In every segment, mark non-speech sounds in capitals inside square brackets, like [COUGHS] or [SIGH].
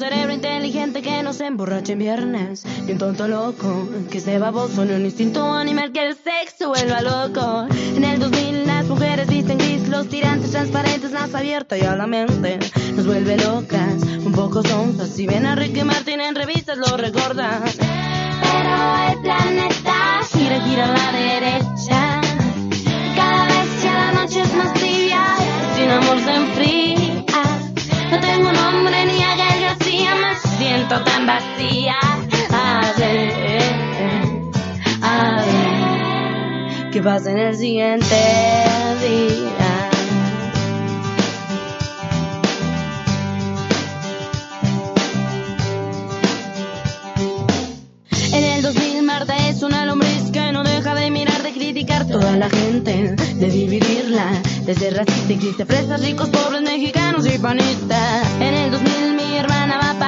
cerebro inteligente que no se emborrache en viernes. Y un tonto loco que esté baboso en un instinto animal que el sexo vuelva loco. En el 2000 las mujeres visten gris, los tirantes transparentes, más abierta y a la mente nos vuelve locas, un poco sonzas. Si ven a Ricky Martin en revistas lo recordas. Pero el planeta gira, gira a la derecha. Cada vez ya la noche es más tibia, sin amor se enfría. No tengo nombre ni a Gael García, me siento tan vacía. A ver, a ver, ¿qué pasa en el siguiente día? En el 2000 Marta es una lombriz que no deja de mirar, de criticar toda la gente, de dividirla, de ser racista y triste, fresas, ricos, pobres, mexicanos y panistas. En el 2000 mi hermana va a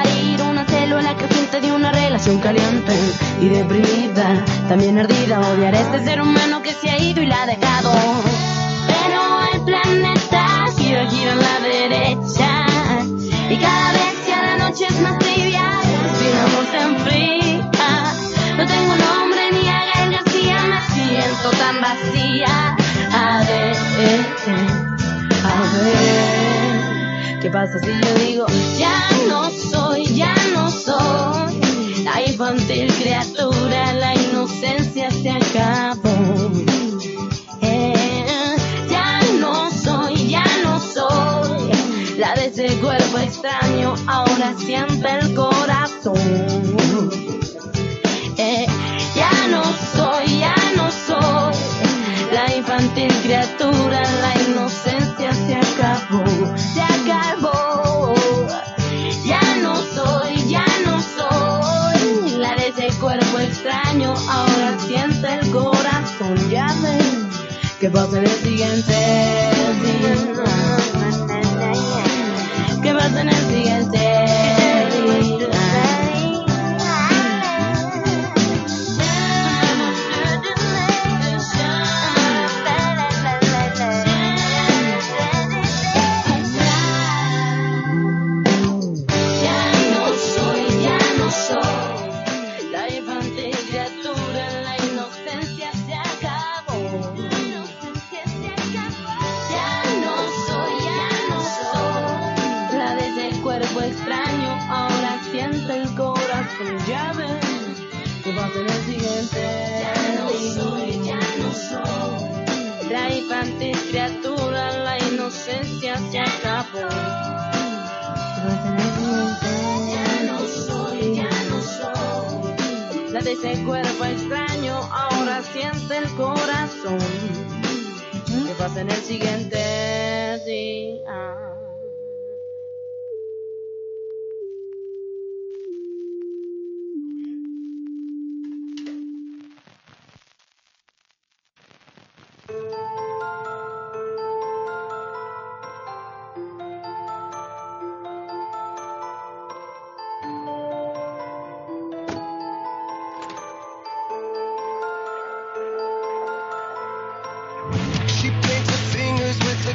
parir una célula creciente de una relación caliente y deprimida, también ardida, odiar a este ser humano que se ha ido y la ha dejado. Pero el planeta gira, gira a la derecha y cada vez ya la noche es más tibia, sin amor se enfría. No tengo nombre ni a Gael García, me siento tan vacía. A ver, a ver, ¿qué pasa si yo digo ya no soy la infantil criatura, la inocencia se acabó. Eh, ya no soy, ya no soy la de ese cuerpo extraño, ahora siente el corazón. Eh, ya no soy, ya no soy la infantil criatura, la que pasa en el siguiente día. ¿Qué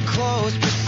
close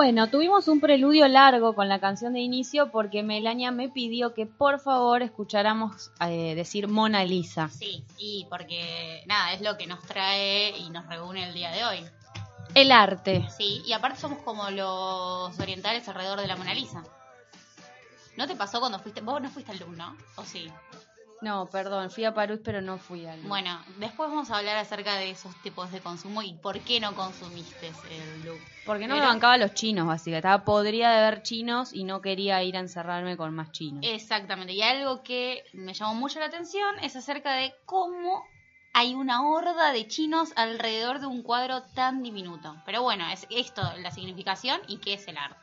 Bueno, tuvimos un preludio largo con la canción de inicio porque Melania me pidió que por favor escucháramos eh, decir Mona Lisa. Sí, y porque nada, es lo que nos trae y nos reúne el día de hoy. El arte. Sí, y aparte somos como los orientales alrededor de la Mona Lisa. ¿No te pasó cuando fuiste? Vos no fuiste alumno, ¿o sí? No, perdón, fui a París, pero no fui al. Bueno, después vamos a hablar acerca de esos tipos de consumo y por qué no consumiste el look. Porque no me Pero- bancaba a los chinos, básicamente. Estaba podrida de ver chinos y no quería ir a encerrarme con más chinos. Exactamente. Y algo que me llamó mucho la atención es acerca de cómo hay una horda de chinos alrededor de un cuadro tan diminuto. Pero bueno, es esto, la significación y qué es el arte.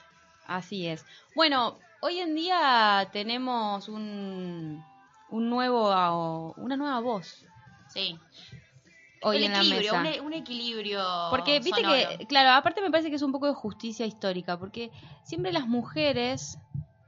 Así es. Bueno, hoy en día tenemos un, un nuevo, una nueva voz Sí. hoy el en la equilibrio, mesa. un, e- un equilibrio. Porque viste sonoro. que, claro, aparte me parece que es un poco de justicia histórica, porque siempre las mujeres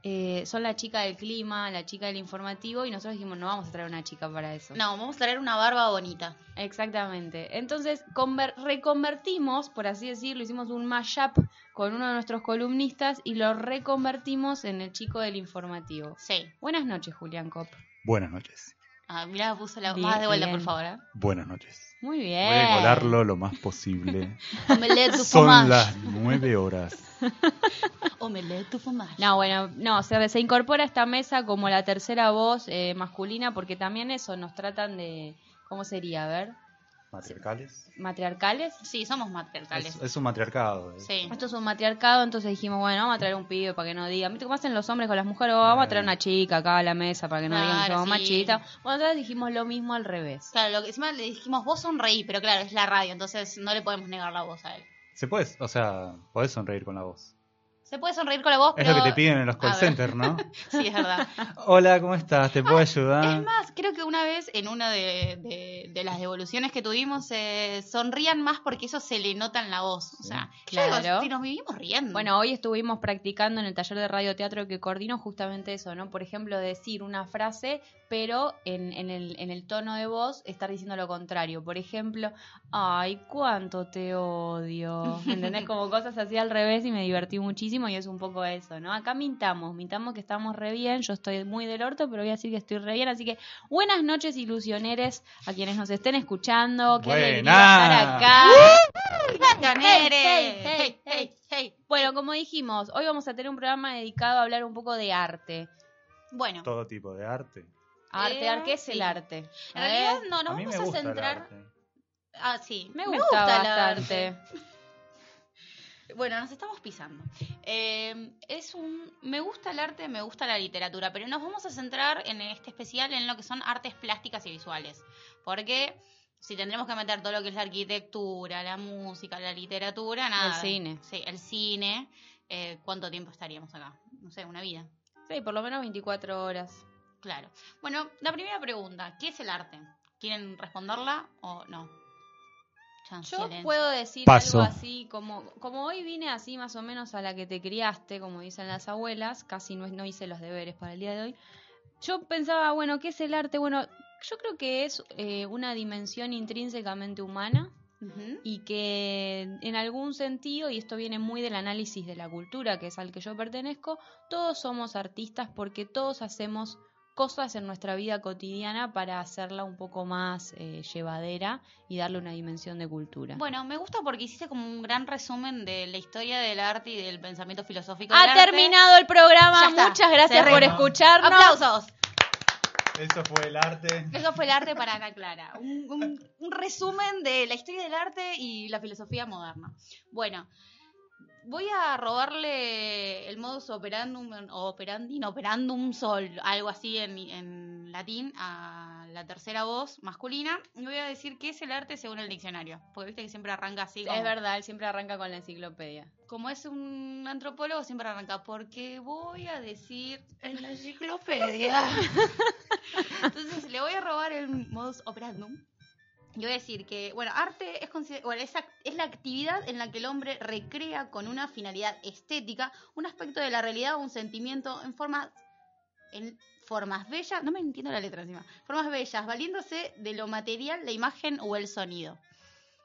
eh, son la chica del clima, la chica del informativo, y nosotros dijimos, no vamos a traer una chica para eso. No, vamos a traer una barba bonita. Exactamente. Entonces, conver- reconvertimos, por así decirlo, hicimos un mashup con uno de nuestros columnistas y lo reconvertimos en el chico del informativo. Sí. Buenas noches, Julián Cop. Buenas noches. Ah, mirá, puso la Bien, más de vuelta, bien. por favor. ¿eh? Buenas noches. Muy Voy bien. a colarlo lo más posible. [LAUGHS] Omelette du Son las nueve horas. [LAUGHS] Omelette du fromage. No, bueno, no, se, se incorpora a esta mesa como la tercera voz eh, masculina porque también eso nos tratan de, ¿cómo sería? A ver, ¿Matriarcales? matriarcales. Sí, somos matriarcales. Es, es un matriarcado. eh. Sí. Esto es un matriarcado, entonces dijimos, bueno, vamos a traer un pibe para que no digan. ¿Viste cómo hacen los hombres con las mujeres? Oh, vamos a traer una chica acá a la mesa para que no digan que Claro, somos sí. machistas. Bueno, entonces dijimos lo mismo al revés. Claro, lo que encima le dijimos, vos sonreí, pero claro, es la radio, entonces no le podemos negar la voz a él. Se puede, o sea, podés sonreír con la voz. Se puede sonreír con la voz, Es pero... lo que te piden en los call centers, ¿no? [LAUGHS] Sí, es verdad. Hola, ¿cómo estás? ¿Te puedo ayudar? Es más, creo que una vez en una de, de- de las devoluciones que tuvimos, eh, sonrían más porque eso se le nota en la voz. O sea, yo digo, Claro. si nos vivimos riendo. Bueno, hoy estuvimos practicando en el taller de radioteatro que coordino justamente eso, ¿no? Por ejemplo, decir una frase, pero en, en el, en el tono de voz estar diciendo lo contrario. Por ejemplo, ay, cuánto te odio. ¿Me ¿Entendés? [LAUGHS] Como cosas así al revés y me divertí muchísimo y es un poco eso, ¿no? Acá mintamos, mintamos que estamos re bien, yo estoy muy del orto, pero voy a decir que estoy re bien. Así que buenas noches, ilusioneres, a quienes nos estén escuchando. Buena. estar acá. [LAUGHS] Hey, Hey, hey, hey. Bueno, como dijimos, hoy vamos a tener un programa dedicado a hablar un poco de arte. Bueno, Todo tipo de arte. Arte, Eh, arte, ¿qué es sí. el arte? en A realidad ver, no, nos a mí vamos me a gusta centrar... Ah, sí. me gusta, el bastante. arte. [LAUGHS] Bueno, nos estamos pisando. Eh, es un, me gusta el arte, me gusta la literatura, pero nos vamos a centrar en este especial en lo que son artes plásticas y visuales. Porque si tendremos que meter todo lo que es la arquitectura, la música, la literatura, nada. El cine. Sí, el cine. eh, ¿Cuánto tiempo estaríamos acá? No sé, una vida. Sí, por lo menos 24 horas. Claro. Bueno, la primera pregunta, ¿qué es el arte? ¿Quieren responderla o no? Yo silencio. puedo decir Paso. algo así, como, como hoy vine así más o menos a la que te criaste, como dicen las abuelas, casi no, no hice los deberes para el día de hoy. Yo pensaba, bueno, ¿qué es el arte? Bueno, yo creo que es eh, una dimensión intrínsecamente humana y que en algún sentido, y esto viene muy del análisis de la cultura, que es al que yo pertenezco, todos somos artistas porque todos hacemos cosas en nuestra vida cotidiana para hacerla un poco más eh, llevadera y darle una dimensión de cultura. Bueno, me gusta porque hiciste como un gran resumen de la historia del arte y del pensamiento filosófico. ha del arte. terminado el programa, muchas gracias por escucharnos. ¡Aplausos! Eso fue el arte. Eso fue el arte para Ana Clara. Un, un- un resumen de la historia del arte y la filosofía moderna. Bueno, voy a robarle el modus operandum, o operandi, no, operandum sol, algo así en, en latín, a la tercera voz masculina. Y voy a decir qué es el arte según el diccionario. Porque viste que siempre arranca así. Como, Es verdad, él siempre arranca con la enciclopedia. como es un antropólogo, siempre arranca. Porque voy a decir en la enciclopedia. [LAUGHS] Entonces le voy a robar el modus operandum. Y voy a decir que, bueno, arte es, bueno, es la actividad en la que el hombre recrea con una finalidad estética un aspecto de la realidad o un sentimiento en formas, en formas bellas, no me entiendo la letra encima, formas bellas, valiéndose de lo material, la imagen o el sonido.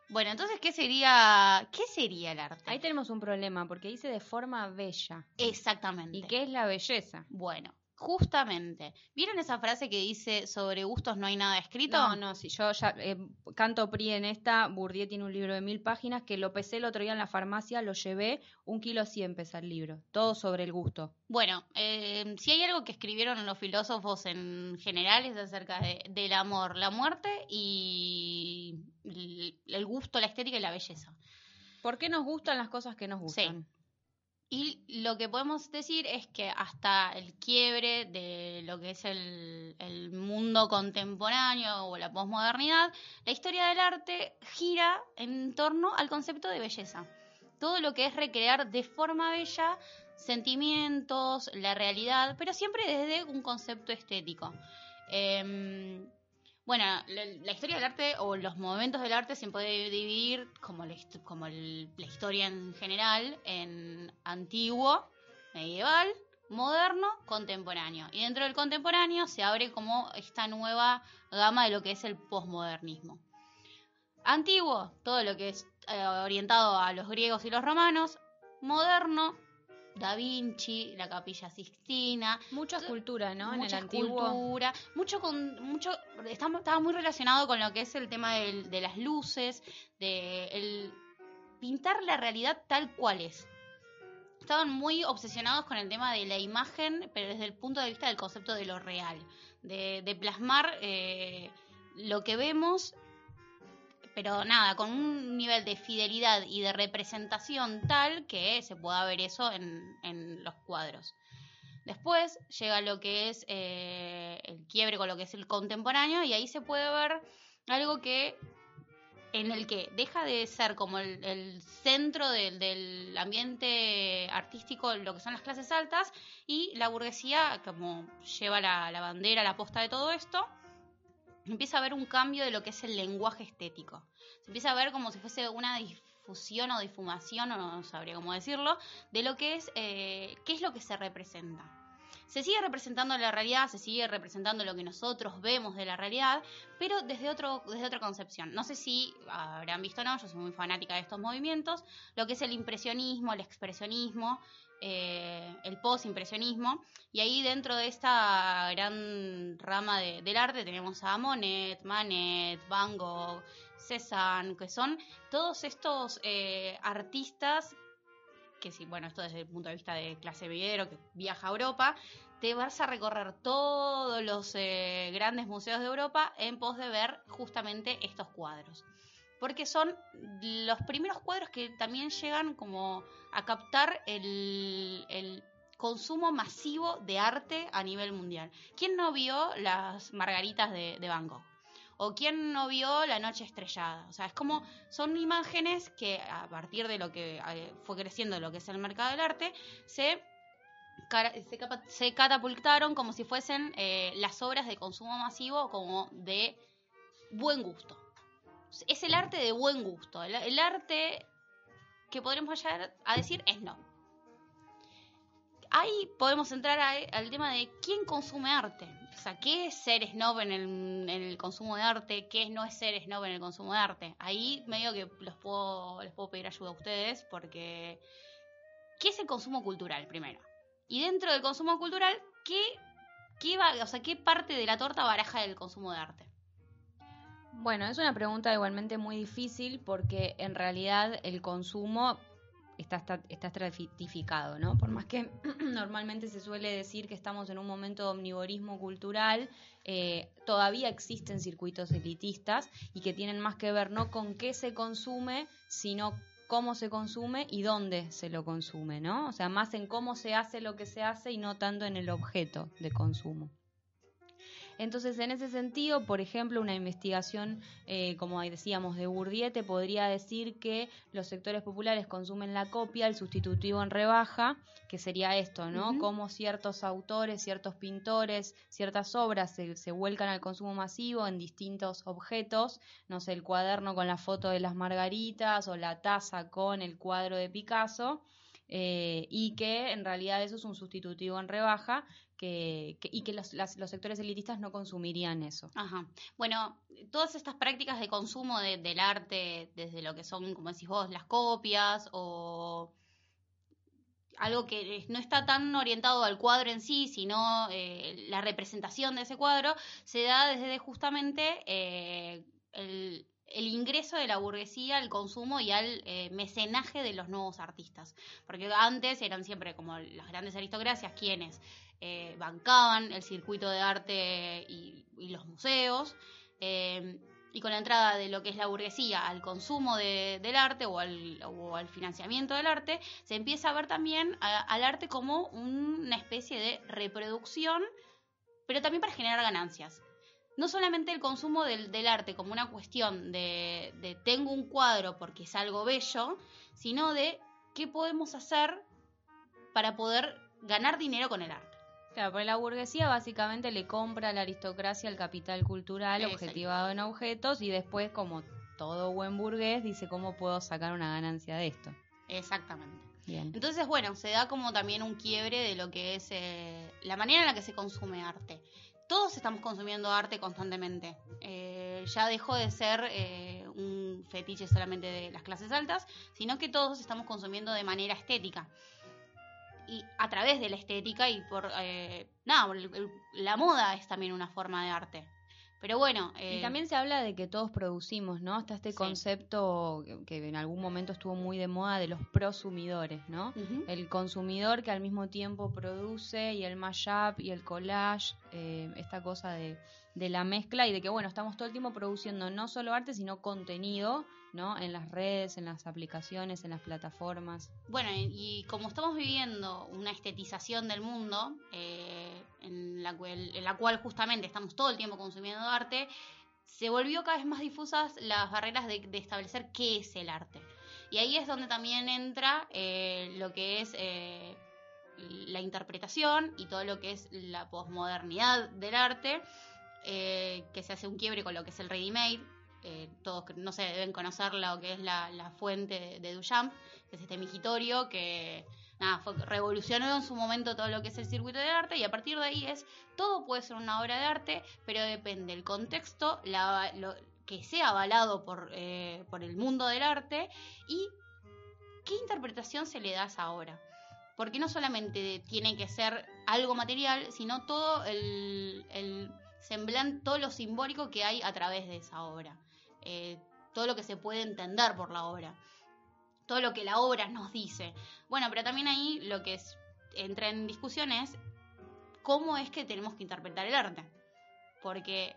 Bueno, entonces, ¿qué sería, qué sería el arte? Ahí tenemos un problema, porque dice de forma bella. Exactamente. ¿Y qué es la belleza? Bueno, Justamente. ¿Vieron esa frase que dice sobre gustos no hay nada escrito? No, no, si yo ya eh, canto PRI en esta, Bourdieu tiene un libro de mil páginas que lo pesé el otro día en la farmacia, lo llevé, un kilo cien pesa el libro, todo sobre el gusto. Bueno, eh, si hay algo que escribieron los filósofos en general es acerca de- del amor, la muerte y el- el gusto, la estética y la belleza. ¿Por qué nos gustan las cosas que nos gustan? Y lo que podemos decir es que hasta el quiebre de lo que es el, mundo contemporáneo o la posmodernidad, la historia del arte gira en torno al concepto de belleza. Todo lo que es recrear de forma bella sentimientos, la realidad, pero siempre desde un concepto estético. Em, bueno, la, historia del arte o los momentos del arte se puede dividir como, la historia en general en antiguo, medieval, moderno, contemporáneo. Y dentro del contemporáneo se abre como esta nueva gama de lo que es el posmodernismo. Antiguo, todo lo que es eh, orientado a los griegos y los romanos. Moderno, Da Vinci, la Capilla Sixtina, Mucha escultura, ¿no? En el mucha antiguo. mucho con mucho estaba, estaba muy relacionado con lo que es el tema del- de las luces, de el pintar la realidad tal cual es. Estaban muy obsesionados con el tema de la imagen, pero desde el punto de vista del concepto de lo real, de, de plasmar eh, lo que vemos, pero nada, con un nivel de fidelidad y de representación tal que se pueda ver eso en, en los cuadros. Después llega lo que es eh, el quiebre con lo que es el contemporáneo y ahí se puede ver algo que en el que deja de ser como el, centro del, del ambiente artístico lo que son las clases altas y la burguesía como lleva la, la bandera, la posta de todo esto empieza a haber un cambio de lo que es el lenguaje estético. Se empieza a ver como si fuese una difusión o difumación, o no sabría cómo decirlo, de lo que es, eh, qué es lo que se representa. Se sigue representando la realidad, se sigue representando lo que nosotros vemos de la realidad, pero desde, otro, desde otra concepción. No sé si habrán visto o no, yo soy muy fanática de estos movimientos, lo que es el impresionismo, el expresionismo, eh, el post-impresionismo, y ahí dentro de esta gran rama de- del arte tenemos a Monet, Manet, Van Gogh, Cézanne, que son todos estos eh, artistas que sí, bueno, esto desde el punto de vista de clase mediero que viaja a Europa, te vas a recorrer todos los eh, grandes museos de Europa en pos de ver justamente estos cuadros. Porque son los primeros cuadros que también llegan como a captar el, consumo masivo de arte a nivel mundial. ¿Quién no vio las margaritas de, de Van Gogh? ¿O quién no vio La Noche Estrellada? O sea, es como, son imágenes que a partir de lo que eh, fue creciendo lo que es el mercado del arte, se catapultaron como si fuesen eh, las obras de consumo masivo como de buen gusto. Es el arte de buen gusto. El, arte que podremos llegar a decir es no. Ahí podemos entrar al tema de quién consume arte. O sea, ¿qué es ser snob en el, en el consumo de arte? ¿Qué no es ser snob en el consumo de arte? Ahí medio que los puedo, les puedo pedir ayuda a ustedes porque... ¿Qué es el consumo cultural primero? Y dentro del consumo cultural, ¿qué, va, ¿qué parte de la torta baraja del consumo de arte? Bueno, es una pregunta igualmente muy difícil porque en realidad el consumo está, está, está estratificado, ¿no? Por más que [CLEARS THROAT] normalmente se suele decir que estamos en un momento de omnivorismo cultural, eh, todavía existen circuitos elitistas y que tienen más que ver no con qué se consume, sino cómo se consume y dónde se lo consume, ¿no? O sea, más en cómo se hace lo que se hace y no tanto en el objeto de consumo. Entonces, en ese sentido, por ejemplo, una investigación, eh, como decíamos, de Bourdieu, te podría decir que los sectores populares consumen la copia, el sustitutivo en rebaja, que sería esto, ¿no? Ujú. Cómo ciertos autores, ciertos pintores, ciertas obras se, se vuelcan al consumo masivo en distintos objetos, no sé, el cuaderno con la foto de las margaritas o la taza con el cuadro de Picasso. Eh, y que en realidad eso es un sustitutivo en rebaja que, que- y que los, las- los sectores elitistas no consumirían eso. Ajá. Bueno, todas estas prácticas de consumo de- del arte, desde lo que son, como decís vos, las copias o algo que no está tan orientado al cuadro en sí, sino eh, la representación de ese cuadro, se da desde justamente eh, el, el ingreso de la burguesía al consumo y al eh, mecenaje de los nuevos artistas. Porque antes eran siempre como las grandes aristocracias quienes eh, bancaban el circuito de arte y, los museos. eh, y con la entrada de lo que es la burguesía al consumo de- del arte o al, o al financiamiento del arte, se empieza a ver también al arte como una especie de reproducción, pero también para generar ganancias no solamente el consumo del, del arte como una cuestión de, de tengo un cuadro porque es algo bello, sino de qué podemos hacer para poder ganar dinero con el arte. Claro, porque la burguesía básicamente le compra a la aristocracia el capital cultural Exacto. objetivado en objetos y después, como todo buen burgués, dice cómo puedo sacar una ganancia de esto. Exactamente. Bien. Entonces, bueno, se da como también un quiebre de lo que es eh, la manera en la que se consume arte. Todos estamos consumiendo arte constantemente. Eh, ya dejó de ser eh, un fetiche solamente de las clases altas, sino que todos estamos consumiendo de manera estética. Y a través de la estética y por... eh, la moda es también una forma de arte. Pero bueno... eh, Y también se habla de que todos producimos, ¿no? Hasta este Sí. concepto que- en algún momento estuvo muy de moda de los prosumidores, ¿no? El consumidor que al mismo tiempo produce y el mashup y el collage, eh, esta cosa de, de la mezcla y de que, bueno, estamos todo el tiempo produciendo no solo arte, sino contenido, ¿no? En las redes, en las aplicaciones, en las plataformas. Bueno, y como estamos viviendo una estetización del mundo, eh, en, la cual, justamente estamos todo el tiempo consumiendo arte, se volvió cada vez más difusas las barreras de, establecer qué es el arte. Y ahí es donde también entra eh, lo que es eh, la interpretación y todo lo que es la posmodernidad del arte, que se hace un quiebre con lo que es el ready-made. Eh, todos, no sé, deben conocer lo que es la, fuente de, Duchamp, que es este migitorio que revolucionó en su momento todo lo que es el circuito de arte y a partir de ahí es todo puede ser una obra de arte, pero depende el contexto, que sea avalado por, eh, por el mundo del arte y qué interpretación se le da a esa obra. Porque no solamente tiene que ser algo material, sino todo el, el semblante, todo lo simbólico que hay a través de esa obra. Eh, todo lo que se puede entender por la obra todo lo que la obra nos dice. Bueno, pero también ahí lo que es, entra en discusión es cómo es que tenemos que interpretar el arte. Porque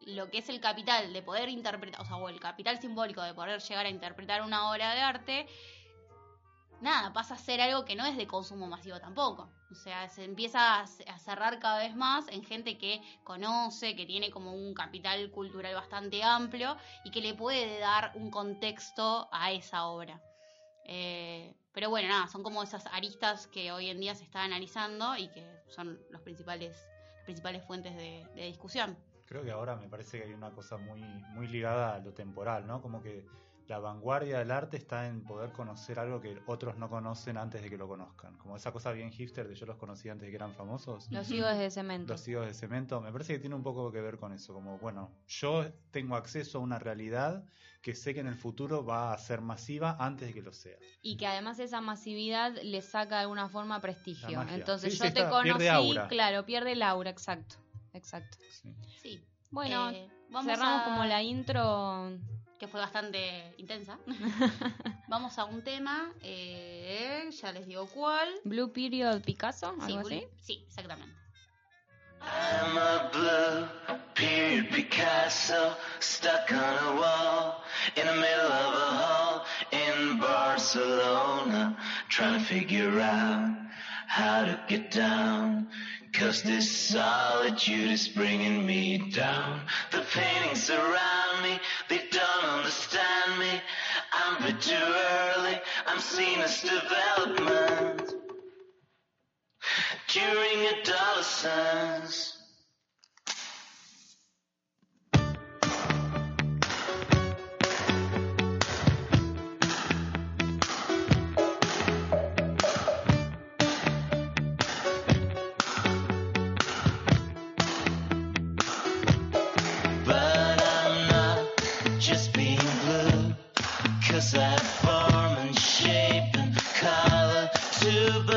lo que es el capital de poder interpretar, o sea, o el capital simbólico de poder llegar a interpretar una obra de arte, nada, pasa a ser algo que no es de consumo masivo tampoco. O sea, se empieza a cerrar cada vez más en gente que conoce, que tiene como un capital cultural bastante amplio y que le puede dar un contexto a esa obra. Eh, pero bueno, nada, son como esas aristas que hoy en día se está analizando y que son los principales, las principales fuentes de, de discusión. Creo que ahora me parece que hay una cosa muy, muy ligada a lo temporal, ¿no? Como que la vanguardia del arte está en poder conocer algo que otros no conocen antes de que lo conozcan. Como esa cosa bien hipster de yo los conocí antes de que eran famosos. Los sigo desde cemento. Los higos de cemento, me parece que tiene un poco que ver con eso, como bueno, yo tengo acceso a una realidad que sé que en el futuro va a ser masiva antes de que lo sea. Y que además esa masividad le saca de alguna forma prestigio. Entonces Sí, yo sí, te está- conocí, pierde aura. claro, pierde el aura, exacto. Exacto. Sí. Sí. Bueno, Eh, vamos cerramos a- como la intro. Que fue bastante intensa. [LAUGHS] Vamos a un tema, eh, ya les digo cuál. Blue Period Picasso, Sí, algo así. Blue- sí, exactamente. I'm a blue period Picasso stuck on a wall in the middle of a hall in Barcelona trying to figure out how to get down cause this solitude is bringing me down the paintings me. They don't understand me. I'm a bit too early. I'm seen as development. During adolescence cause I form and shape and color too,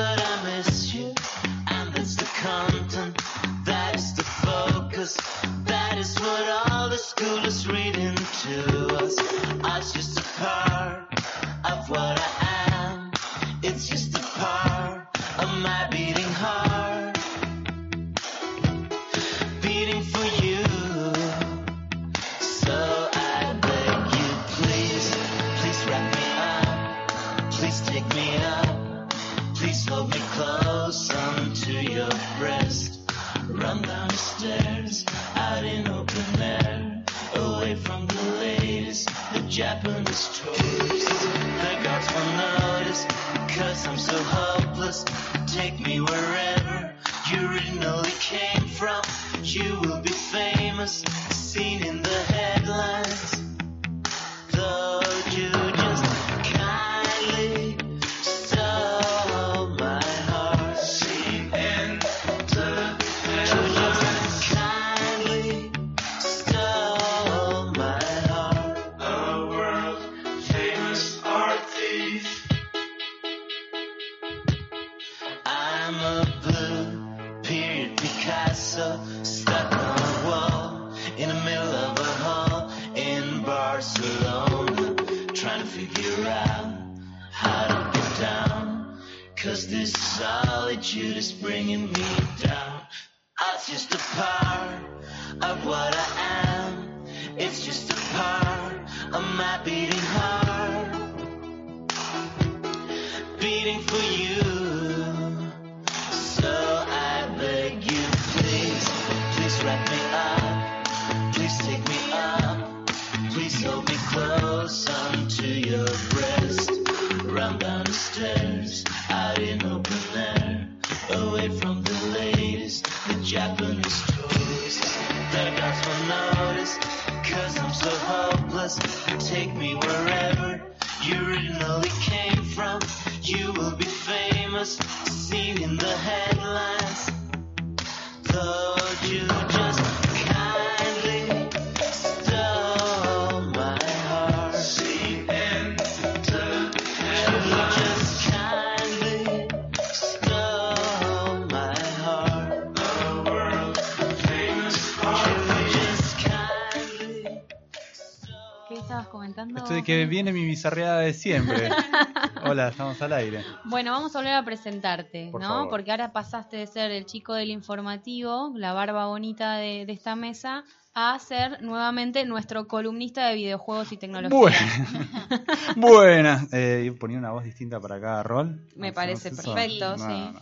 que viene mi bizarreada de siempre. [LAUGHS] Hola, estamos al aire. Bueno, vamos a volver a presentarte, Por ¿no? favor. Porque ahora pasaste de ser el chico del informativo, la barba bonita de, de esta mesa, a ser nuevamente nuestro columnista de videojuegos y tecnología. Bueno, [LAUGHS] buenas. Eh, ponía una voz distinta para cada rol. Me ¿Hacemos parece eso? perfecto, No, sí. no, no.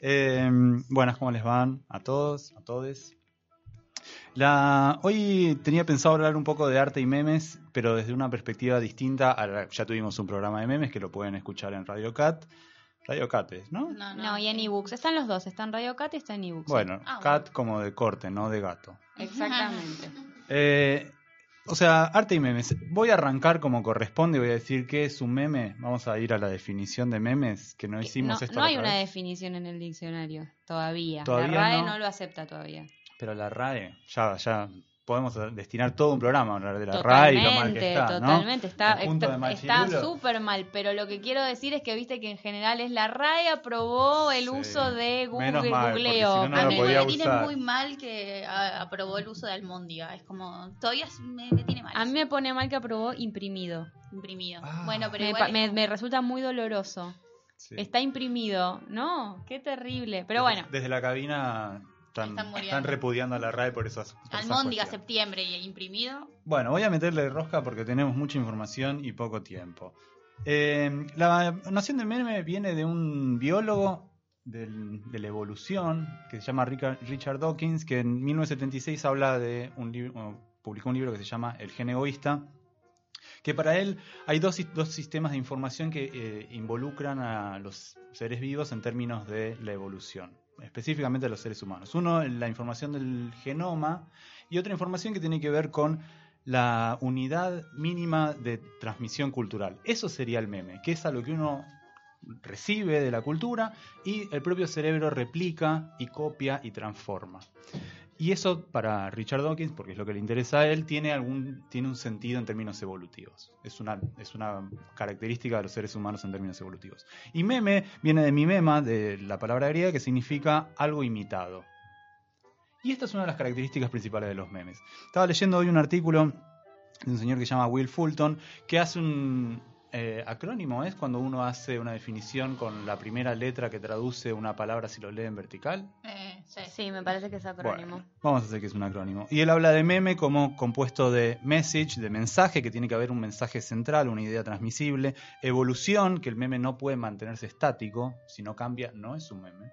Eh, buenas, ¿cómo les van? A todos, a todes. La, hoy tenía pensado hablar un poco de arte y memes, pero desde una perspectiva distinta. a la- ya tuvimos un programa de memes que lo pueden escuchar en Radio Cat. Radio Cat es, ¿no? No, No, y en sí. ebooks. Están los dos, está en Radio Cat y está en ebooks. Bueno, Ah, Cat como de corte, no de gato. Exactamente. [LAUGHS] Eh, o sea, arte y memes. Voy a arrancar como corresponde, voy a decir qué es un meme. Vamos a ir a la definición de memes, que no hicimos no, esto no hay una vez. definición en el diccionario todavía. Todavía la RAE no. no. lo acepta todavía. Pero la RAE, ya, ya podemos destinar todo un programa a hablar de la RAE y lo mal que está, totalmente. Está súper mal, pero lo que quiero decir es que viste que en general es la RAE aprobó el Sí. uso de Google, Menos mal, googleo. si no, no a lo mí me tiene muy mal que aprobó el uso de Almóndiga. Es como, todavía me, me tiene mal. A mí me pone mal que aprobó imprimido. imprimido. Ah. Bueno, pero Me, igual me- es- me resulta muy doloroso. Sí. Está imprimido. No, qué terrible. Pero bueno, Desde la cabina están, repudiando a la RAE por esas, por esas Almóndiga, cuestiones. septiembre y imprimido. Bueno, voy a meterle rosca porque tenemos mucha información y poco tiempo. Eh, la noción de meme viene de un biólogo del- de la evolución que se llama Richard, Dawkins, que en 1976 habla de un libro, publicó un libro que se llama El gen egoísta, que para él hay dos, dos sistemas de información que eh, involucran a los seres vivos en términos de la evolución, específicamente a los seres humanos. Uno, la información del genoma y otra información que tiene que ver con la unidad mínima de transmisión cultural. Eso sería el meme, que es a lo que uno recibe de la cultura y el propio cerebro replica y copia y transforma. Y eso para Richard Dawkins, porque es lo que le interesa a él, tiene algún tiene un sentido en términos evolutivos. Es una es una característica de los seres humanos en términos evolutivos. Y meme viene de mimema, de la palabra griega que significa algo imitado. Y esta es una de las características principales de los memes. Estaba leyendo hoy un artículo de un señor que se llama Will Fulton, que hace un eh, acrónimo, es cuando uno hace una definición con la primera letra que traduce una palabra si lo lee en vertical. Eh, Sí. Sí, me parece que es acrónimo. Bueno, vamos a hacer que es un acrónimo. Y él habla de meme como compuesto de message, de mensaje, que tiene que haber un mensaje central, una idea transmisible. Evolución, que el meme no puede mantenerse estático, si no cambia, no es un meme.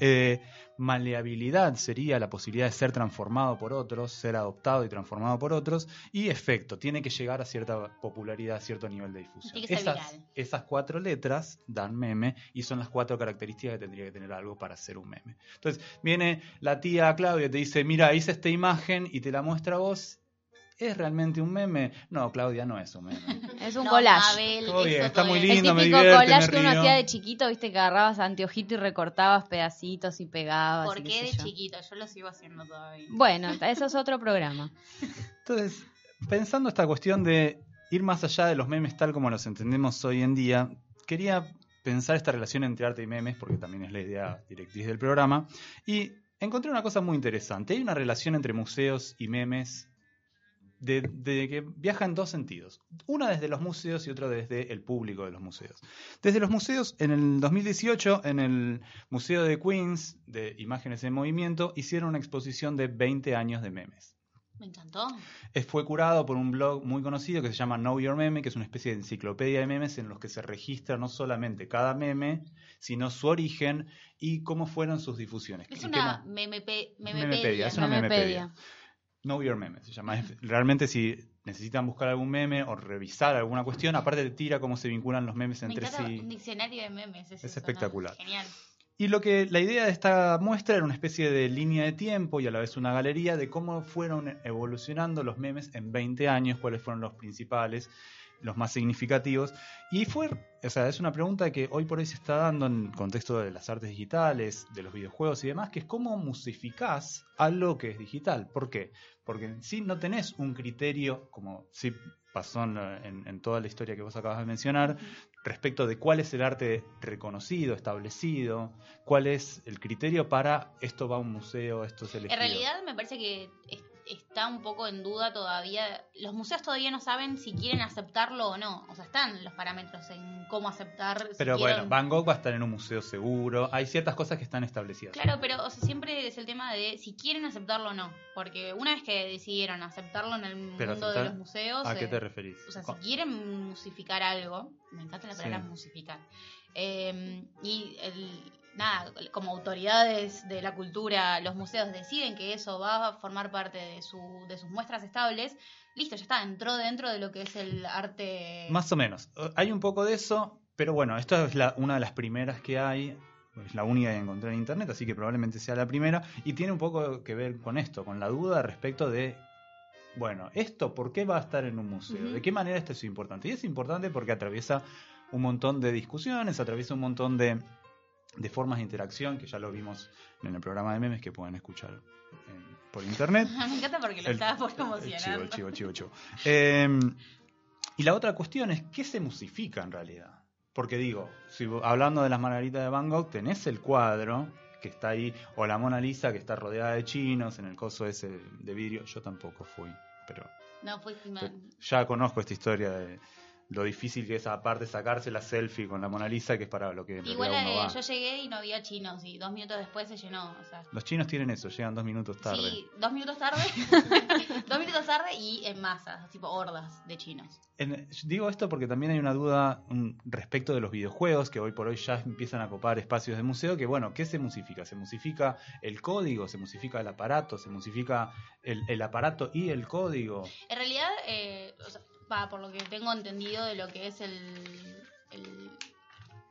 Eh, maleabilidad sería la posibilidad de ser transformado por otros, ser adoptado y transformado por otros. Y efecto, tiene que llegar a cierta popularidad, a cierto nivel de difusión. Tiene que ser esas, viral. esas cuatro letras dan meme y son las cuatro características que tendría que tener algo para ser un meme. Entonces, viene la tía Claudia y te dice, mira, hice esta imagen y te la muestra a vos. ¿Es realmente un meme? No, Claudia, no es un meme. [LAUGHS] Es un No, collage. Mabel, Todo bien, eso está muy El lindo, me típico divierte, collage me que uno hacía de chiquito, viste, que agarrabas anteojito y recortabas pedacitos y pegabas. ¿Por y qué qué de yo. chiquito? Yo lo sigo haciendo todavía. Bueno, [LAUGHS] eso es otro programa. Entonces, pensando esta cuestión de ir más allá de los memes tal como los entendemos hoy en día, quería pensar esta relación entre arte y memes, porque también es la idea directriz del programa, y encontré una cosa muy interesante. Hay una relación entre museos y memes de, de que viaja en dos sentidos. Una desde los museos y otra desde el público de los museos. Desde los museos, en el 2018, en el Museo de Queens de Imágenes en Movimiento, hicieron una exposición de 20 años de memes. Me encantó. Fue curado por un blog muy conocido que se llama Know Your Meme, que es una especie de enciclopedia de memes en los que se registra no solamente cada meme, sino su origen y cómo fueron sus difusiones. Es ¿En una Memepedia, memepedia. es una. Know Your Meme se llama. Realmente si necesitan buscar algún meme o revisar alguna cuestión, aparte te tira cómo se vinculan los memes Me entre encanta sí. un diccionario de memes. Es, Es eso, ¿no? espectacular. Genial. Y lo que la idea de esta muestra era una especie de línea de tiempo y a la vez una galería de cómo fueron evolucionando los memes en 20 años, cuáles fueron los principales, los más significativos. Y fue, o sea, es una pregunta que hoy por hoy se está dando en el contexto de las artes digitales, de los videojuegos y demás, que es cómo musificás algo que es digital. ¿Por qué? Porque en sí no tenés un criterio, como sí pasó en, en- toda la historia que vos acabas de mencionar, respecto de cuál es el arte reconocido, establecido, cuál es el criterio para esto va a un museo, esto es elegido. En realidad me parece que es- está un poco en duda todavía. Los museos todavía no saben si quieren aceptarlo o no. O sea, están los parámetros en cómo aceptar. si Pero bueno, quieren- Van Gogh va a estar en un museo seguro, hay ciertas cosas que están establecidas. Claro, pero o sea, siempre es el tema de si quieren aceptarlo o no. Porque una vez que decidieron aceptarlo en el Pero mundo de los museos. ¿A qué eh, te referís? O sea, si quieren musificar algo, me encanta la palabra Sí. musificar. eh, y el- nada, como autoridades de la cultura, los museos deciden que eso va a formar parte de, su, de sus muestras estables, listo, ya está, entró dentro de lo que es el arte. Más o menos. Eh, Hay un poco de eso, pero bueno, esta es la- una de las primeras que hay. Es la única que encontré en internet, así que probablemente sea la primera. Y tiene un poco que ver con esto, con la duda respecto de, bueno, ¿esto por qué va a estar en un museo? ¿De qué manera esto es importante? Y es importante porque atraviesa un montón de discusiones, atraviesa un montón de, de formas de interacción, que ya lo vimos en el programa de memes que pueden escuchar en- por internet. [LAUGHS] me encanta porque lo El- estaba por promocionando. el chivo, chivo, chivo. Eh, y la otra cuestión es, ¿qué se musifica en realidad? Porque digo, si hablando de las margaritas de Van Gogh, tenés el cuadro que está ahí, o la Mona Lisa que está rodeada de chinos en el coso ese de vidrio. Yo tampoco fui, pero No, fuiste mal. ya conozco esta historia de lo difícil que es aparte sacarse la selfie con la Mona Lisa, que es para lo que Igual uno eh, va. yo llegué y no había chinos y dos minutos después se llenó. O sea, Los chinos tienen eso, llegan dos minutos tarde. Sí, dos minutos tarde. [LAUGHS] dos minutos tarde y en masa, tipo hordas de chinos. En- digo esto porque también hay una duda mm, respecto de los videojuegos que hoy por hoy ya empiezan a copar espacios de museo que bueno, ¿qué se musifica? ¿Se musifica el código? ¿Se musifica el aparato? ¿Se musifica el, el aparato y el código? En realidad, eh, o sea, va, por lo que tengo entendido de lo que es el, el-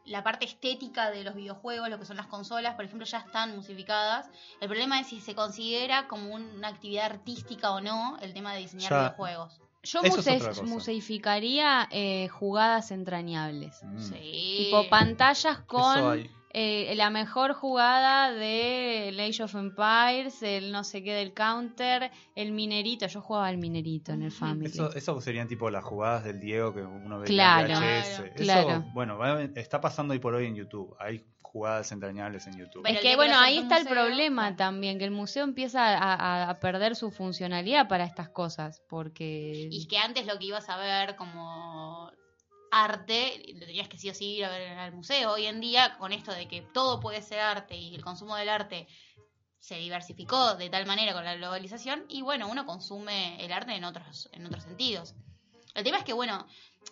la parte estética de los videojuegos, lo que son las consolas, por ejemplo, ya están musificadas. El problema es si se considera como una actividad artística o no el tema de diseñar Ya. videojuegos. Yo muse- museificaría eh, jugadas entrañables. Mm. Sí. Tipo pantallas Eso con hay. Eh, la mejor jugada de Age of Empires, el no sé qué del counter, el minerito. Yo jugaba al minerito en el Family. Eso, eso serían tipo las jugadas del Diego que uno ve Claro, en VHS. claro, Eso, claro. bueno, va- está pasando hoy por hoy en YouTube. Hay jugadas entrañables en YouTube. Pero es que bueno, ahí está el museo, problema también, que el museo empieza a, a- a perder su funcionalidad para estas cosas, porque... Y que antes lo que ibas a ver como arte, lo tenías que sí o sí ir a ver al museo. Hoy en día, con esto de que todo puede ser arte y el consumo del arte se diversificó de tal manera con la globalización y bueno, uno consume el arte en otros, en otros sentidos. El tema es que, bueno,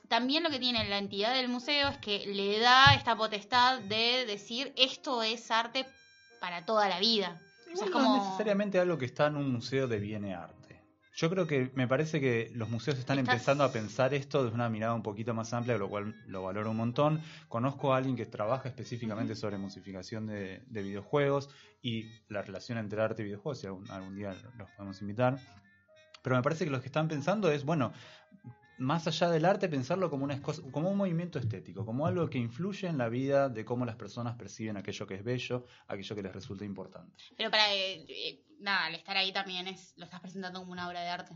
también lo que tiene la entidad del museo es que le da esta potestad de decir esto es arte para toda la vida. O sea, Igual es no es necesariamente algo que está en un museo de arte. Yo creo que me parece que los museos están Estás- empezando a pensar esto desde una mirada un poquito más amplia, lo cual lo valoro un montón. Conozco a alguien que trabaja específicamente sobre musificación de, de videojuegos y la relación entre arte y videojuegos, si algún, algún día los podemos invitar. Pero me parece que lo que están pensando es, bueno, más allá del arte, pensarlo como, una como un movimiento estético, como algo que influye en la vida de cómo las personas perciben aquello que es bello, aquello que les resulta importante. Pero para, eh, eh, nada, al estar ahí también es, lo estás presentando como una obra de arte.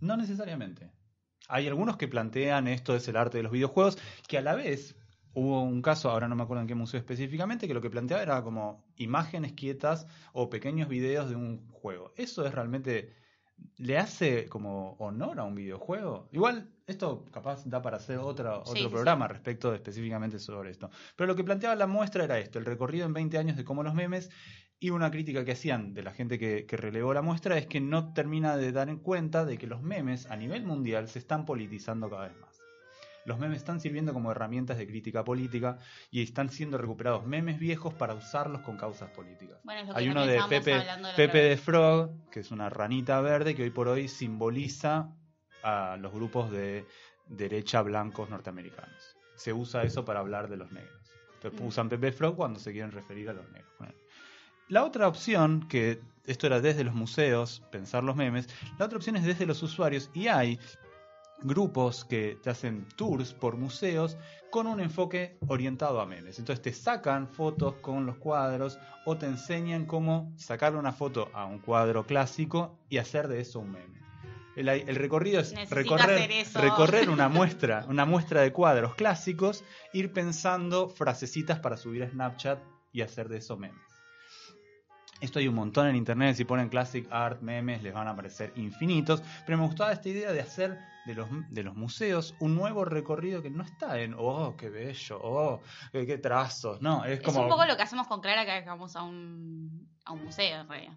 No necesariamente. Hay algunos que plantean esto es el arte de los videojuegos, que a la vez hubo un caso, ahora no me acuerdo en qué museo específicamente, que lo que planteaba era como imágenes quietas o pequeños videos de un juego. Eso es realmente le hace como honor a un videojuego. Igual esto capaz da para hacer otro Sí, sí, programa respecto de- específicamente sobre esto. Pero lo que planteaba la muestra era esto, el recorrido en 20 años de cómo los memes y una crítica que hacían de la gente que, que relevó la muestra es que no termina de dar en cuenta de que los memes a nivel mundial se están politizando cada vez más. Los memes están sirviendo como herramientas de crítica política y están siendo recuperados memes viejos para usarlos con causas políticas. Bueno, es lo que Hay uno de Pepe, Pepe de. Frog, que es una ranita verde que hoy por hoy simboliza a los grupos de derecha blancos norteamericanos. Se usa eso para hablar de los negros. Entonces Mm. usan Pepe Frog cuando se quieren referir a los negros. Bueno. La otra opción, que esto era desde los museos, pensar los memes, la otra opción es desde los usuarios y hay grupos que te hacen tours por museos con un enfoque orientado a memes. Entonces te sacan fotos con los cuadros o te enseñan cómo sacarle una foto a un cuadro clásico y hacer de eso un meme. El, el recorrido es Necesito recorrer, recorrer una [LAUGHS] muestra, una muestra de cuadros clásicos, ir pensando frasecitas para subir a Snapchat y hacer de eso memes. Esto hay un montón en internet, si ponen classic art, memes, les van a aparecer infinitos, pero me gustaba esta idea de hacer de los, de los museos un nuevo recorrido que no está en, oh, qué bello, oh, qué, qué trazos, no, es Es como... un poco lo que hacemos con Clara que vamos a un, a un museo, en realidad.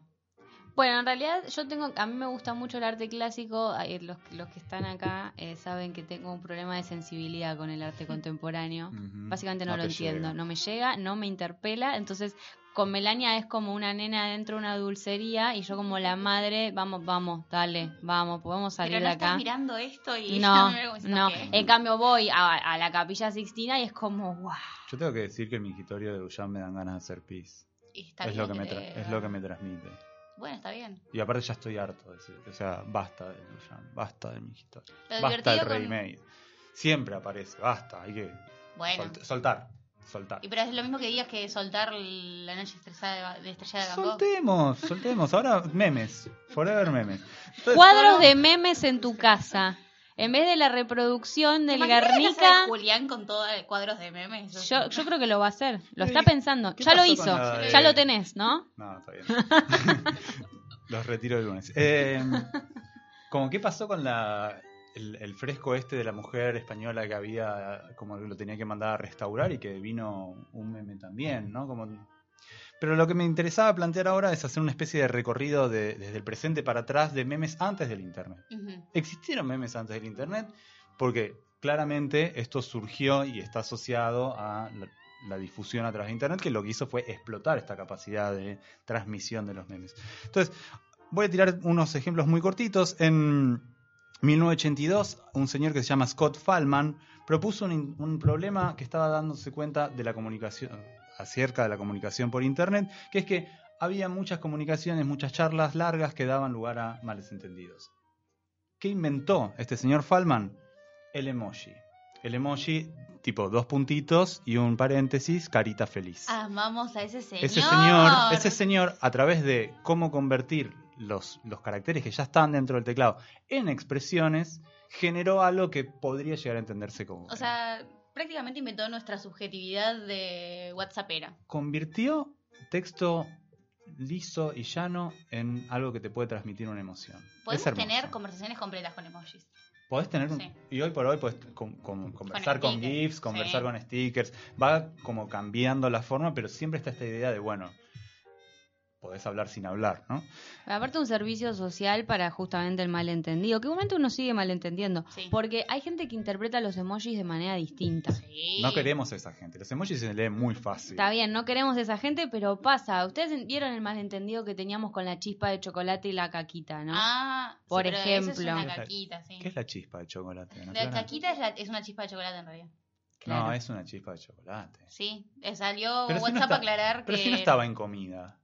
Bueno, en realidad yo tengo, a mí me gusta mucho el arte clásico. Los, los que están acá eh, saben que tengo un problema de sensibilidad con el arte [LAUGHS] contemporáneo. Básicamente no, lo entiendo, llega. no me llega, no me interpela. Entonces, con Melania es como una nena dentro de una dulcería y yo como la madre, vamos, vamos, dale, vamos, podemos salir Pero no de estás acá. mirando esto y No, no. En cambio voy a, a la capilla Sixtina y es como, wow. Yo tengo que decir que en mi escritorio de Duchamp me dan ganas de hacer pis. Y está Es bien lo, que me es lo que me transmite. Bueno, está bien. Y aparte ya estoy harto de ese- O sea, basta del Duchamp, basta de mi historia. Lo Basta con- remake. Siempre aparece, basta, hay que Bueno. soltar, soltar. Y pero es lo mismo que digas que soltar la noche estrellada de, de estrellada de Van Gogh. Soltemos, soltemos. Ahora memes, forever memes. Entonces, Cuadros de memes en tu casa. En vez de la reproducción del ¿Te imaginas la casa Guernica, de Julián con todos cuadros de memes. yo, yo creo que lo va a hacer. Lo ¿Qué- está pensando. Ya lo hizo. de- Ya lo tenés, ¿no? No, está bien. [LAUGHS] Los retiro el lunes. Eh, como qué pasó con la el, el fresco este de la mujer española que había, como lo tenía que mandar a restaurar y que vino un meme también, ¿no? Como... Pero lo que me interesaba plantear ahora es hacer una especie de recorrido de- desde el presente para atrás de memes antes del Internet. ¿Existieron memes antes del Internet? Porque claramente esto surgió y está asociado a la, la difusión a través de Internet, que lo que hizo fue explotar esta capacidad de transmisión de los memes. Entonces, voy a tirar unos ejemplos muy cortitos. En 1982, un señor que se llama Scott Fallman propuso un, un problema que estaba dándose cuenta de la comunicación, acerca de la comunicación por Internet, que es que había muchas comunicaciones, muchas charlas largas que daban lugar a males entendidos. ¿Qué inventó este señor Fallman? El emoji. El emoji tipo dos puntitos y un paréntesis, carita feliz. Amamos a ese señor. Ese señor, ese señor, a través de cómo convertir los, los caracteres que ya están dentro del teclado en expresiones, generó algo que podría llegar a entenderse como. O sea, prácticamente inventó nuestra subjetividad de WhatsAppera. convirtió texto liso y llano en algo que te puede transmitir una emoción. Podemos tener conversaciones completas con emojis. Podés tener un- Sí. y hoy por hoy podés con- con- conversar con, GIFs, conversar sí. con stickers, va como cambiando la forma, pero siempre está esta idea de, bueno, podés hablar sin hablar, ¿no? Aparte un servicio social para justamente el malentendido, que igualmente uno sigue malentendiendo, Sí. porque hay gente que interpreta los emojis de manera distinta. Sí. No queremos a esa gente. Los emojis se leen muy fácil. Está bien, no queremos esa gente, pero pasa. Ustedes vieron el malentendido que teníamos con la chispa de chocolate y la caquita, ¿no? Ah, sí, Por pero esa ejemplo. Es ¿Qué una es la- caquita, sí. ¿Qué es la chispa de chocolate? ¿No, La caquita es, la- es una chispa de chocolate en realidad. Claro. No, es una chispa de chocolate. Sí, salió Pero si no WhatsApp está- a aclarar Pero que... si no estaba en comida.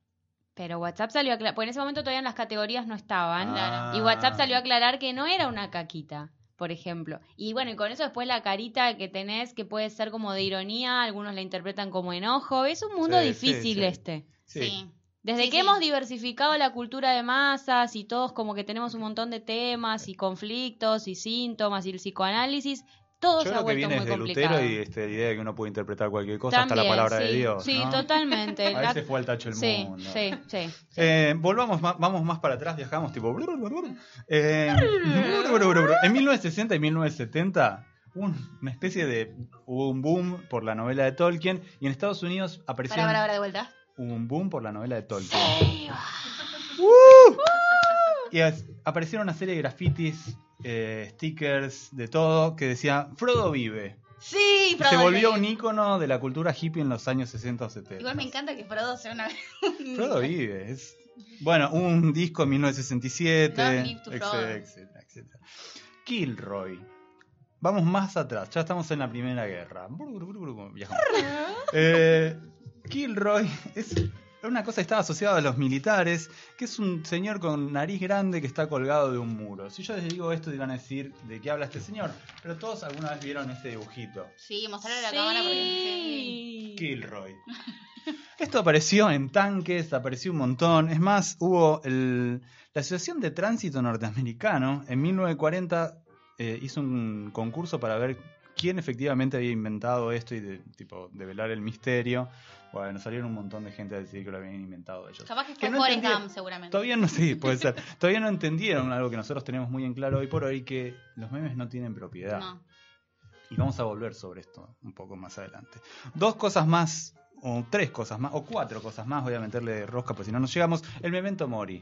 Pero WhatsApp salió a aclarar, porque en ese momento todavía en las categorías no estaban. Ah. Y WhatsApp salió a aclarar que no era una caquita, por ejemplo. Y bueno, y con eso después la carita que tenés, que puede ser como de ironía, algunos la interpretan como enojo. Es un mundo Sí, difícil sí, sí. este. Sí. Desde Sí, que sí. hemos diversificado la cultura de masas y todos como que tenemos un montón de temas y conflictos y síntomas y el psicoanálisis, todo Yo se ha creo que vuelto viene muy desde complicado. Lutero y la idea de que uno puede interpretar cualquier cosa hasta la También, palabra sí, de Dios. Sí, ¿no? totalmente. [LAUGHS] A veces fue al tacho el sí, mundo. sí, sí. Eh, volvamos, vamos más para atrás, viajamos tipo. Eh, en 1960 y 1970 hubo un- una especie de. Hubo un boom por la novela de Tolkien y en Estados Unidos apareció. Para, para, para, de vuelta. Un boom por la novela de Tolkien. Sí. Y as- aparecieron una serie de grafitis, eh, stickers, de todo, que decía Frodo vive. Sí, Se volvió vive. un ícono de la cultura hippie en los años 60 o 70. Igual me encanta que Frodo sea una... [LAUGHS] Frodo [LAUGHS] vive. Es... Bueno, un disco en 1967, Long live to Frodo. etcétera, etcétera, etcétera. Kilroy. Vamos más atrás, ya estamos en la Primera Guerra. [LAUGHS] Eh, Kilroy es una cosa que estaba asociada a los militares, que es un señor con nariz grande que está colgado de un muro. Si yo les digo esto, van a decir de qué habla este señor, pero todos alguna vez vieron este dibujito. Sí, mostrarle a la cámara porque... Kilroy. Esto apareció en tanques, apareció un montón. Es más, hubo el- la Asociación de Tránsito Norteamericano en 1940 eh, hizo un concurso para ver quién efectivamente había inventado esto y de, tipo develar el misterio. Bueno, salieron un montón de gente a decir que lo habían inventado ellos. Capaz que Que fue no Gump, seguramente. Todavía no, sí, puede ser. [LAUGHS] Todavía no entendieron algo que nosotros tenemos muy en claro hoy por hoy, que los memes no tienen propiedad. No. Y vamos a volver sobre esto un poco más adelante. Dos cosas más, o tres cosas más, o cuatro cosas más, voy a meterle rosca, pues si no nos llegamos. El memento mori.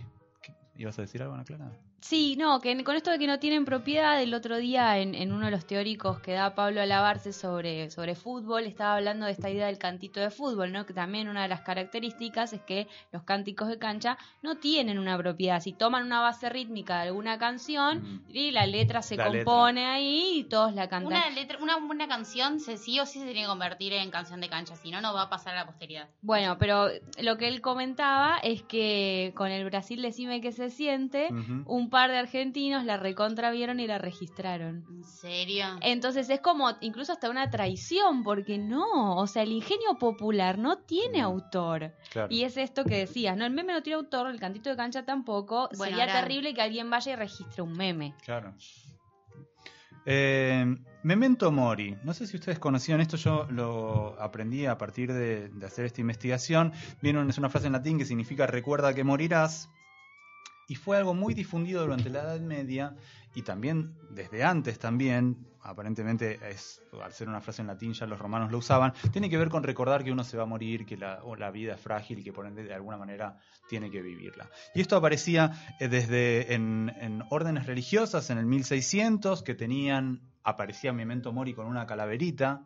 ¿Qué- ¿Ibas a decir algo, Ana Clara? Sí, no, que con esto de que no tienen propiedad, el otro día en, en uno de los teóricos que da Pablo Alabarce sobre, sobre fútbol, estaba hablando de esta idea del cantito de fútbol, ¿no? Que también una de las características es que los cánticos de cancha no tienen una propiedad. Si toman una base rítmica de alguna canción Mm. y la letra se La compone ahí y todos la cantan. Una, letra, una buena canción se, sí o sí se tiene que convertir en canción de cancha, si no, no va a pasar a la posteridad. Bueno, pero lo que él comentaba es que con el Brasil Decime que se un par de argentinos la recontravieron y la registraron. ¿En serio? Entonces es como incluso hasta una traición, porque no, o sea, el ingenio popular no tiene autor. Claro. Y es esto que decías, ¿no? El meme no tiene autor, el cantito de cancha tampoco. Bueno, Sería ahora- terrible que alguien vaya y registre un meme. Claro. Eh, Memento Mori. No sé si ustedes conocían esto, yo lo aprendí a partir de, de hacer esta investigación. Vieron, es una frase en latín que significa recuerda que morirás. Y fue algo muy difundido durante la Edad Media y también desde antes también, aparentemente es, al ser una frase en latín ya los romanos lo usaban, tiene que ver con recordar que uno se va a morir, que la, vida es frágil y que por ende de alguna manera tiene que vivirla. Y esto aparecía eh, desde en, en órdenes religiosas en el 1600 que tenían, aparecía Memento Mori con una calaverita,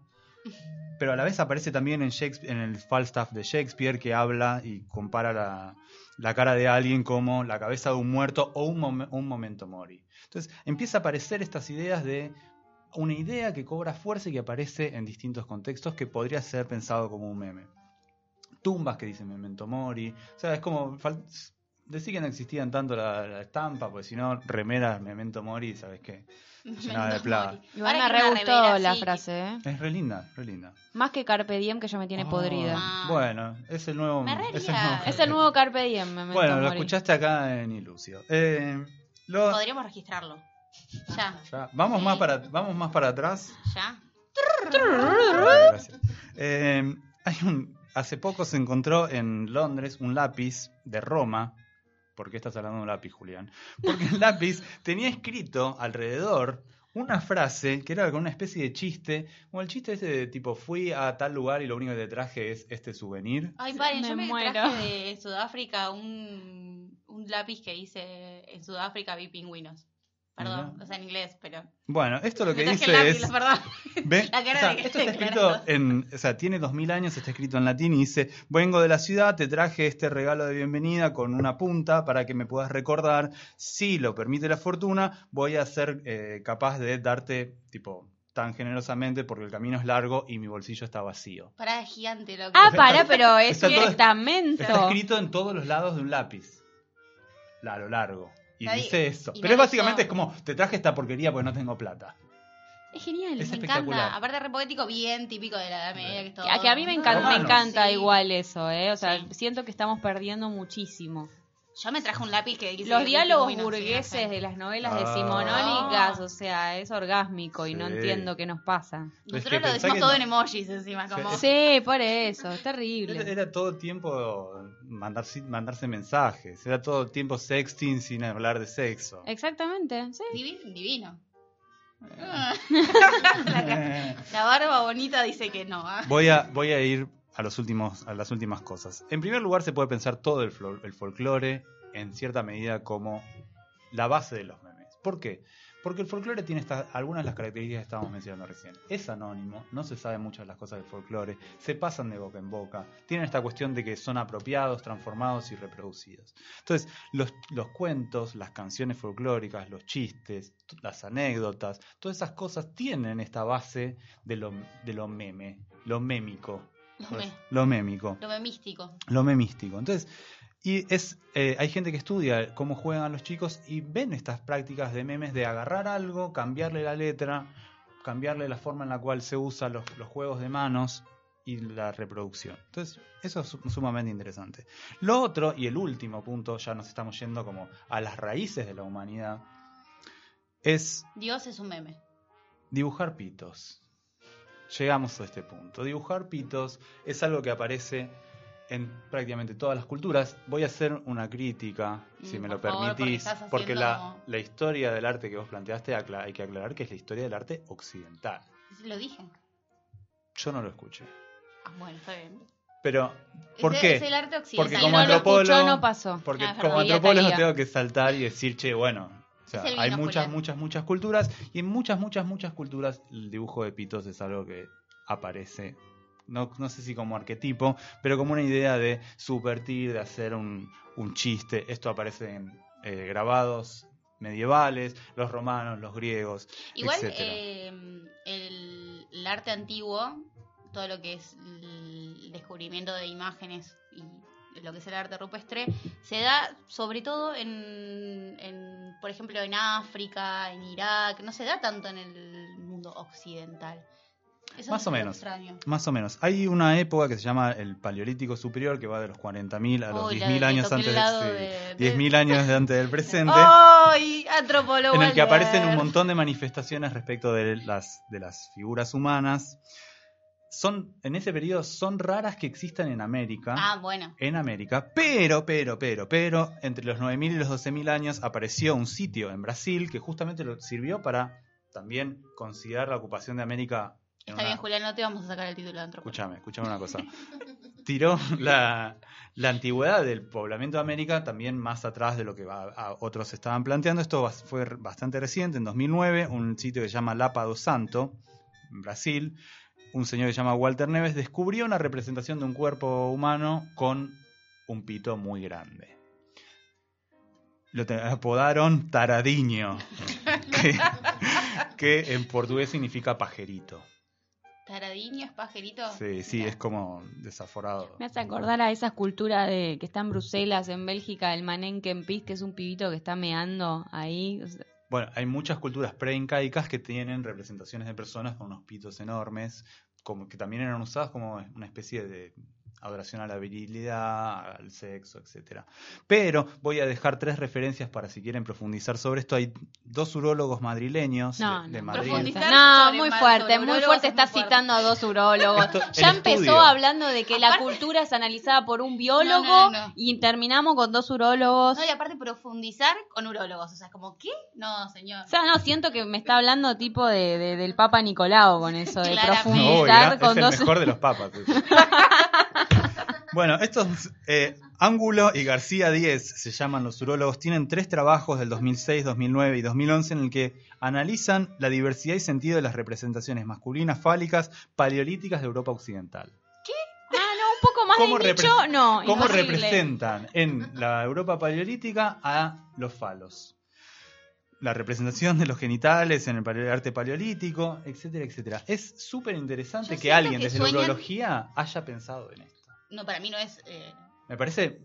pero a la vez aparece también en, Shakespeare, en el Falstaff de Shakespeare que habla y compara la, la cara de alguien como la cabeza de un muerto o un, momen- un momento mori. Entonces empieza a aparecer estas ideas de una idea que cobra fuerza y que aparece en distintos contextos que podría ser pensado como un meme. Tumbas que dicen memento mori. O sea, es como decir que no existían tanto la, la estampa, porque si no, remeras memento mori, ¿sabes qué? [LAUGHS] De plata. Igual me re gustó la frase, ¿eh? Es re linda, re linda. Más que Carpe Diem que ya me tiene Oh, podrida. Ah. Bueno, es el nuevo. Me re es el nuevo- Es el nuevo Carpe Diem, me Bueno, lo escuchaste acá en Ilusio. Eh, lo- Podríamos registrarlo. Ya, ya, vamos, Sí. más para, vamos más para atrás. ya. Gracias. Eh, hay un, hace poco se encontró en Londres un lápiz de Roma. ¿Por qué estás hablando de un lápiz, Julián? Porque el lápiz tenía escrito alrededor una frase que era con una especie de chiste, como el chiste ese de tipo, fui a tal lugar y lo único que te traje es este souvenir. Ay, paren, Me yo me muero. traje de Sudáfrica un, un lápiz que dice en Sudáfrica vi pingüinos. Perdón, Mira. o sea, en inglés, pero. Bueno, esto lo que [LAUGHS] me dice lápiz, es... [LAUGHS] perdón. ¿Ven? La cara O sea, de que esto está escrito en, o sea, tiene 2000 años, está escrito en latín y dice, vengo de la ciudad, te traje este regalo de bienvenida con una punta para que me puedas recordar, si lo permite la fortuna, voy a ser eh, capaz de darte, tipo, tan generosamente porque el camino es largo y mi bolsillo está vacío. Pará, es gigante lo que. Ah, para, pero es Está todo-. Está escrito en todos los lados de un lápiz, a lo largo. Y Nadie- dice esto. y Pero no es básicamente es como, te traje esta porquería porque no tengo plata. Es genial. Es me espectacular. encanta. Aparte, re poético, bien típico de la Edad Media. Que, todo- A que a mí me encanta, me encanta Sí. igual eso, ¿eh? O sea, Sí. siento que estamos perdiendo muchísimo. Yo me traje un lápiz que dice. Los diálogos burgueses de las novelas Ah. decimonónicas, o sea, es orgásmico y no entiendo qué nos pasa. Es Nosotros que lo decimos todo no- en emojis encima, Sí, como. Sí, por eso, es terrible. era todo el tiempo mandarse, mandarse mensajes, era todo el tiempo sexting sin hablar de sexo. Exactamente, sí. Divi- Divino. Eh. [LAUGHS] La barba bonita dice que no. ¿ah? Voy a, voy a ir a, los últimos, a las últimas cosas. En primer lugar, se puede pensar todo el, el folclore en cierta medida como la base de los memes. ¿Por qué? Porque el folclore tiene estas- algunas de las características que estábamos mencionando recién. Es anónimo, no se sabe muchas de las cosas del folclore, se pasan de boca en boca, tienen esta cuestión de que son apropiados, transformados y reproducidos. Entonces, los, los cuentos, las canciones folclóricas, los chistes, las anécdotas, todas esas cosas tienen esta base de lo, de lo meme, lo mémico. Lo, Pues, me- lo memístico. lo memístico. Entonces, y es, eh, hay gente que estudia cómo juegan los chicos y ven estas prácticas de memes de agarrar algo, cambiarle la letra, cambiarle la forma en la cual se usan los, los juegos de manos y la reproducción. Entonces, eso es su- sumamente interesante. Lo otro, y el último punto, ya nos estamos yendo como a las raíces de la humanidad, es Dios es un meme. Dibujar pitos. Llegamos a este punto. Dibujar pitos es algo que aparece en prácticamente todas las culturas. Voy a hacer una crítica, si Mm, me por lo favor, permitís, porque la, la historia del arte que vos planteaste hay que aclarar que es la historia del arte occidental. Lo dije. Yo no lo escuché. Ah, bueno, está bien. Pero, ¿por Es- qué? Es el arte Porque occidental. Si como no lo antropólogo, no pasó. Porque Ah, como antropólogo tengo que saltar y decir, che, bueno, sea, hay muchas, Julián. muchas, muchas culturas y en muchas, muchas, muchas culturas el dibujo de pitos es algo que aparece, no, no sé si como arquetipo, pero como una idea de subvertir, de hacer un, un chiste. Esto aparece en eh, grabados medievales, los romanos, los griegos, Igual eh, el, el arte antiguo, todo lo que es el descubrimiento de imágenes y lo que es el arte rupestre, se da sobre todo en, en, por ejemplo, en África, en Irak, no se da tanto en el mundo occidental. Eso Más es o menos. extraño. Más o menos. Hay una época que se llama el Paleolítico Superior, que va de los 40.000 a los la 10.000 de- años antes de, de- 10.000 años de antes del presente. ¡Ay! Antropólogo. en el que aparecen un montón de manifestaciones respecto de las, de las figuras humanas. Son, en ese periodo son raras que existan en América. Ah, bueno. En América, pero, pero, pero, pero, entre los 9.000 y los 12.000 años apareció un sitio en Brasil que justamente lo sirvió para también considerar la ocupación de América. Está una- bien, Julián, no te vamos a sacar el título de antropólogo. Escúchame, escúchame una cosa. [LAUGHS] Tiró la, la antigüedad del poblamiento de América también más atrás de lo que va- a- otros estaban planteando. Esto fue bastante reciente, en 2009, un sitio que se llama Lapa do Santo, en Brasil. Un señor que se llama Walter Neves descubrió una representación de un cuerpo humano con un pito muy grande. Lo apodaron Taradiño, [LAUGHS] que, que en portugués significa pajerito. Taradiño es pajerito. Sí, sí, es como desaforado. Me hace acordar a esa escultura de que está en Bruselas, en Bélgica, el Manenken Pis, que es un pibito que está meando ahí. Bueno, hay muchas culturas preincaicas que tienen representaciones de personas con unos pitos enormes, como que también eran usadas como una especie de adoración a la virilidad, al sexo, etcétera. Pero voy a dejar tres referencias para si quieren profundizar sobre esto. Hay dos urólogos madrileños No, de, de no. Madrid. No, muy fuerte, muy fuerte. es Está muy fuerte. citando a dos urólogos. Esto- ya empezó estudio. hablando de que la cultura es analizada por un biólogo No, no, no, no. y terminamos con dos urólogos. No, y aparte profundizar con urólogos. O sea, como, ¿qué? No, señor. O sea, no, siento que me está hablando tipo de, de- del Papa Nicolau con eso, de Claramente. Profundizar era- con es el dos... mejor de los papas. [LAUGHS] bueno, estos eh, Ángulo y García 10 se llaman los urólogos. Tienen tres trabajos del 2006, 2009 y 2011 en el que analizan la diversidad y sentido de las representaciones masculinas fálicas paleolíticas de Europa Occidental. Ah, no, un poco más ¿Cómo nicho, no, ¿Cómo imposible. representan en la Europa paleolítica a los falos? La representación de los genitales en el arte paleolítico, etcétera, etcétera. Es súper interesante que alguien que desde la urología haya pensado en esto. No, para mí no es. eh, Me parece.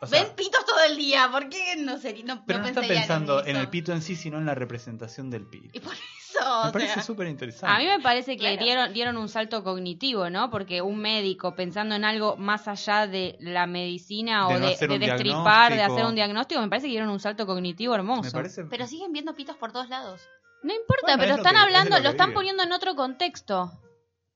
o sea, Ven pitos todo el día. ¿Por qué no sería? No, pero no no está pensando en, el pito en sí, sino en la representación del pito. Y por eso. Me o parece sea, súper interesante. A mí me parece que Claro. dieron, dieron un salto cognitivo, ¿no? Porque un médico pensando en algo más allá de la medicina De o no de, de destripar, de hacer un diagnóstico, me parece que dieron un salto cognitivo hermoso. Me parece. Pero siguen viendo pitos por todos lados. No importa, Bueno, pero es lo están que- es hablando, lo lo están poniendo en otro contexto.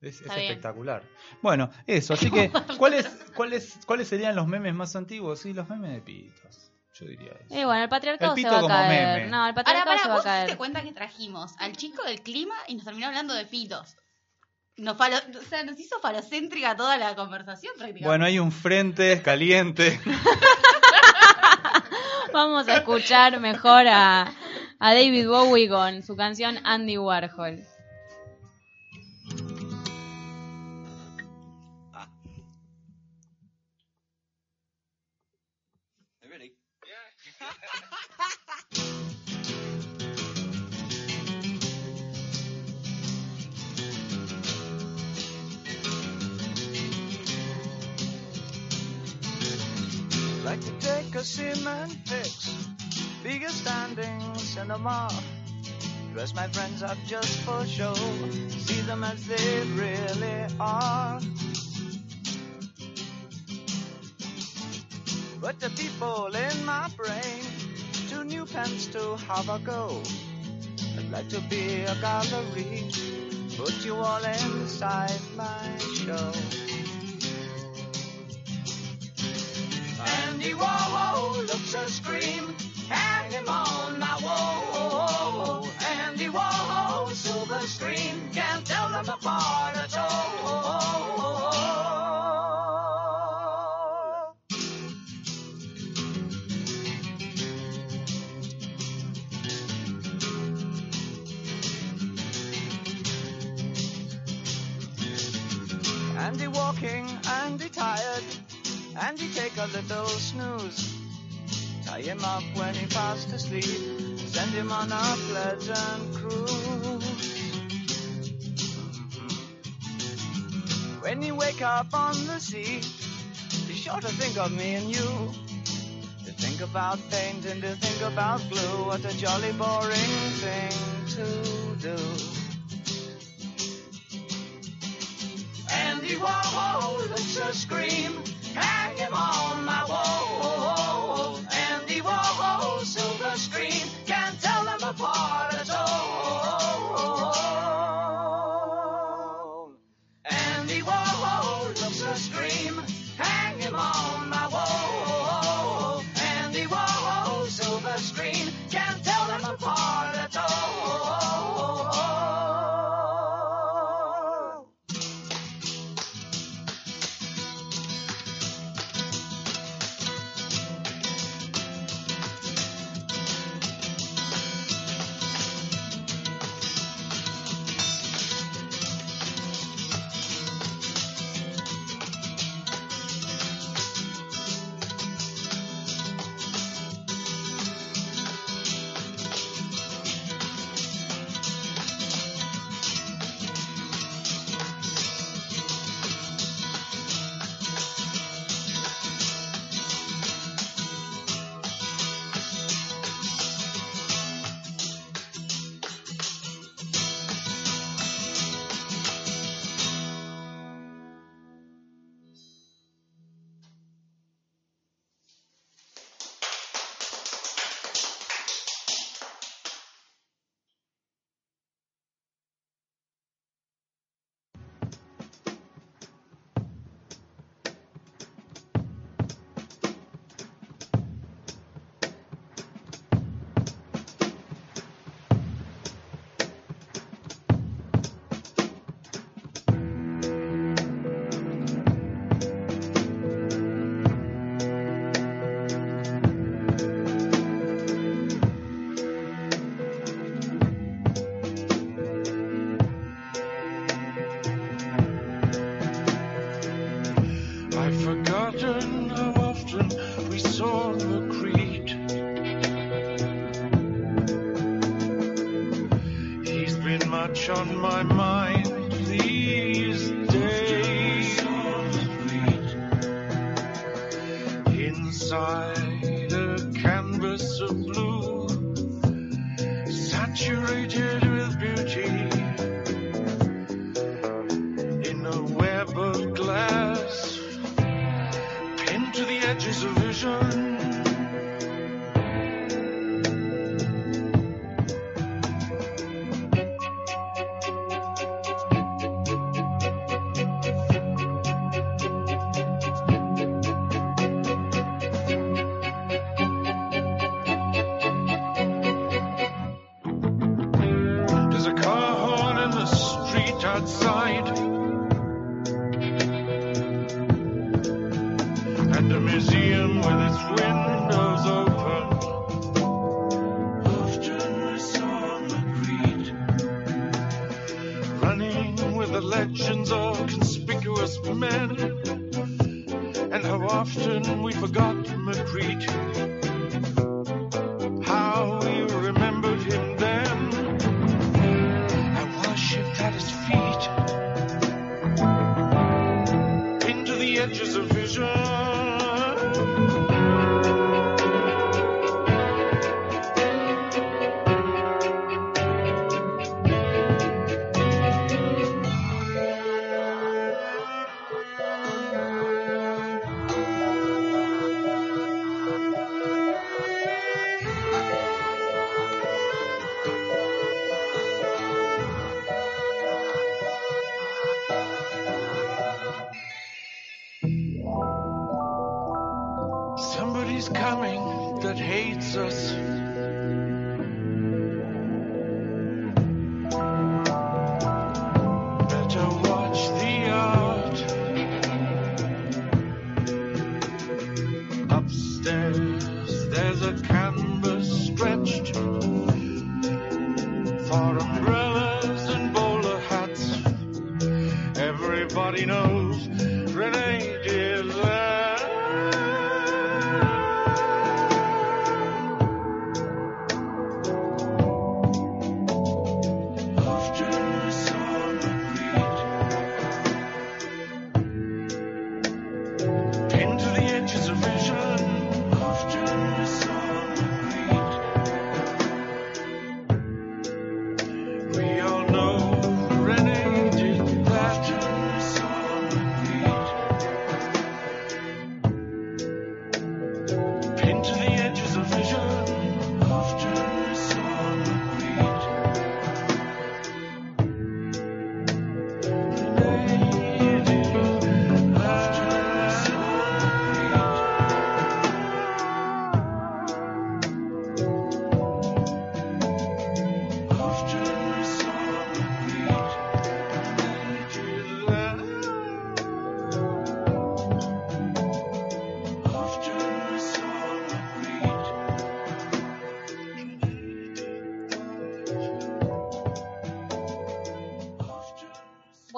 Es, es espectacular. Bueno, eso. Así [LAUGHS] que, ¿cuáles, cuáles, ¿cuáles serían los memes más antiguos? Sí, los memes de pitos. Yo diría eso. Eh, bueno, el patriarcado El se pito va a como caer. meme. No, el Ahora, patriarcado para, se va a vos te caer. cuenta que trajimos al chico del clima y nos terminó hablando de pitos. Nos, falo- o sea, nos hizo falocéntrica toda la conversación prácticamente. Bueno, hay un frente caliente. [LAUGHS] Vamos a escuchar mejor a, a David Bowie con su canción Andy Warhol. Like to take a cement fix, biggest standing cinema. Dress my friends up just for show, see them as they really are. But the people in my brain, two new pens to have a go. I'd like to be a gallery, put you all inside my show. Andy Warhol looks a scream, hang him on my wall. Andy Warhol, silver screen, can't tell them apart at all. Andy walking, Andy tired, Andy take a little snooze. Tie him up when he fast asleep, send him on a pleasant cruise. When you wake up on the sea, be sure to think of me and you. To think about paint and to think about glue, what a jolly boring thing to do. Andy Warhol a scream. Hang him on my wall. The legends of conspicuous men. And how often we forgot Magritte.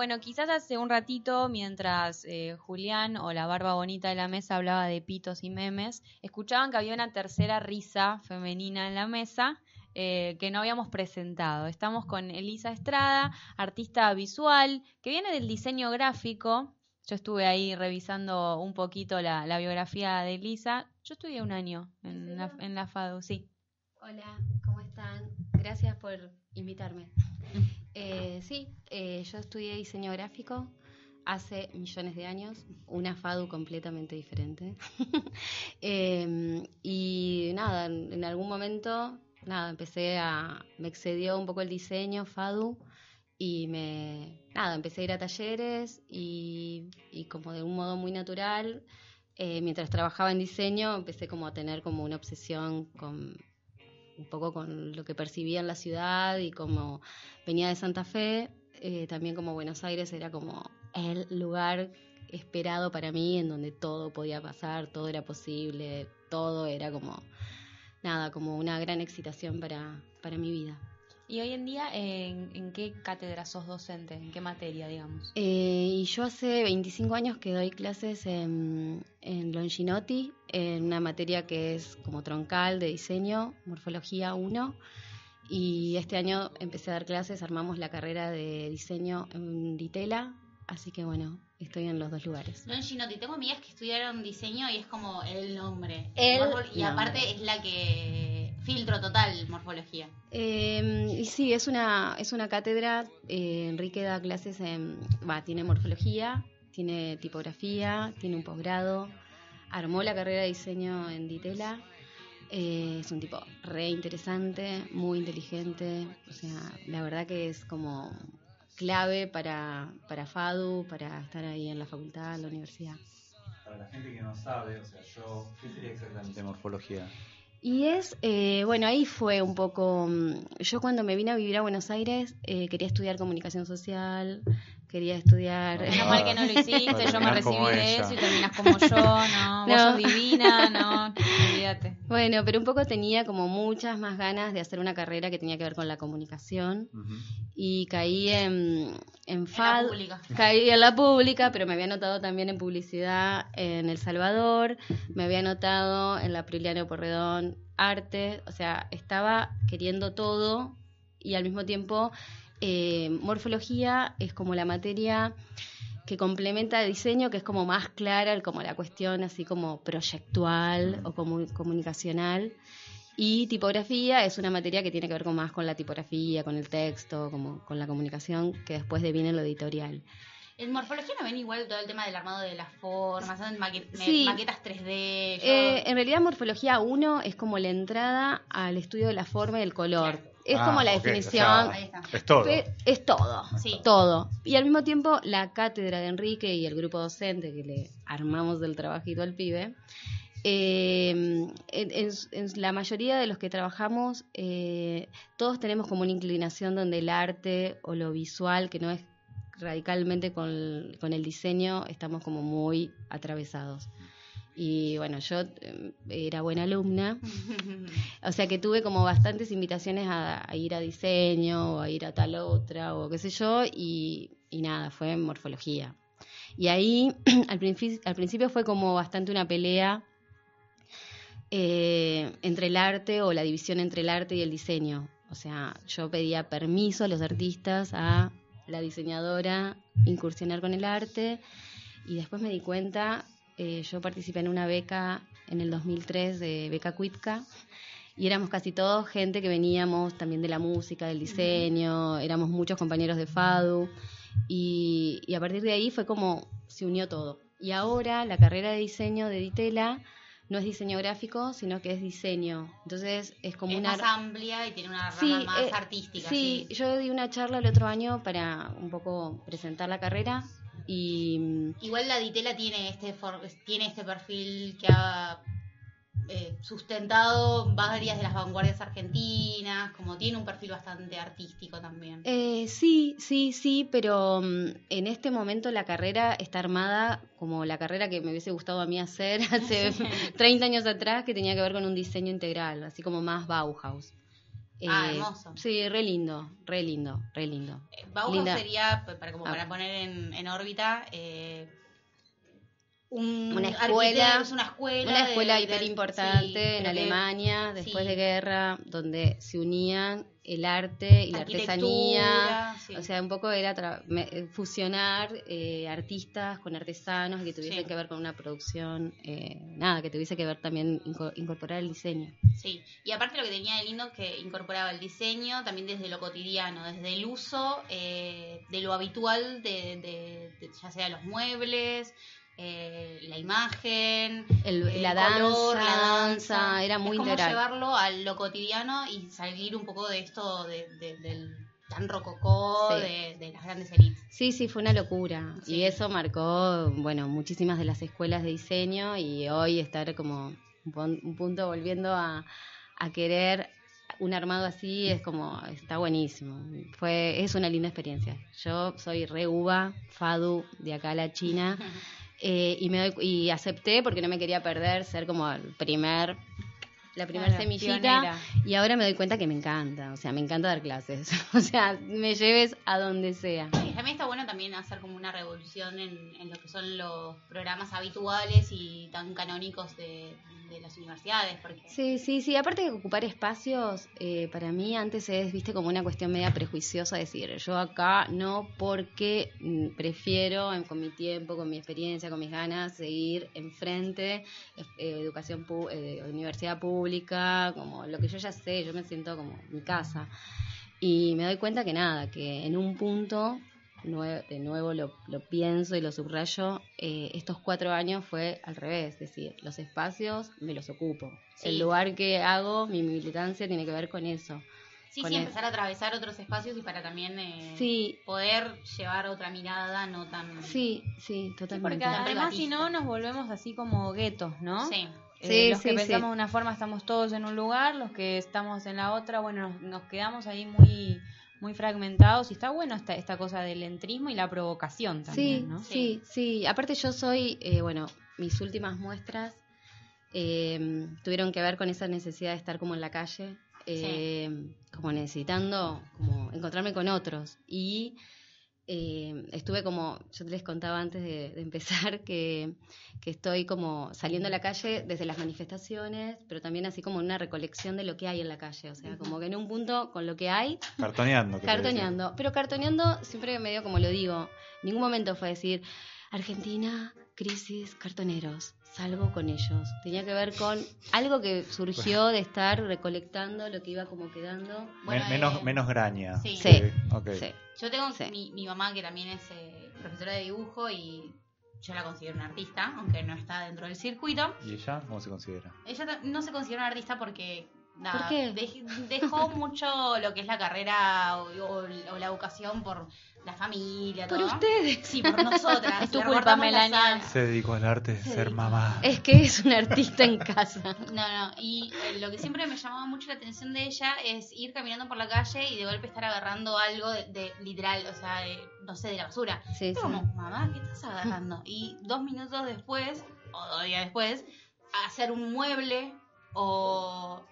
Bueno, quizás hace un ratito, mientras eh, Julián o la barba bonita de la mesa hablaba de pitos y memes, escuchaban que había una tercera risa femenina en la mesa eh, que no habíamos presentado. Estamos con Elisa Estrada, artista visual, que viene del diseño gráfico. Yo estuve ahí revisando un poquito la, la biografía de Elisa. Yo estudié un año en la, en la FADU, sí. Hola, ¿cómo están? Gracias por invitarme. Eh, sí, eh, yo estudié diseño gráfico hace millones de años, una FADU completamente diferente. [LAUGHS] Eh, y nada, en en algún momento, nada, empecé a, me excedió un poco el diseño, FADU, y me, nada, empecé a ir a talleres y, y como de un modo muy natural, eh, mientras trabajaba en diseño, empecé como a tener como una obsesión con un poco con lo que percibía en la ciudad y como venía de Santa Fe, eh, también como Buenos Aires era como el lugar esperado para mí en donde todo podía pasar, todo era posible, todo era como, nada, como una gran excitación para, para mi vida. Y hoy en día, ¿en, en qué cátedra sos docente? ¿En qué materia, digamos? Eh, y yo hace 25 años que doy clases en, en Longinotti, en una materia que es como troncal de diseño, morfología 1. Y este año empecé a dar clases, armamos la carrera de diseño en Ditela, así que bueno, estoy en los dos lugares. Don Ginotti, tengo amigas que estudiaron diseño y es como el nombre. El Morfo- y nombre. aparte es la que filtro total morfología. Eh, y sí, es una, es una cátedra. eh, Enrique da clases en. Va, tiene morfología, tiene tipografía, tiene un posgrado. Armó la carrera de diseño en Ditela. eh, es un tipo re interesante, muy inteligente. O sea, la verdad que es como clave para, para FADU, para estar ahí en la facultad, en la universidad. Para la gente que no sabe, o sea, yo, ¿qué sería exactamente morfología? Y es, eh, bueno, ahí fue un poco, mm, yo cuando me vine a vivir a Buenos Aires eh, quería estudiar comunicación social, quería estudiar... Menos [LAUGHS] mal que no lo hiciste, yo me recibí de eso y terminas como yo, no, [LAUGHS] vos No. sos divina, no, [LAUGHS] olvídate. Bueno, pero un poco tenía como muchas más ganas de hacer una carrera que tenía que ver con la comunicación y caí en, en En la FAD, pública. caí en la pública, pero me había anotado también en publicidad en El Salvador, me había anotado en la Priliano Porredón arte, o sea, estaba queriendo todo y al mismo tiempo eh, morfología es como la materia que complementa el diseño, que es como más clara, como la cuestión así como proyectual o comu- comunicacional. Y tipografía es una materia que tiene que ver con más con la tipografía, con el texto, como con la comunicación, que después deviene lo editorial. En morfología no ven igual todo el tema del armado de las formas, Sí. maquetas 3D. yo- Eh, en realidad morfología 1 es como la entrada al estudio de la forma y del color. Es Ah, como la ok, o definición. sea, es todo. Es todo, Sí. todo. Y al mismo tiempo, la cátedra de Enrique y el grupo docente que le armamos del trabajito al pibe, eh, en, en- en la mayoría de los que trabajamos, eh, todos tenemos como una inclinación donde el arte o lo visual, que no es radicalmente con, con el diseño, estamos como muy atravesados. Y bueno, yo eh, era buena alumna, [LAUGHS] o sea que tuve como bastantes invitaciones a, a ir a diseño o a ir a tal otra o qué sé yo y, y nada, fue en morfología. Y ahí [CLEARS THROAT] al, al principio fue como bastante una pelea eh, entre el arte o la división entre el arte y el diseño. O sea, yo pedía permiso a los artistas, a la diseñadora, incursionar con el arte y después me di cuenta, eh, yo participé en una beca en el 2003 de Beca Cuitca y éramos casi todos gente que veníamos también de la música, del diseño, éramos muchos compañeros de FADU y, y a partir de ahí fue como se unió todo. Y ahora la carrera de diseño de Ditela no es diseño gráfico, sino que es diseño. Entonces es como es una... más amplia y tiene una rama Sí, más eh, artística. Sí, Sí, yo di una charla el otro año para un poco presentar la carrera y Igual la Ditela tiene este tiene este perfil que ha eh, sustentado varias de las vanguardias argentinas, como tiene un perfil bastante artístico también. eh, sí, sí, sí, pero mm, en este momento la carrera está armada como la carrera que me hubiese gustado a mí hacer [LAUGHS] hace [LAUGHS] 30 años atrás, que tenía que ver con un diseño integral, así como más Bauhaus. Ah, Eh, hermoso. Sí, re lindo, re lindo, re lindo. Eh, Bauhaus linda. sería, p- para, como Ah. para poner en, en órbita, eh, un Una escuela- es una escuela, Una de- escuela de- hiper importante en Alemania, después sí. de guerra, donde se unían el arte y la artesanía. sí. O sea, un poco era tra- me- fusionar eh, artistas con artesanos que tuviesen Sí. que ver con una producción, eh, nada, que tuviese que ver también inco- incorporar el diseño. Sí, y aparte lo que tenía de lindo es que incorporaba el diseño también desde lo cotidiano, desde el uso eh, de lo habitual, de, de- de- ya sea los muebles, eh, la imagen, El- el la, danza, color, la danza, era muy es como integral. llevarlo a lo cotidiano y salir un poco de esto de- de- del tan rococó Sí. de, de las grandes élites. Sí, sí, fue una locura. Sí. Y eso marcó, bueno, muchísimas de las escuelas de diseño y hoy estar como un punto volviendo a, a querer un armado así es como, está buenísimo. Fue, es una linda experiencia. Yo soy re uva, Fadu, de acá a la China, [LAUGHS] eh, y, me doy- y acepté porque no me quería perder ser como el primer, la primera Claro, semillita. pionera. Y ahora me doy cuenta que me encanta, o sea, me encanta dar clases. [LAUGHS] O sea, me lleves a donde sea. Sí, también está bueno también hacer como una revolución en, en lo que son los programas habituales y tan canónicos de, de las universidades, porque Sí, sí, sí. Aparte de ocupar espacios, eh, para mí antes es, viste, como una cuestión media prejuiciosa decir, yo acá no porque mm, prefiero con mi tiempo, con mi experiencia, con mis ganas, seguir enfrente, eh, educación, eh, universidad pública, como lo que yo ya sé, yo me siento como mi casa. Y me doy cuenta que nada, que en un punto, de nuevo lo, lo pienso y lo subrayo, eh, estos cuatro años fue al revés, es decir, los espacios me los ocupo. Sí. El lugar que hago, mi militancia tiene que ver con eso. sí, con sí, el- empezar a atravesar otros espacios y para también eh, Sí, poder llevar otra mirada no tan... sí, sí, Sí, totalmente. porque además si no nos volvemos así como guetos, ¿no? Sí. Eh, Sí, los que sí, pensamos sí. de una forma estamos todos en un lugar, los que estamos en la otra, bueno, nos, nos quedamos ahí muy muy fragmentados y está bueno esta, esta cosa del entrismo y la provocación también, Sí, ¿no? sí, sí. Aparte yo soy, eh, bueno, mis últimas muestras eh, tuvieron que ver con esa necesidad de estar como en la calle, eh, como necesitando como encontrarme con otros. Y eh, estuve como, yo te les contaba antes de, de empezar, que, que estoy como saliendo a la calle desde las manifestaciones, pero también así como una recolección de lo que hay en la calle. O sea, como que en un punto con lo que hay Cartoneando. Cartoneando. Pero cartoneando siempre medio como lo digo. En ningún momento fue decir, Argentina, crisis, cartoneros. Salgo con ellos. Tenía que ver con algo que surgió de estar recolectando lo que iba como quedando. Bueno, menos, eh, menos graña. sí. Sí. ok. Sí. Yo tengo Sí. mi, mi mamá que también es eh, profesora de dibujo y yo la considero una artista, aunque no está dentro del circuito. ¿Y ella cómo se considera? Ella no se considera una artista porque nada, ¿Por qué? dej- dejó [LAUGHS] mucho lo que es la carrera o, o- o la educación por la familia, Por todo. ustedes. Sí, por nosotras. Es tu Le culpa, Melania. Se dedicó al arte de Se ser dedicó. mamá. Es que es un artista en casa. [LAUGHS] No, no, y eh, lo que siempre me llamaba mucho la atención de ella es ir caminando por la calle y de golpe estar agarrando algo de, de- literal, o sea, de, no sé, de la basura. Sí. como, mamá, ¿qué estás agarrando? Y dos minutos después, o dos días después, hacer un mueble o,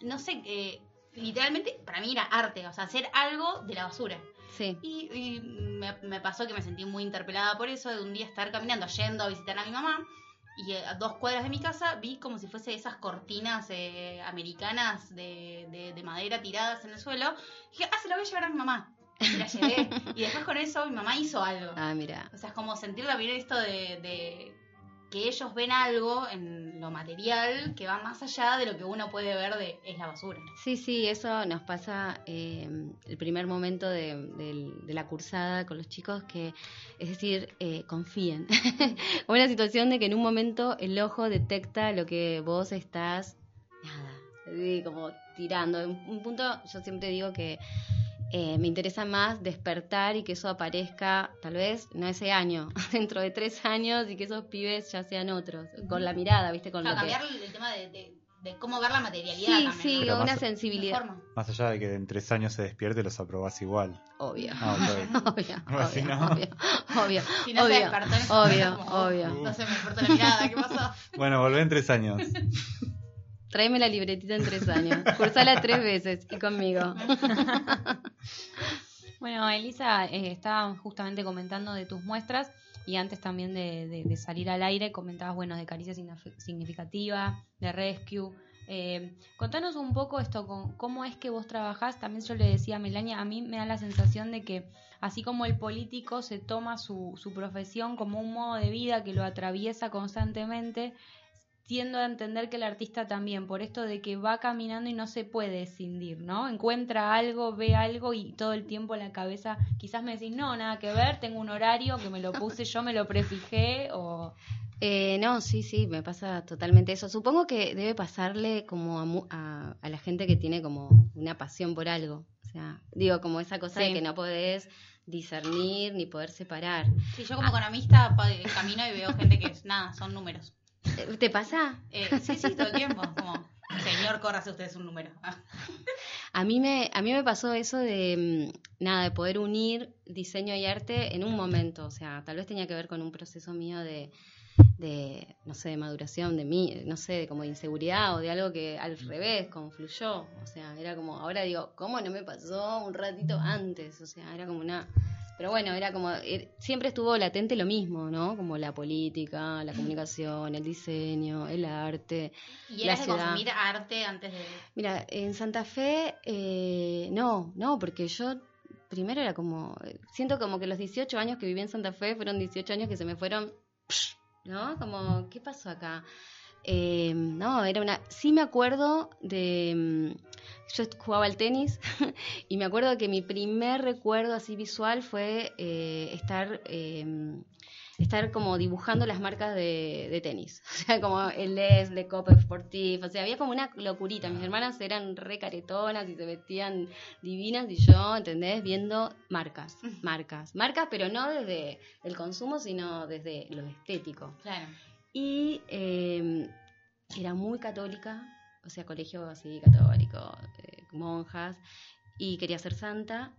no sé, eh, literalmente para mí era arte, o sea, hacer algo de la basura. Sí. Y, y me, me pasó que me sentí muy interpelada por eso, de un día estar caminando, yendo a visitar a mi mamá, y eh, a dos cuadras de mi casa vi como si fuese esas cortinas eh, americanas de, de- de madera tiradas en el suelo. dije, ah, se la voy a llevar a mi mamá. Y la llevé. [LAUGHS] y después con eso mi mamá hizo algo. Ah, mira. O sea, es como sentir también esto de, de que ellos ven algo en lo material que va más allá de lo que uno puede ver de es la basura. Sí, sí, eso nos pasa eh, el primer momento de, del- de la cursada con los chicos, que es decir, eh, confíen. [LAUGHS] Una situación de que en un momento el ojo detecta lo que vos estás, nada, como tirando. En un punto yo siempre digo que eh, me interesa más despertar y que eso aparezca, tal vez no ese año, [LAUGHS] dentro de tres años y que esos pibes ya sean otros, con la mirada, ¿viste? Con O sea, lo que... cambiar el tema de, de- de cómo ver la materialidad Sí, también. sí, ¿no? Una más- sensibilidad. forma. Más allá de que en tres años se despierte, los aprobás igual. Obvio. Ah. [LAUGHS] Obvio, [LAUGHS] obvio, ¿no? obvio, obvio, Si no se obvio, despertó se me despertó la mirada, ¿qué pasó? Bueno, volvé en tres años. Tráeme la libretita en tres años. Cursala tres veces y conmigo. [LAUGHS] Bueno, Elisa, eh, estaba justamente comentando de tus muestras y antes también de, de- de salir al aire comentabas, bueno, de caricia signif- significativa, de rescue. Eh, contanos un poco esto, cómo es que vos trabajás. También yo le decía a Melania, a mí me da la sensación de que así como el político se toma su, su profesión como un modo de vida que lo atraviesa constantemente, tiendo a entender que el artista también, por esto de que va caminando y no se puede escindir, ¿no? Encuentra algo, ve algo y todo el tiempo en la cabeza, quizás me decís, no, nada que ver, tengo un horario que me lo puse yo, me lo prefijé, o... Eh, no, sí, sí, me pasa totalmente eso. Supongo que debe pasarle como a, mu- a- a la gente que tiene como una pasión por algo. O sea, digo, como esa cosa Sí. de que no podés discernir ni poder separar. Sí, yo como economista pa- camino y veo gente que es nada, son números. ¿Te pasa? Eh, sí, sí, todo el tiempo. Como, señor, córrase usted es un número. [LAUGHS] A mí me, a mí me pasó eso de mm, nada, de poder unir diseño y arte en un momento. O sea, tal vez tenía que ver con un proceso mío de, de no sé, de maduración, de mí, no sé, de como de inseguridad o de algo que al revés confluyó. O sea, era como, ahora digo, ¿cómo no me pasó un ratito antes? O sea, era como una Pero bueno, era como, er- siempre estuvo latente lo mismo, ¿no? Como la política, la comunicación, el diseño, el arte. ¿Y la eras de consumir arte antes de...? Mira, en Santa Fe, eh, no, no, porque yo primero era como, siento como que los 18 años que viví en Santa Fe fueron 18 años que se me fueron, ¿no? Como, ¿qué pasó acá? Eh, no, era una, sí me acuerdo de, yo jugaba al tenis [LAUGHS] y me acuerdo que mi primer recuerdo así visual fue eh, estar... eh, estar como dibujando las marcas de, de tenis. [LAUGHS] O sea, como el Les, Le Copa Sportif. O sea, había como una locurita. Mis hermanas eran re caretonas y se vestían divinas y yo, ¿entendés? Viendo marcas, [LAUGHS] marcas, marcas, pero no desde el consumo, sino desde lo estético. Claro. Y eh, era muy católica, o sea, colegio así católico, eh, monjas, y quería ser santa.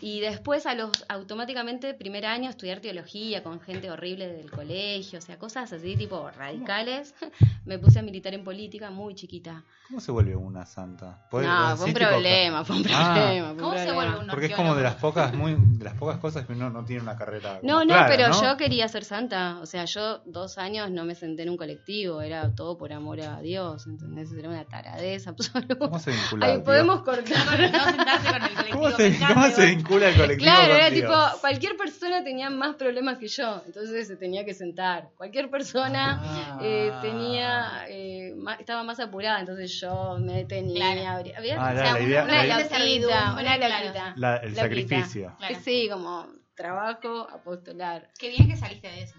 Y después, a los automáticamente, primer año, estudiar teología con gente horrible del colegio, o sea, cosas así, tipo radicales. [LAUGHS] Me puse a militar en política muy chiquita. ¿Cómo se vuelve una santa? ¿Puede- No, fue un problema, fue un Ah. problema. fue un ¿Cómo se vuelve un Porque es como de las pocas, muy, de las pocas cosas que uno no tiene una carrera. No, no, clara, pero ¿no? yo quería ser santa. O sea, yo dos años no me senté en un colectivo. Era todo por amor a Dios. ¿Entendés? Era una taradez absoluta. ¿Cómo se vincula? Ahí podemos cortar. No sentarse con el colectivo. ¿Cómo se, cómo se. Vincula el colectivo Claro, era tipo, cualquier persona tenía más problemas que yo, entonces se tenía que sentar. Cualquier persona Ah. eh, tenía, eh, ma- estaba más apurada, entonces yo me tenía. Claro. había- Ah, o la- sea, la idea- una la idea- loquita, una loquita. La- el Loquita. sacrificio. Claro. Sí, como trabajo, apostolar. Qué bien que saliste de eso.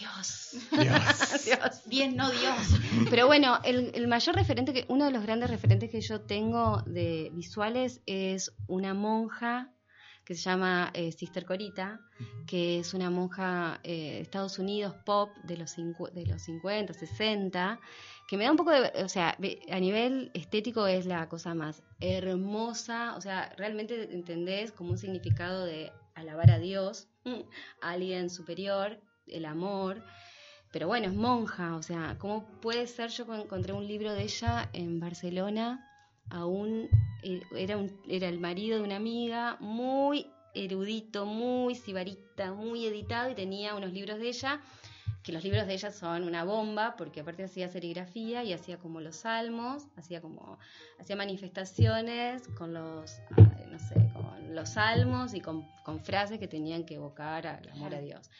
Dios, Dios. [LAUGHS] Dios. Bien, no Dios. Pero bueno, el, el mayor referente, que uno de los grandes referentes que yo tengo de visuales es una monja que se llama eh, Sister Corita, que es una monja eh, de Estados Unidos pop de los, cincu- de los 50, 60, que me da un poco de, o sea, ve- a nivel estético es la cosa más hermosa, o sea, realmente entendés como un significado de alabar a Dios, a alguien superior, el amor, pero bueno, es monja, o sea, ¿cómo puede ser? Yo con- encontré un libro de ella en Barcelona, aún eh, era, un- era el marido de una amiga, muy erudito, muy sibarita, muy editado y tenía unos libros de ella, que los libros de ella son una bomba, porque aparte hacía serigrafía y hacía como los salmos, hacía como, hacía manifestaciones con los, no sé, con los salmos y con, con frases que tenían que evocar al amor a Dios.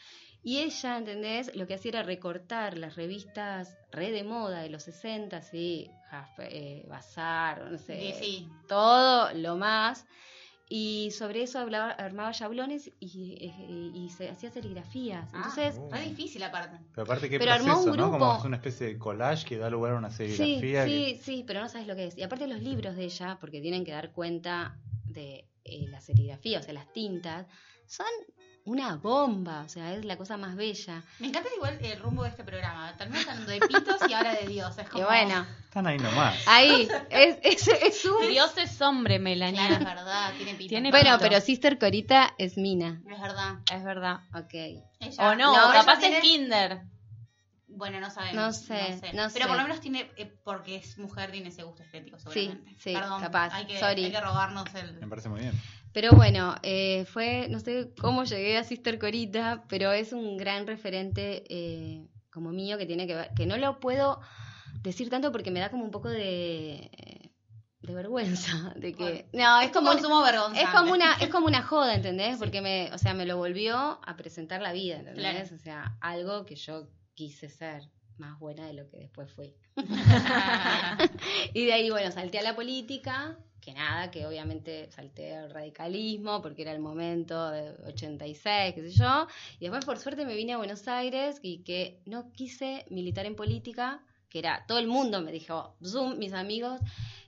Y ella, ¿entendés? Lo que hacía era recortar las revistas re de moda de los 60, así, Jasper, eh, Bazar, no sé, Sí, sí. todo lo más. Y sobre eso hablaba, armaba yablones y, eh, y se hacía serigrafías. Ah, Entonces. Está difícil aparte. Pero aparte, qué Pero armó proceso, un ¿no? Como grupo. es una especie de collage que da lugar a una sí, serigrafía. sí, sí, pero no sabes lo que es. Y aparte los libros de ella, porque tienen que dar cuenta de eh, la serigrafía, o sea, las tintas, son una bomba, o sea, es la cosa más bella. Me encanta igual el rumbo de este programa. Terminamos hablando de pitos y ahora de Dios. Es como... Y bueno, Que están ahí nomás. ahí, es, es, es un... Dios es hombre, Melania. Claro, es verdad, tiene pito. Tiene Bueno, pito. pero Sister Corita es Mina. Es verdad. Es verdad. Ok. Ella- O no, capaz tiene- es Kinder. Bueno, no sabemos. No sé, no Pero por sé. lo menos tiene, eh, porque es mujer, tiene ese gusto estético, seguramente. sí, Perdón, capaz, Hay que, sorry. hay que robarnos Me el... parece muy bien. Pero bueno, eh, fue, no sé cómo llegué a Sister Corita, pero es un gran referente eh, como mío que tiene que ver, que no lo puedo decir tanto porque me da como un poco de, de vergüenza, [LAUGHS] de que, no, es Es como como, consumo vergonzante. es como una, es como una joda, ¿entendés? Porque me, o sea, me lo volvió a presentar la vida, ¿entendés? Claro. O sea, algo que yo quise ser más buena de lo que después fui. [LAUGHS] [LAUGHS] Y de ahí, bueno, salté a la política, que nada, que obviamente salté al radicalismo porque era el momento de 86, qué sé yo. Y después, por suerte, me vine a Buenos Aires y que no quise militar en política, que era todo el mundo, me dijo, Zoom, mis amigos,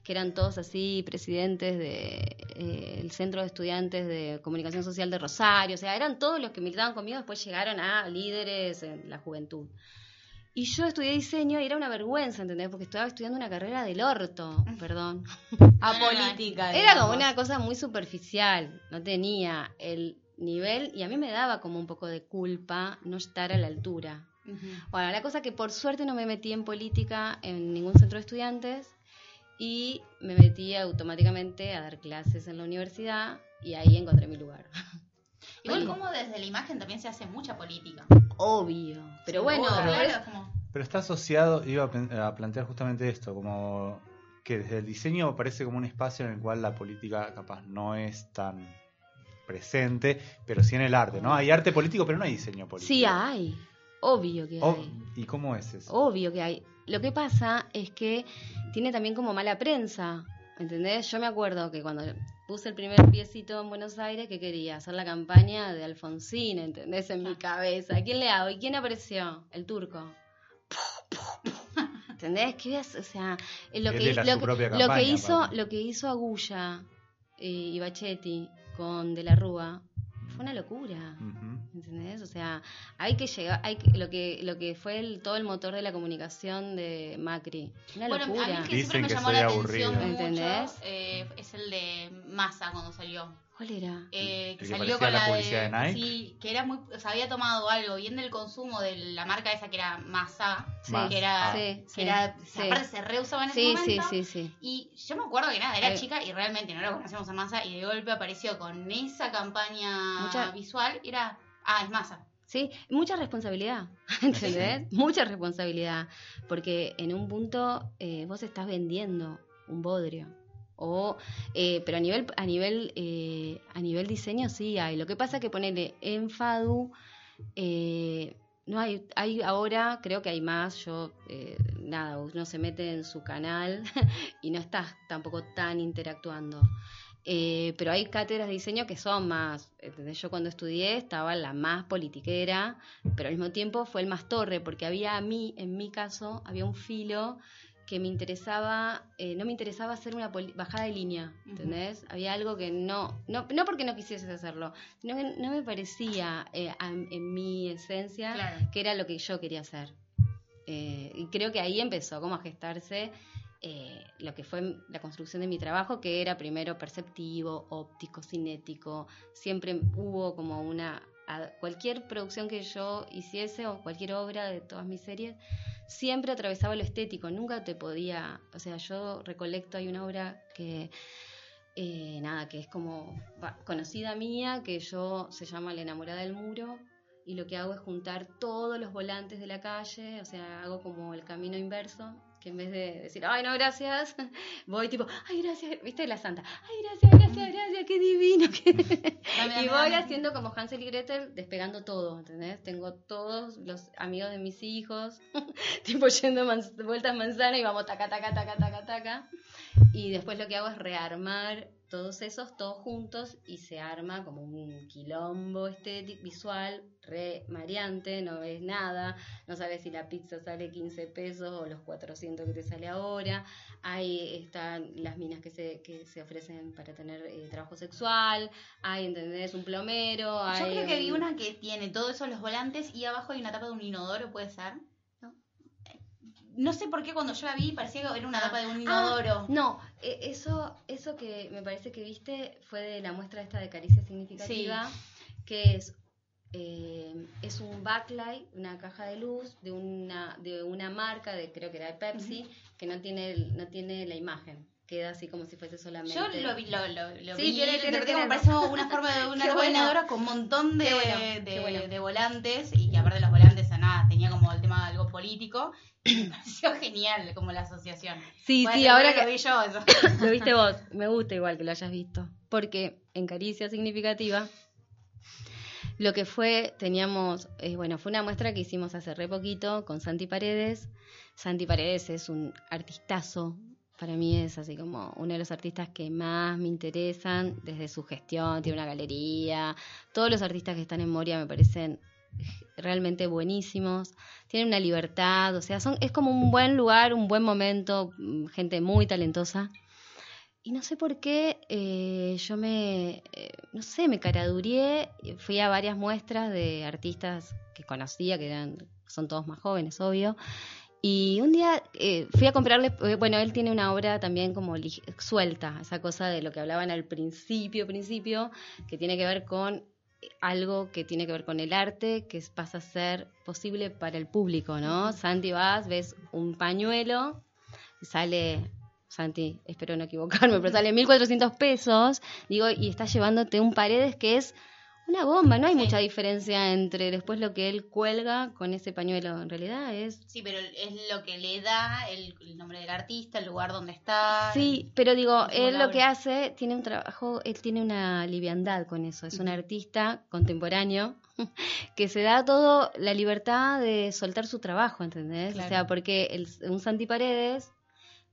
que eran todos así presidentes del Centro de Estudiantes de Comunicación Social de Rosario, o sea, eran todos los que militaban conmigo, después llegaron a líderes en la juventud. Y yo estudié diseño y era una vergüenza, ¿entendés? Porque estaba estudiando una carrera del orto, [LAUGHS] perdón. Apolítica. Era como una cosa muy superficial, no tenía el nivel y a mí me daba como un poco de culpa no estar a la altura. Bueno, la cosa que por suerte no me metí en política en ningún centro de estudiantes y me metí automáticamente a dar clases en la universidad y ahí encontré mi lugar. Igual [LAUGHS] como desde la imagen también se hace mucha política. Obvio. Pero bueno, Claro, pero como... Pero está asociado, iba a, plantear justamente esto, como que desde el diseño parece como un espacio en el cual la política capaz no es tan presente, pero sí en el arte, ¿no? Hay arte político, pero no hay diseño político. sí hay. Obvio que hay. Oh, ¿Y cómo es eso? Obvio que hay. Lo que pasa es que tiene también como mala prensa. ¿Entendés? Yo me acuerdo que cuando puse el primer piecito en Buenos Aires, que quería hacer la campaña de Alfonsín, ¿entendés? En mi cabeza. ¿A quién le hago? ¿Y quién apareció? El turco. [LAUGHS] ¿Entendés? ¿Qué ves? O sea, eh, lo que, lo que- que hizo, lo que hizo Agulla eh, y Bachetti con De la Rúa fue una locura. Ujú. ¿Entendés? O sea, hay que llegar, hay que, lo que lo que fue el, todo el motor de la comunicación de Macri. Una Bueno, a mí locura. que Dicen siempre me que llamó soy la aburrido. atención mucho ¿Entendés? eh, es el de Massa cuando salió. ¿Cuál era? Eh, que ¿El que salió con la la, publicidad de, de Nike? Sí, que era muy. O sea, había tomado algo bien del consumo de la marca esa que era Massa. Sí. Que era. Ah. sí, que sí, era sí. aparte se reusaba en ese Sí, sí, momento. sí, sí. Y yo me acuerdo que nada, era Eh. chica y realmente no lo conocíamos a Massa. Y de golpe apareció con esa campaña Mucha- visual. y Era. Ah, es Massa. Sí, mucha responsabilidad, [LAUGHS] ¿entendés? Mucha responsabilidad, porque en un punto eh, vos estás vendiendo un bodrio. O, eh, pero a nivel a nivel eh, a nivel diseño sí hay. Lo que pasa que ponerle en Fadu eh, no hay hay ahora creo que hay más. Yo eh, nada uno se mete en su canal [LAUGHS] y no estás tampoco tan interactuando. Eh, pero hay cátedras de diseño que son más, ¿entendés? Yo cuando estudié estaba la más politiquera, pero al mismo tiempo fue el más torre, porque había a mí, en mi caso, había un filo que me interesaba, eh, no me interesaba hacer una bajada de línea, ¿entendés? Había algo que no, no, no porque no quisieses hacerlo, sino que no me parecía eh, a- en mi esencia Claro. que era lo que yo quería hacer. Eh, y creo que ahí empezó como a gestarse eh, lo que fue la construcción de mi trabajo, que era primero perceptivo, óptico, cinético. Siempre hubo como una... a- cualquier producción que yo hiciese o cualquier obra de todas mis series, siempre atravesaba lo estético. Nunca te podía... O sea, yo recolecto, hay una obra que... eh, nada, que es como conocida mía, que yo se llama La enamorada del muro, y lo que hago es juntar todos los volantes de la calle, o sea, hago como el camino inverso, que en vez de decir, ay, no, gracias, [LAUGHS] voy tipo, ay, gracias, viste la santa, ay, gracias, gracias, gracias, qué divino. qué-". [LAUGHS] Dame, dame, y voy dame. haciendo como Hansel y Gretel, despegando todo, ¿entendés? Tengo todos los amigos de mis hijos, [LAUGHS] tipo yendo vueltas manzana y vamos taca, taca, taca, taca, taca. Y después lo que hago es rearmar todos esos, todos juntos, y se arma como un quilombo estético, visual, re mareante, no ves nada, no sabes si la pizza sale 15 pesos o los 400 que te sale ahora. Ahí están las minas que se, que se ofrecen para tener eh, trabajo sexual, hay, ¿entendés? Un plomero, Yo hay creo que vi una que tiene todo eso, los volantes, y abajo hay una tapa de un inodoro, ¿puede ser? No. Sé por qué cuando yo la vi parecía que era una Ah. tapa de un Ah, inodoro. no, eh, eso, eso que me parece que viste fue de la muestra esta de caricia significativa, que es, eh, es un backlight, una caja de luz de una, de una marca, de creo que era de Pepsi, que no tiene, no tiene la imagen. Queda así como si fuese solamente. Yo lo vi, lo, lo, lo Sí, vi, tiene- lo tiene- interpreté tiene- como parece una forma de [LAUGHS] una bueno. con un montón de, bueno, de, qué bueno. de volantes, y que aparte de los volantes, nada, tenía como el tema de algo político, y me [CLEARS THROAT] pareció genial como la asociación. Sí, sí, ahora que que lo vi yo, eso. [COUGHS] lo viste vos, me gusta igual que lo hayas visto. Porque en Caricia Significativa, lo que fue, teníamos, eh, bueno, fue una muestra que hicimos hace re poquito con Santi Paredes. Santi Paredes es un artistazo, para mí es así como uno de los artistas que más me interesan desde su gestión, tiene una galería, todos los artistas que están en Moria me parecen realmente buenísimos, tienen una libertad, o sea, es como un buen lugar, un buen momento, mm, gente muy talentosa. Y no sé por qué eh, yo me, eh, no sé, me caradurié, fui a varias muestras de artistas que conocía, que eran, son todos más jóvenes, obvio. Y un día eh, fui a comprarle, bueno, él tiene una obra también como suelta, esa cosa de lo que hablaban al principio, principio, que tiene que ver con algo que tiene que ver con el arte, que pasa a ser posible para el público, ¿no? Santi vas, ves un pañuelo, sale Santi, espero no equivocarme, pero sale 1.400 pesos, digo, y está llevándote un paredes que es una bomba, no hay mucha diferencia entre después lo que él cuelga con ese pañuelo, en realidad es... Sí, pero es lo que le da el, el nombre del artista, el lugar donde está. Sí, pero digo, él lo que hace, tiene un trabajo, él tiene una liviandad con eso, es un artista contemporáneo [LAUGHS] que se da todo la libertad de soltar su trabajo, ¿entendés? O sea, porque el, un Santi Paredes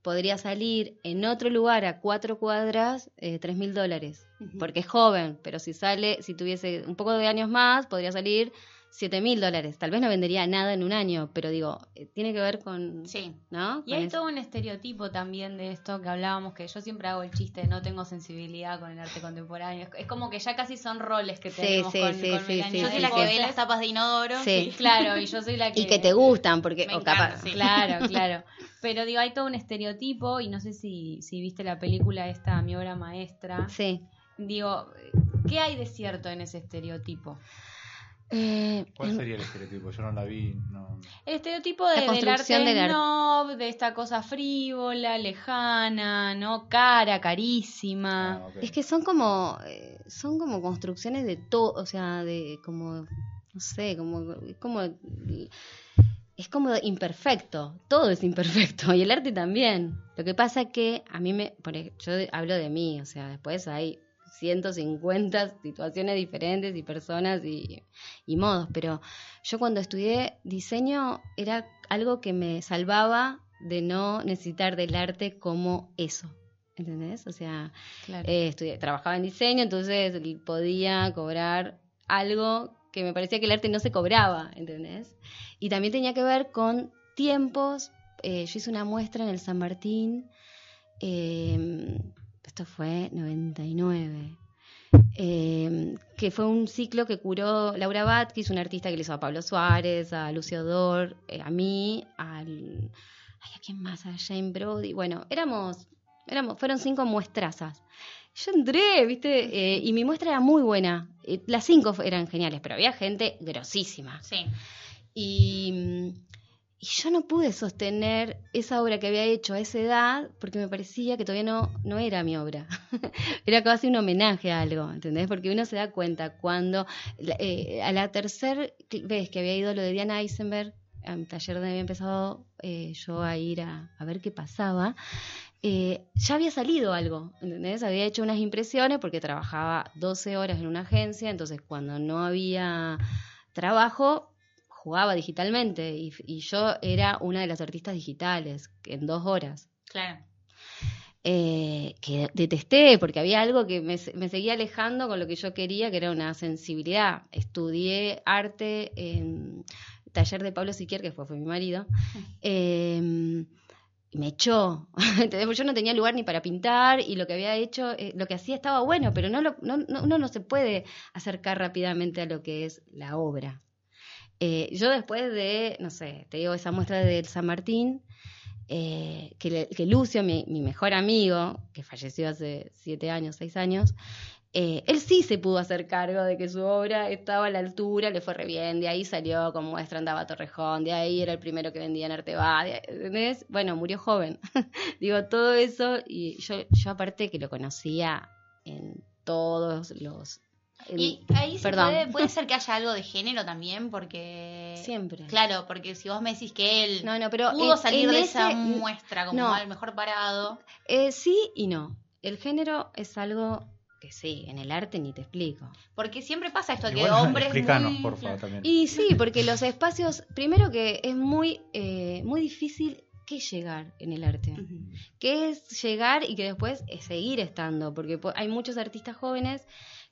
podría salir en otro lugar a cuatro cuadras eh, tres mil dólares, porque es joven, pero si sale, si tuviese un poco de años más, podría salir siete mil dólares. Tal vez no vendería nada en un año, pero digo, eh, tiene que ver con, Sí. ¿no? Y Con hay eso. todo un estereotipo también de esto que hablábamos, que yo siempre hago el chiste, no tengo sensibilidad con el arte contemporáneo. Es- como que ya casi son roles que tenemos sí, con, sí, con sí, Melania sí, Yo soy la que ve las tapas de inodoro. Sí. [LAUGHS] Claro, y yo soy la [LAUGHS] que... Y que te gustan, porque Me o capaz- encanta, sí. Claro, [LAUGHS] claro. Pero digo, hay todo un estereotipo y no sé si, si viste la película esta, mi obra maestra. Sí. Digo, ¿qué hay de cierto en ese estereotipo? Eh, ¿Cuál sería el estereotipo? Yo no la vi. No... El estereotipo de, La del arte del snob, de esta cosa frívola, lejana, ¿no? Cara, carísima. Ah. Es que son como, eh, son como construcciones de todo, o sea, de como, no sé, como, es como, es como imperfecto, todo es imperfecto, [LAUGHS] y el arte también. Lo que pasa que a mí me, yo hablo de mí, o sea, después hay 150 situaciones diferentes y personas y, y modos, pero yo cuando estudié diseño era algo que me salvaba de no necesitar del arte como eso. ¿Entendés? O sea, Claro. eh, estudié- trabajaba en diseño, entonces podía cobrar algo que me parecía que el arte no se cobraba, ¿entendés? Y también tenía que ver con tiempos. eh, yo hice una muestra en el San Martín, eh, esto fue 99, eh, que fue un ciclo que curó Laura Bat, que es una artista que le hizo a Pablo Suárez, a Lucio Dor, eh, a mí, al... Ay, ¿A quién más? A Jane Brody. Bueno, éramos, éramos fueron cinco muestrazas. Yo entré, ¿viste? Eh, y mi muestra era muy buena. Eh, las cinco eran geniales, pero había gente grosísima. Sí. Y, y yo no pude sostener esa obra que había hecho a esa edad porque me parecía que todavía no, no era mi obra. [LAUGHS] era casi un homenaje a algo, ¿entendés? Porque uno se da cuenta cuando eh, a la tercera vez que había ido lo de Diana Eisenberg, a mi taller donde había empezado eh, yo a ir a, a ver qué pasaba, eh, ya había salido algo, ¿entendés? Había hecho unas impresiones porque trabajaba 12 horas en una agencia, entonces cuando no había trabajo, jugaba digitalmente y, y yo era una de las artistas digitales en dos horas. Claro. eh, que detesté porque había algo que me, me seguía alejando con lo que yo quería, que era una sensibilidad. Estudié arte en taller de Pablo Siquier, que fue, fue mi marido, [LAUGHS] eh, y me echó. [LAUGHS] yo no tenía lugar ni para pintar y lo que había hecho, eh, lo que hacía estaba bueno, pero no, lo, no, no- uno no se puede acercar rápidamente a lo que es la obra. Eh, yo después de, no sé, te digo, esa muestra del San Martín, eh, que, Lucio, mi, mi mejor amigo, que falleció hace siete años, seis años, eh, él sí se pudo hacer cargo de que su obra estaba a la altura, le fue re bien, de ahí salió con muestra andaba Torrejón, de ahí era el primero que vendía en Arteba, ¿entendés? Bueno, murió joven. [LAUGHS] Digo, todo eso, y yo, yo aparte que lo conocía en todos los... Y ahí se Perdón. puede, puede ser que [LAUGHS] haya algo de género también, porque. Siempre. Claro, porque si vos me decís que él No, no, pero pudo en- salir en de esa muestra como no. al mejor parado. Eh, sí y no. El género es algo que sí, en el arte ni te explico. Porque siempre pasa esto que [LAUGHS] hombres. explícanos, muy- por favor, también. Y sí, porque los espacios, primero que es muy, eh, muy difícil que llegar en el arte. Que es llegar y que después es seguir estando, porque po- hay muchos artistas jóvenes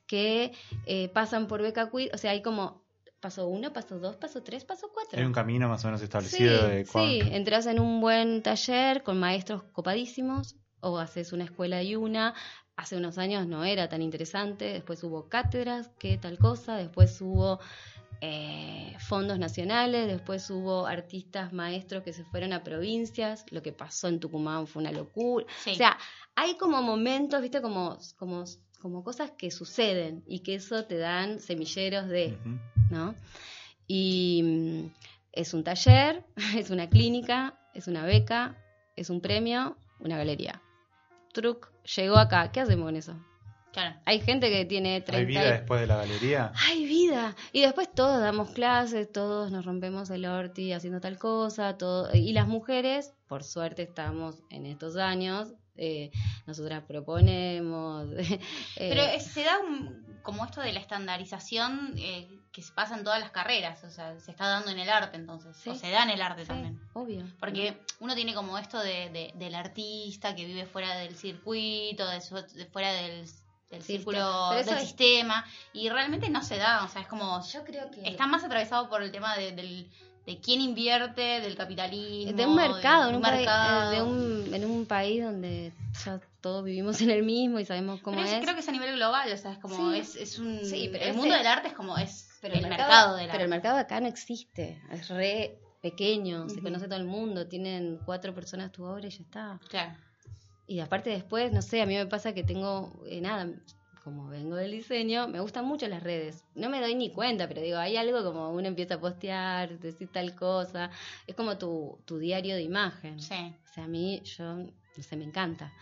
que eh, pasan por beca queer, o sea, hay como paso uno, paso dos, paso tres, paso cuatro. Hay un camino más o menos Sí, establecido de sí, cuán- entras en un buen taller con maestros copadísimos o haces una escuela y una. Hace unos años no era tan interesante, después hubo cátedras, que tal cosa, después hubo eh, fondos nacionales, después hubo artistas maestros que se fueron a provincias, lo que pasó en Tucumán fue una locura. Sí. O sea, hay como momentos, viste, como, como, como cosas que suceden y que eso te dan semilleros de... ¿no? Y mm, es un taller, [LAUGHS] es una clínica, es una beca, es un premio una galería. Truc, llegó acá. ¿Qué hacemos con eso? Claro. Hay gente que tiene 30 ¿Hay vida después de la galería? ¡Ay, vida! Y después todos damos clases, todos nos rompemos el orti haciendo tal cosa, todo. Y las mujeres, por suerte estamos en estos años, eh, nosotras proponemos. [LAUGHS] eh, Pero es- se da un- como esto de la estandarización eh, que se pasa en todas las carreras, o sea, se está dando en el arte entonces, Sí. o se da en el arte sí, también. obvio. Porque uno tiene como esto de, de- del artista que vive fuera del circuito, de, su- de fuera del, círculo, del es- sistema, y realmente no se da, o sea, es como... Yo creo que. Está más atravesado por el tema de, del, de quién invierte, del capitalismo. de un mercado, de en un, país- eh, de un- en un país donde ya todos vivimos en el mismo y sabemos cómo Pero es- creo que es a nivel global, o sea, es como, Sí. es, es un... Sí, pero el mundo del arte es como, es pero el, mercado, del Pero arte. el mercado acá no existe, es re pequeño, se conoce todo el mundo, tienen cuatro personas tu obra y ya está. Claro. Y aparte después, no sé, a mí me pasa que tengo, eh, nada, como vengo del diseño, me gustan mucho las redes. No me doy ni cuenta, pero digo, hay algo como uno empieza a postear, decir tal cosa, es como tu, tu diario de imagen. Sí. O sea, a mí, yo, no sé, me encanta.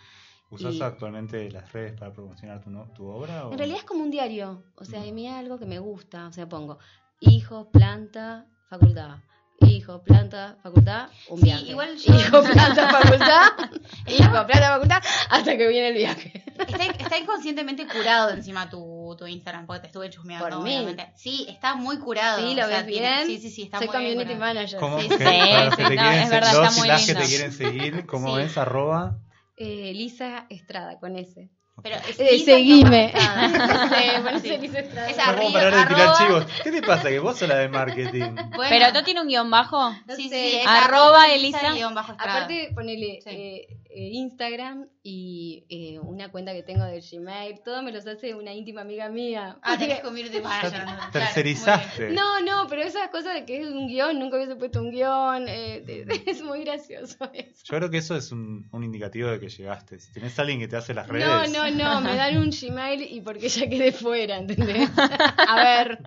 ¿Usás Y- actualmente las redes para promocionar tu, no- tu obra? o- En realidad es como un diario, o sea, a mí algo que me gusta, o sea, pongo hijo, planta, facultad, hijo, planta, facultad, un Sí, viaje. igual [LAUGHS] yo- Hijo, planta, [LAUGHS] facultad, hijo, planta, facultad, hasta que viene el viaje. Está, está inconscientemente curado encima tu, tu Instagram, porque te estuve chusmeando. Por mí. obviamente. Sí, está muy curado. Sí, o lo sea, ves tiene- bien. Sí, sí, sí, está Soy muy bien community curado. manager. ¿Cómo? Sí, que- sí, para los sí, que te no, quieren es verdad, los está muy las que lindo. te quieren seguir, ¿cómo Sí. es? Arroba. Eh, Lisa Estrada, con ese. Pero es Eh, seguime. [LAUGHS] Sí, con Sí. Es No vamos a arri- parar de tirar chivos. ¿Qué te pasa? Que vos sos la de marketing. [LAUGHS] Bueno, Pero no tiene un guion bajo. No sí, sí, sé. sí, es Arroba Elisa Elisa. guion bajo Estrada. Aparte, ponele Sí. eh, eh, Instagram y eh, una cuenta que tengo de Gmail, todo me los hace una íntima amiga mía. Ah, tenés manager. [LAUGHS] ¿no? Claro, Tercerizaste. No, no, pero esas cosas de que es un guion, nunca hubiese puesto un guion, eh, de- de- es muy gracioso eso. Yo creo que eso es un, un indicativo de que llegaste. Si tenés a alguien que te hace las redes. No, no, no, [LAUGHS] me dan un Gmail y porque ya quedé fuera, ¿entendés? [LAUGHS] A ver,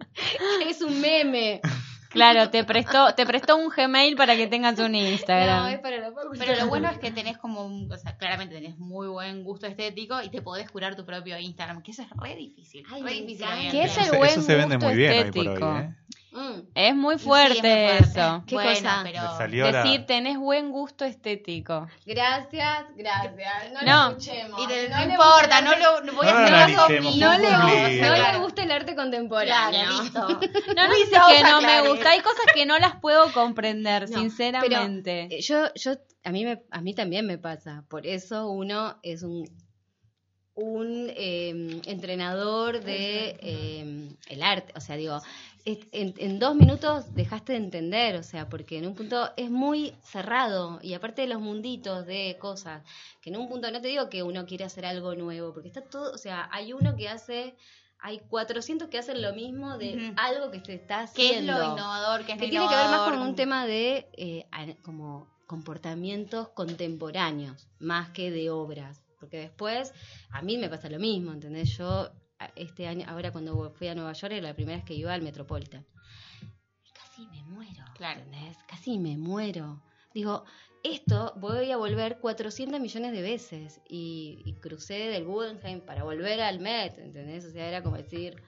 es un meme. Claro, te prestó, te prestó un Gmail para que tengas un [LAUGHS] No, Instagram. es para la. Pero lo bueno es que tenés como, un- o sea, claramente tenés muy buen gusto estético y te podés curar tu propio Instagram, que eso es re difícil. Ay, re difícil encanta. hoy en ¿Qué día. es Eso, el se- buen eso se vende gusto muy bien hoy por hoy, estético? ¿eh? Mm. Es muy Sí, fuerte, es muy fuerte. eso. ¿Qué bueno, cosa? pero... Salió la- Decir tenés buen gusto estético. Gracias, gracias. No, No. le escuchemos. Y te- no, le importa, no lo no voy No a lo hacer analicemos, omiso. No le, no le gusta el arte contemporáneo. Claro, listo. [LAUGHS] No, no Luisa, es que no me gusta. Hay cosas que no las puedo comprender, No, sinceramente. Eh, Yo, yo, a mí, me, a mí también me pasa. Por eso uno es un, un eh, entrenador de eh, el arte. O sea, digo, en, en dos minutos dejaste de entender, o sea, porque en un punto es muy cerrado y aparte de los munditos de cosas, que en un punto no te digo que uno quiere hacer algo nuevo, porque está todo, o sea, hay uno que hace, hay 400 que hacen lo mismo de algo que se está ¿Qué es haciendo lo innovador? ¿Qué es que lo tiene que ver más con un tema de eh, como comportamientos contemporáneos más que de obras porque después a mí me pasa lo mismo ¿entendés? yo este año ahora cuando fui a Nueva York era la primera vez que iba al Metropolitan y casi me muero Claro. ¿entendés? casi me muero digo esto voy a volver 400 millones de veces y, y crucé del Guggenheim para volver al Met ¿entendés? o sea era como decir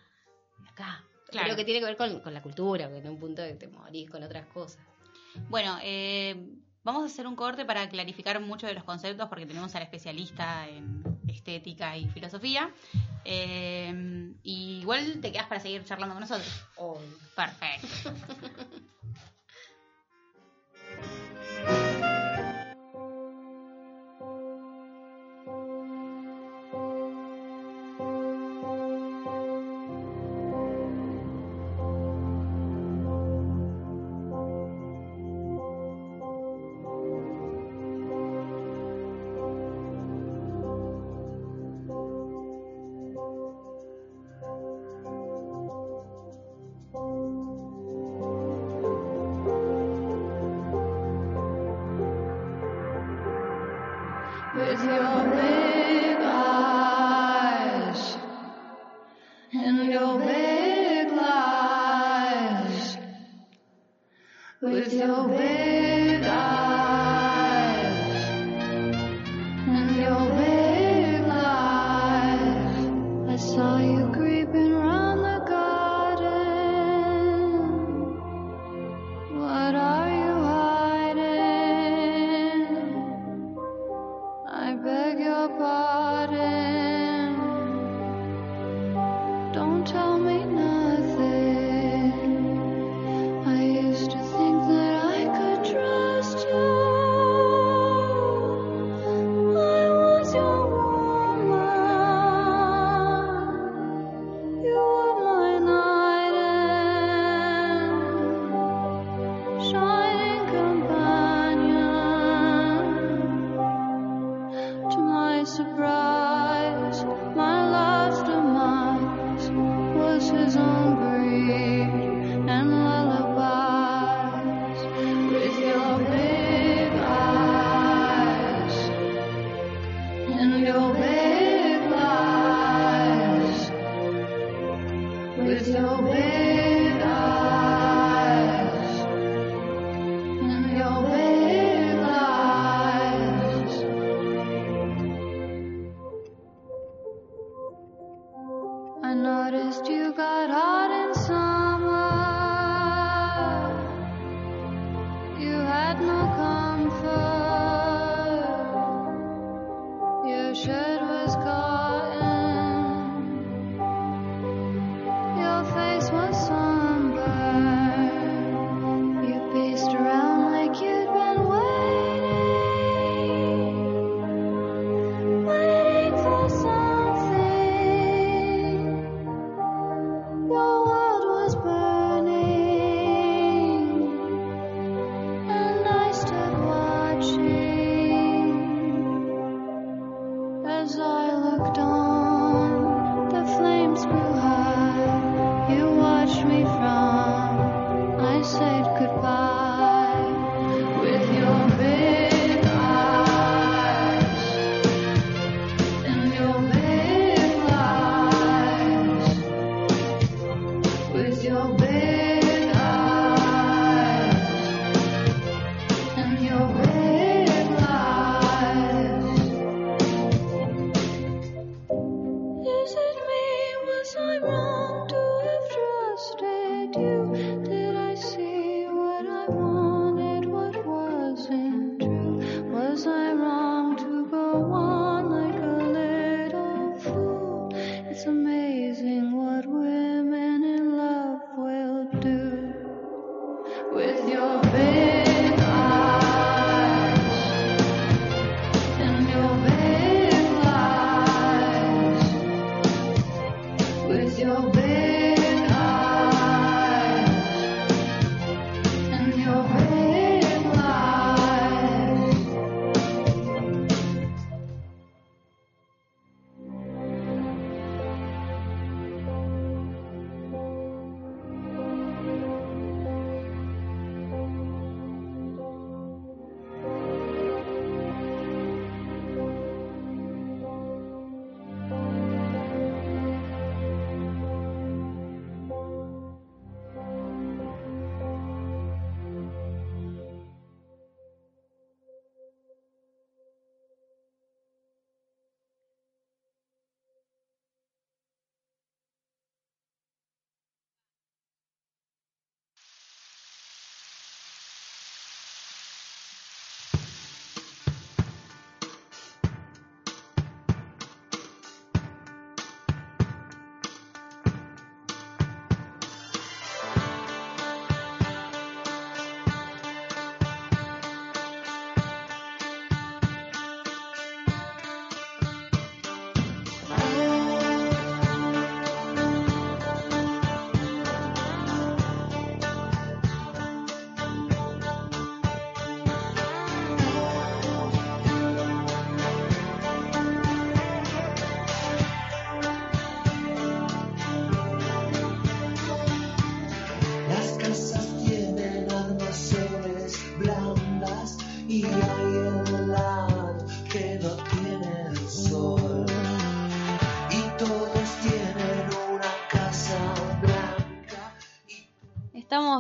acá Claro. Creo que tiene que ver con, con la cultura, que en un punto de te morís con otras cosas. Bueno, eh, vamos a hacer un corte para clarificar muchos de los conceptos porque tenemos al especialista en estética y filosofía. Eh, y igual te quedas para seguir charlando con nosotros. Perfecto. [LAUGHS]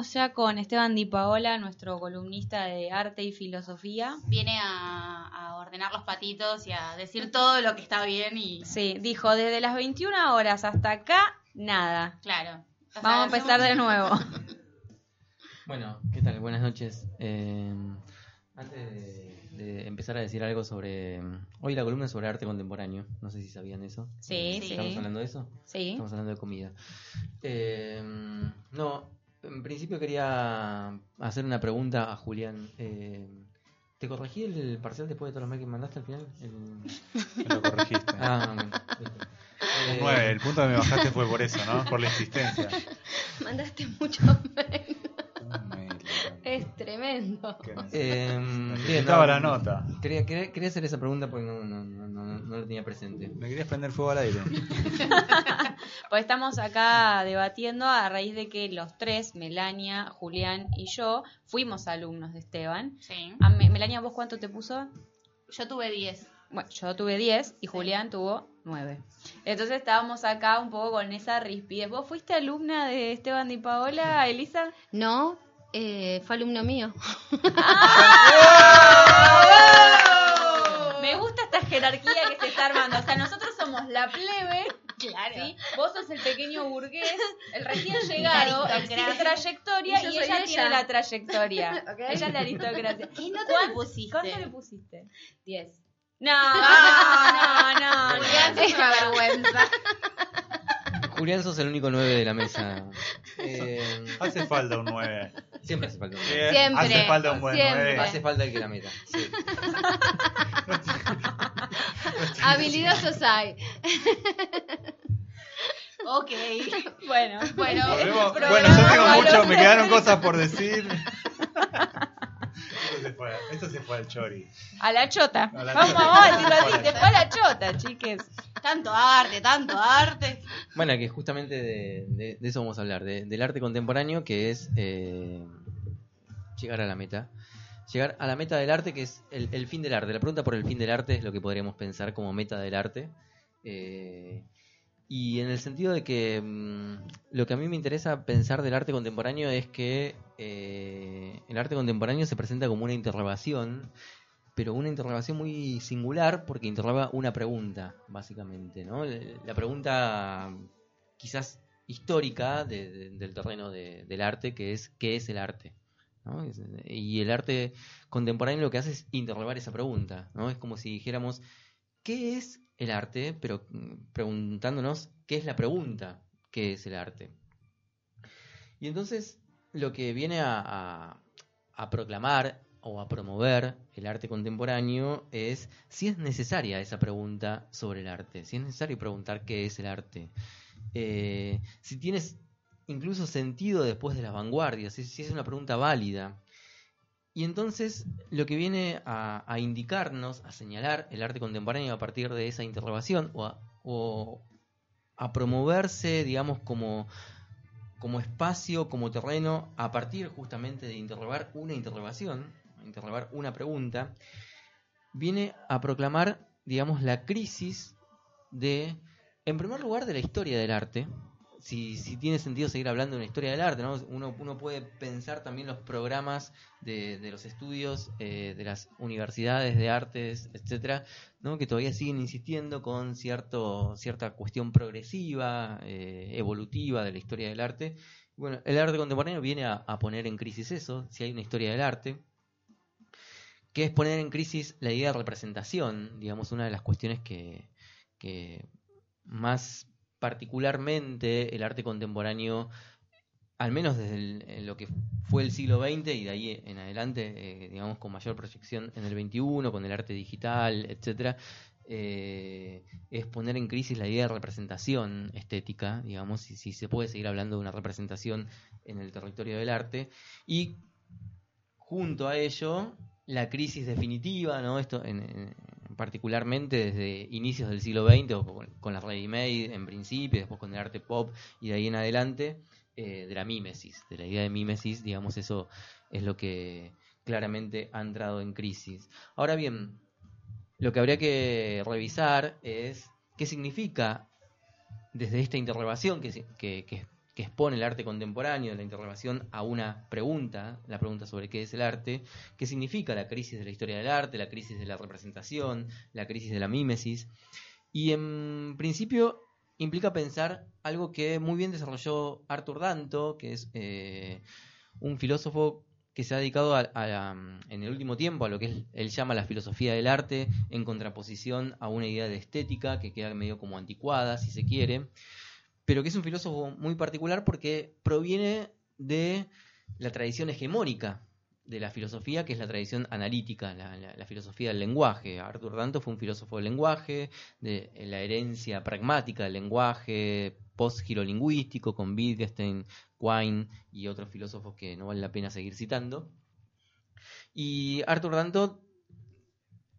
Estamos ya con Esteban Di Paola, nuestro columnista de arte y filosofía. Viene a, a ordenar los patitos y a decir todo lo que está bien y Sí, dijo, desde las 21 horas hasta acá, nada. claro. O sea, Vamos a empezar de nuevo. [LAUGHS] Bueno, ¿qué tal? Buenas noches. Eh, antes de, de empezar a decir algo sobre... Hoy la columna es sobre arte contemporáneo. No sé si sabían eso. Sí, Sí. ¿Estamos hablando de eso? Sí. Estamos hablando de comida. Eh, no, en principio quería hacer una pregunta a Julián. Eh, ¿Te corregí el parcial después de todos los mails que mandaste al final? El- [LAUGHS] Lo corregiste. Ah, Eh, 9, el punto que me bajaste fue por eso, ¿no? Por la insistencia. [LAUGHS] Mandaste mucho mail. [LAUGHS] Es tremendo. Eh, bien, Necesitaba no, la nota. Quería, quería, quería hacer esa pregunta porque no, no, no, no, no lo tenía presente. Me querías prender fuego al aire. [LAUGHS] Pues estamos acá debatiendo a raíz de que los tres, Melania, Julián y yo, fuimos alumnos de Esteban. Sí. A Me- Melania, ¿vos cuánto te puso? Yo tuve 10. Bueno, yo tuve 10 y Julián tuvo 9. Entonces estábamos acá un poco con esa rispidez. ¿Vos fuiste alumna de Esteban y Paola, Elisa? No, eh, fue alumno mío. [LAUGHS] Me gusta esta jerarquía que se está armando. O sea, nosotros somos la plebe. Claro. ¿sí? Vos sos el pequeño burgués, el recién llegado, el sin trayectoria Y y, ella, ella. tiene la trayectoria. [LAUGHS] Ok. Ella es la aristocracia. ¿Qué nota ¿Cuán- le pusiste? ¿Cuánto le pusiste? 10. [LAUGHS] No, no, no. No. es una vergüenza. Julián, sos el único 9 de la mesa. Eh, Hace falta un 9. siempre hace falta un Sí, 9. Siempre, Hace falta un buen siempre. 9. Hace falta el que la meta. Sí. [LAUGHS] Habilidosos hay. ok. Bueno, Bueno, Bueno, yo tengo mucho, me quedaron cosas por decir. [LAUGHS] Esto se fue, esto se fue al chori. a la chota. A la vamos, chota. vamos a decirlo así. Se fue a la chota, chiques. tanto arte, tanto arte. Bueno, que justamente de, de- de eso vamos a hablar, de- del arte contemporáneo, que es eh, llegar a la meta. Llegar a la meta del arte, que es el, el fin del arte. La pregunta por el fin del arte es lo que podríamos pensar como meta del arte. Eh, y en el sentido de que mm, lo que a mí me interesa pensar del arte contemporáneo es que eh, el arte contemporáneo se presenta como una interrogación, pero una interrogación muy singular porque interroga una pregunta, básicamente. ¿no? La pregunta quizás histórica de- de- del terreno de- del arte, que es ¿qué es el arte? ¿no? Y el arte contemporáneo lo que hace es interrogar esa pregunta. ¿no? Es como si dijéramos, ¿qué es el arte? Pero mm, preguntándonos, ¿qué es la pregunta? ¿Qué es el arte? Y entonces lo que viene a, a- proclamar o a promover el arte contemporáneo es si es necesaria esa pregunta sobre el arte, si es necesario preguntar qué es el arte, Eh, si tienes incluso sentido después de las vanguardias, si, si es una pregunta válida. Y entonces lo que viene a, indicarnos, a señalar el arte contemporáneo a partir de esa interrogación o a, promoverse, digamos, como, como espacio, como terreno, a partir justamente de interrogar una interrogación, interrogar una pregunta, viene a proclamar, digamos, la crisis de, en primer lugar, de la historia del arte. Si, si tiene sentido seguir hablando de una historia del arte, ¿no? uno, uno puede pensar también los programas de, de los estudios eh, de las universidades de artes, etcétera, ¿no? que todavía siguen insistiendo con cierto, cierta cuestión progresiva, eh, evolutiva de la historia del arte. Bueno, el arte contemporáneo viene a, a poner en crisis eso, si hay una historia del arte, que es poner en crisis la idea de representación, digamos, una de las cuestiones que, que más particularmente el arte contemporáneo, al menos desde lo que fue el siglo XX y de ahí en adelante, eh, digamos, con mayor proyección en el XXI, con el arte digital, etcétera, eh, es poner en crisis la idea de representación estética, digamos, si, si se puede seguir hablando de una representación en el territorio del arte, y junto a ello, la crisis definitiva, ¿no? Esto en- particularmente desde inicios del siglo XX, o con, con la ready-made en principio, después con el arte pop y de ahí en adelante, eh, de la mímesis, de la idea de mímesis, digamos, eso es lo que claramente ha entrado en crisis. Ahora bien, lo que habría que revisar es qué significa desde esta interrogación que, que- que que expone el arte contemporáneo, la interrogación a una pregunta, la pregunta sobre qué es el arte, qué significa la crisis de la historia del arte, la crisis de la representación, la crisis de la mímesis. Y en principio implica pensar algo que muy bien desarrolló Arthur Danto, que es eh, un filósofo que se ha dedicado en el último tiempo a lo que él llama la filosofía del arte, en contraposición a una idea de estética que queda medio como anticuada, si se quiere, pero que es un filósofo muy particular porque proviene de la tradición hegemónica de la filosofía, que es la tradición analítica, la, filosofía del lenguaje. Arthur Danto fue un filósofo del lenguaje, de la herencia pragmática del lenguaje post-girolingüístico, con Wittgenstein, Quine y otros filósofos que no vale la pena seguir citando. Y Arthur Danto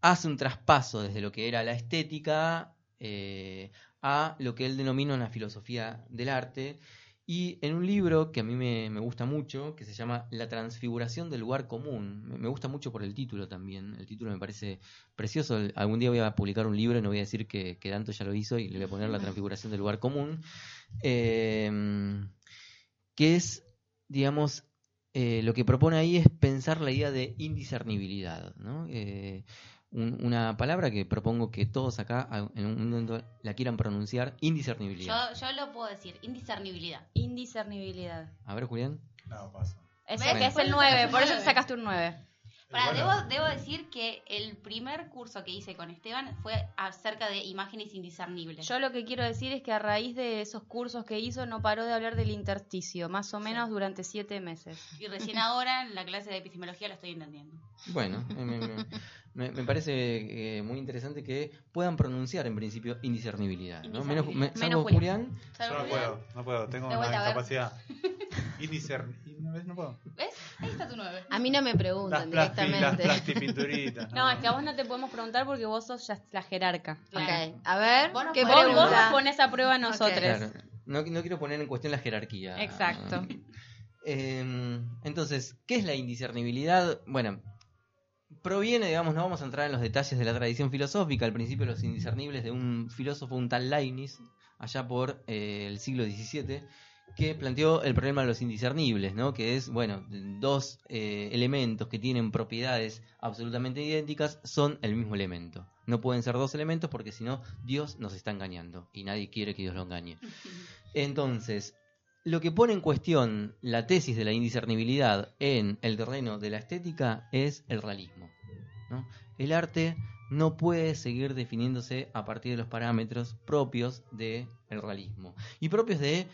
hace un traspaso desde lo que era la estética eh, a lo que él denomina una filosofía del arte. Y en un libro que a mí me, me gusta mucho, que se llama La transfiguración del lugar común, me, gusta mucho por el título también, el título me parece precioso, algún día voy a publicar un libro y no voy a decir que, que Danto ya lo hizo y le voy a poner La transfiguración del lugar común, eh, que es, digamos, eh, lo que propone ahí es pensar la idea de indiscernibilidad, ¿no? Eh, un- una palabra que propongo que todos acá a- en un momento la quieran pronunciar, indiscernibilidad. Yo, yo lo puedo decir, indiscernibilidad. Indiscernibilidad. A ver, Julián. No, pasa. Ese ¿Ves? que es el eso 9, sacaste por eso te sacaste un 9. Pará, Bueno. debo, debo decir que el primer curso que hice con Esteban fue acerca de imágenes indiscernibles. Yo lo que quiero decir es que a raíz de esos cursos que hizo no paró de hablar del intersticio, más o menos durante siete meses. Y recién ahora en la clase de epistemología lo estoy entendiendo. Bueno, me, parece eh, muy interesante que puedan pronunciar en principio indiscernibilidad. ¿no? Menos, me- Indiscernibilidad. salvo Menos Julián. Yo ¿Sabes, no Julián? puedo, no puedo, tengo una. [LAUGHS] Indiscer... ¿No puedo. ¿Ves? Ahí está tu 9. A mí no me Las, preguntan las directamente. plastipinturitas. [LAUGHS] No, es que a vos no te podemos preguntar porque vos sos ya la jerarca. Ok, a ver, Vos nos ¿qué Vos, nos pones a prueba a nosotros. Claro, no, no quiero poner en cuestión la jerarquía. Exacto. [LAUGHS] Eh, entonces, ¿qué es la indiscernibilidad? Bueno, proviene, digamos, no vamos a entrar en los detalles de la tradición filosófica, al principio los indiscernibles de un filósofo, un tal Leibniz, allá por eh, el siglo XVII, que planteó el problema de los indiscernibles, ¿no? Que es, bueno, dos eh, elementos que tienen propiedades absolutamente idénticas son el mismo elemento. No pueden ser dos elementos porque si no, Dios nos está engañando y nadie quiere que Dios lo engañe. Entonces, [LAUGHS] lo que pone en cuestión la tesis de la indiscernibilidad en el terreno de la estética es el realismo. El arte no puede seguir definiéndose a partir de los parámetros propios del realismo. Y propios de,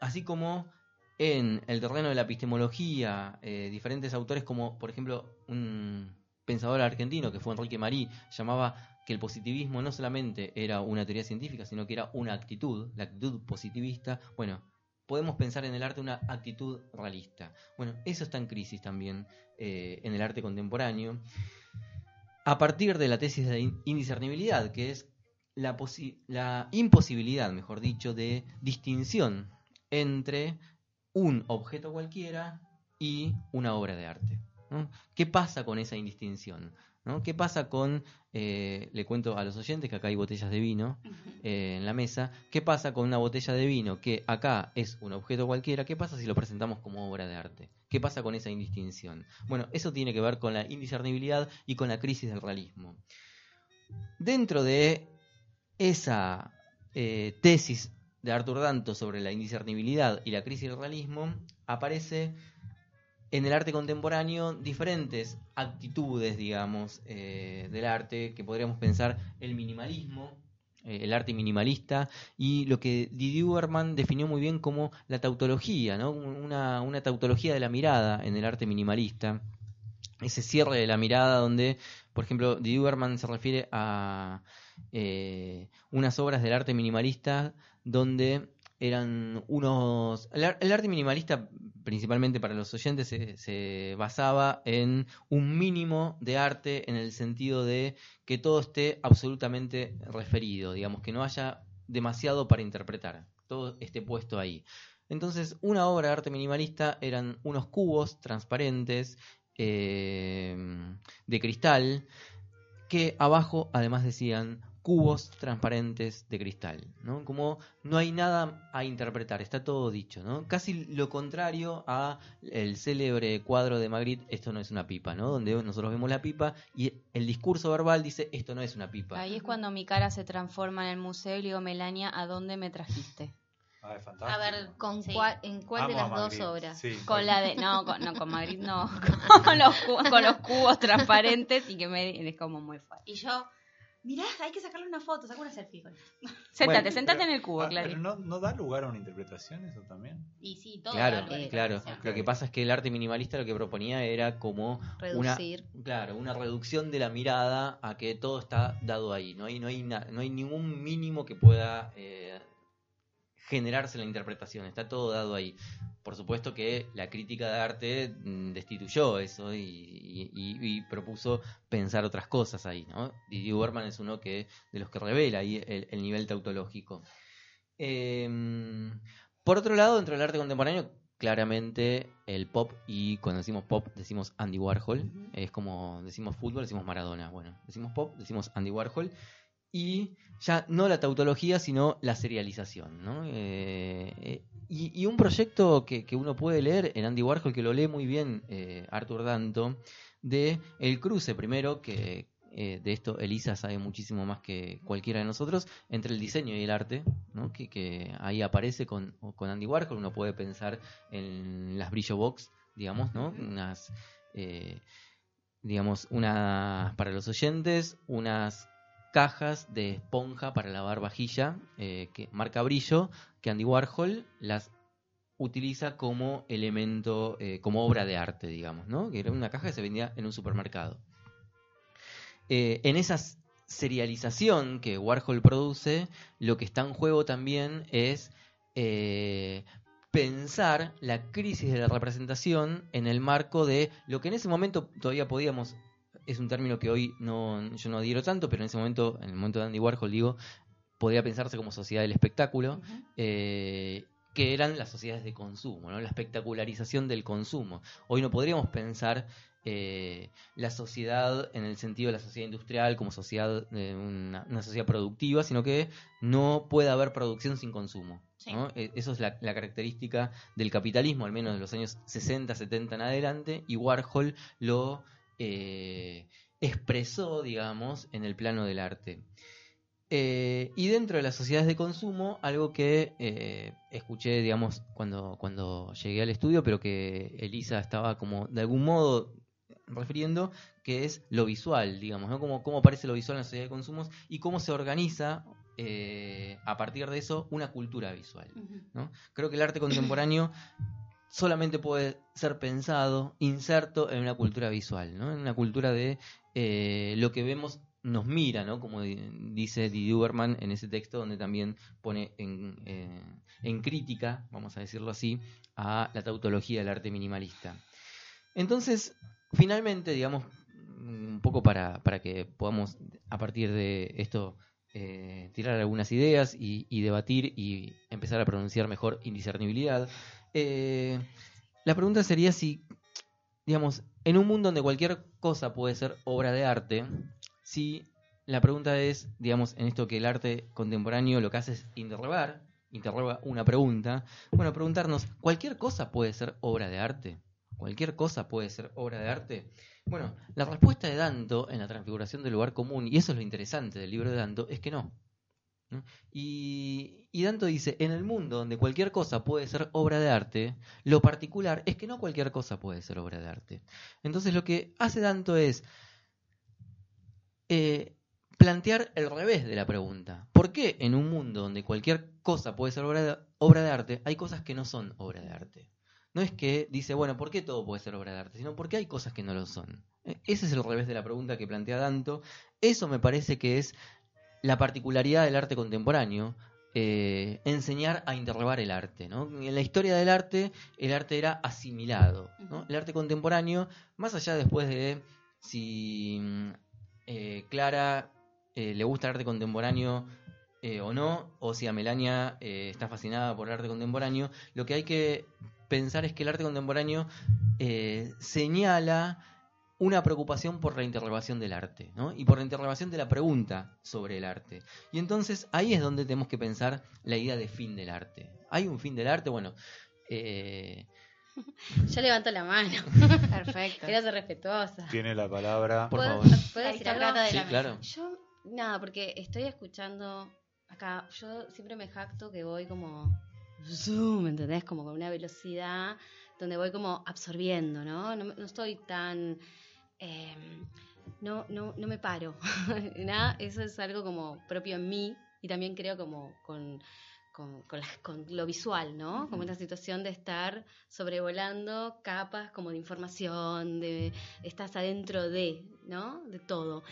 así como en el terreno de la epistemología, eh, diferentes autores como, por ejemplo, un pensador argentino que fue Enrique Marí, llamaba que el positivismo no solamente era una teoría científica, sino que era una actitud, la actitud positivista. Bueno, podemos pensar en el arte una actitud realista. Bueno, eso está en crisis también eh, en el arte contemporáneo. A partir de la tesis de in- indiscernibilidad, que es la, posi- la imposibilidad, mejor dicho, de distinción entre un objeto cualquiera y una obra de arte. ¿Qué pasa con esa indistinción? ¿No? ¿Qué pasa con, eh, le cuento a los oyentes que acá hay botellas de vino eh, en la mesa, ¿qué pasa con una botella de vino que acá es un objeto cualquiera? ¿Qué pasa si lo presentamos como obra de arte? ¿Qué pasa con esa indistinción? Bueno, eso tiene que ver con la indiscernibilidad y con la crisis del realismo. Dentro de esa eh, tesis de Arthur Danto sobre la indiscernibilidad y la crisis del realismo, aparece en el arte contemporáneo diferentes actitudes, digamos, eh, del arte, que podríamos pensar el minimalismo, eh, el arte minimalista, y lo que Didier Uberman definió muy bien como la tautología, ¿no? una, tautología de la mirada en el arte minimalista, ese cierre de la mirada donde, por ejemplo, Didier Uberman se refiere a eh, unas obras del arte minimalista donde eran unos... El, ar- el arte minimalista, principalmente para los oyentes, se, se basaba en un mínimo de arte en el sentido de que todo esté absolutamente referido, digamos, que no haya demasiado para interpretar, todo esté puesto ahí. Entonces, una obra de arte minimalista eran unos cubos transparentes eh, de cristal que abajo además decían cubos transparentes de cristal, ¿no? Como no hay nada a interpretar, está todo dicho, ¿no? Casi lo contrario a el célebre cuadro de Magritte, esto no es una pipa, ¿no? Donde nosotros vemos la pipa y el discurso verbal dice, esto no es una pipa. Ahí es cuando mi cara se transforma en el museo y le digo, Melania, ¿a dónde me trajiste? Ah, es A ver, ¿Con sí. cuál, ¿En cuál de las dos obras? sí. Con la de. No, con, no, con Magritte no. [LAUGHS] Con los, cu- con los cubos transparentes y que me. Es como muy fuerte. Y yo, mirá, hay que sacarle una foto, saca una selfie con [LAUGHS] Bueno, sentate Pero- en el cubo, ah, Clary. Pero no, no da lugar a una interpretación eso también. Y sí, todo. Claro, algo de claro. Lo que pasa es que el arte minimalista lo que proponía era como una, Reducir. claro, una reducción de la mirada a que todo está dado ahí. No hay, no hay, na- no hay ningún mínimo que pueda eh, generarse la interpretación. Está todo dado ahí. Por supuesto que la crítica de arte mm, destituyó eso y, y- y- y propuso pensar otras cosas ahí. ¿no? Didier Berman es uno que de los que revela ahí el, el nivel tautológico. Eh, por otro lado, dentro del arte contemporáneo, claramente el pop, y cuando decimos pop decimos Andy Warhol, es como decimos fútbol, decimos Maradona. Bueno, decimos pop, decimos Andy Warhol. Y ya no la tautología, sino la serialización. ¿no? Eh, eh, y, y un proyecto que, que uno puede leer en Andy Warhol, que lo lee muy bien eh, Arthur Danto, de El Cruce primero, que eh, de esto Elisa sabe muchísimo más que cualquiera de nosotros, entre el diseño y el arte, ¿no? que, que ahí aparece con, con Andy Warhol, uno puede pensar en las brillo box, digamos, ¿no? Unas, eh, digamos, unas, para los oyentes, unas cajas de esponja para lavar vajilla, eh, que marca brillo, que Andy Warhol las utiliza como elemento, eh, como obra de arte, digamos, ¿no? Que era una caja que se vendía en un supermercado. Eh, en esa serialización que Warhol produce, lo que está en juego también es eh, pensar la crisis de la representación en el marco de lo que en ese momento todavía podíamos, es un término que hoy no, yo no adhiero tanto, pero en ese momento, en el momento de Andy Warhol, digo, podía pensarse como sociedad del espectáculo, eh, que eran las sociedades de consumo, ¿no? la espectacularización del consumo. Hoy no podríamos pensar eh, la sociedad en el sentido de la sociedad industrial como sociedad eh, una, una sociedad productiva, sino que no puede haber producción sin consumo. Sí. ¿no? Eh, Eso es la, la característica del capitalismo, al menos de los años 60, 70 en adelante, y Warhol lo eh, expresó, digamos, en el plano del arte. Eh, y dentro de las sociedades de consumo, algo que eh, escuché, digamos, cuando, cuando llegué al estudio, pero que Elisa estaba como de algún modo refiriendo, que es lo visual, digamos, ¿no? Cómo, cómo aparece lo visual en la sociedad de consumos y cómo se organiza eh, a partir de eso una cultura visual. ¿no? Creo que el arte contemporáneo [CLEARS THROAT] solamente puede ser pensado, inserto en una cultura visual, ¿no? en una cultura de eh, lo que vemos nos mira, ¿no? como di- dice Didier Huberman en ese texto donde también pone en, eh, en crítica, vamos a decirlo así, a la tautología del arte minimalista. Entonces, finalmente, digamos, un poco para, para que podamos a partir de esto eh, tirar algunas ideas y, y debatir y empezar a pronunciar mejor indiscernibilidad. Eh, la pregunta sería si, digamos, en un mundo donde cualquier cosa puede ser obra de arte, si la pregunta es, digamos, en esto que el arte contemporáneo lo que hace es interrogar, interroga una pregunta, bueno, preguntarnos, ¿cualquier cosa puede ser obra de arte? ¿Cualquier cosa puede ser obra de arte? Bueno, la respuesta de Danto en la transfiguración del lugar común, y eso es lo interesante del libro de Danto, es que no. y Danto dice, en el mundo donde cualquier cosa puede ser obra de arte, lo particular es que no cualquier cosa puede ser obra de arte. Entonces lo que hace Danto es eh, plantear el revés de la pregunta. ¿Por qué en un mundo donde cualquier cosa puede ser obra de, obra de arte, hay cosas que no son obra de arte? No es que dice, bueno, ¿por qué todo puede ser obra de arte? Sino porque hay cosas que no lo son. Eh, Ese es el revés de la pregunta que plantea Danto. Eso me parece que es la particularidad del arte contemporáneo, eh, enseñar a interrogar el arte. ¿no? En la historia del arte, el arte era asimilado. ¿no? El arte contemporáneo, más allá después de si mm, eh, Clara eh, le gusta el arte contemporáneo eh, o no, o si a Melania está fascinada por el arte contemporáneo, lo que hay que pensar es que el arte contemporáneo señala una preocupación por la interrogación del arte, ¿no? Y por la interrogación de la pregunta sobre el arte. Y entonces ahí es donde tenemos que pensar la idea de fin del arte. ¿Hay un fin del arte? Bueno, [LAUGHS] Yo levanto la mano. Perfecto. Quiero ser respetuosa. Tiene la palabra. Por ¿Puedo, favor. ¿puedo decir algo? De sí, la claro. Yo, nada, porque estoy escuchando acá, yo siempre me jacto que voy como zoom, ¿me entendés? Como con una velocidad donde voy como absorbiendo, ¿no? No, me- no estoy tan... eh, no, no, no me paro. [LAUGHS] Nada, eso es algo como propio en mí y también creo como con, con, con las- con lo visual, ¿no? Como una situación de estar sobrevolando capas como de información, de estás adentro de, ¿no? De todo.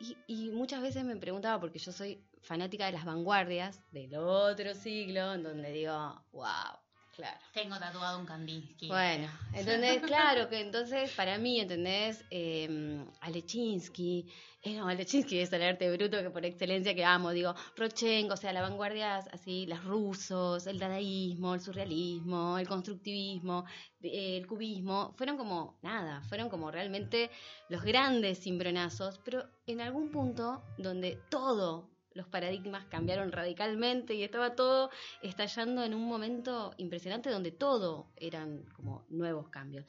Y, y muchas veces me preguntaba, porque yo soy fanática de las vanguardias del otro siglo, en donde digo, wow, claro. Tengo tatuado un Kandinsky. Bueno, [LAUGHS] ¿entendés? Claro que entonces para mí, ¿entendés? Eh, Alechinsky, eh, no, Alechinsky es el arte bruto que por excelencia que amo, digo, Prochenko, o sea, las vanguardias así, los rusos, el dadaísmo, el surrealismo, el constructivismo, eh, el cubismo, fueron como, nada, fueron como realmente los grandes cimbronazos, pero en algún punto donde todo los paradigmas cambiaron radicalmente y estaba todo estallando en un momento impresionante donde todo eran como nuevos cambios.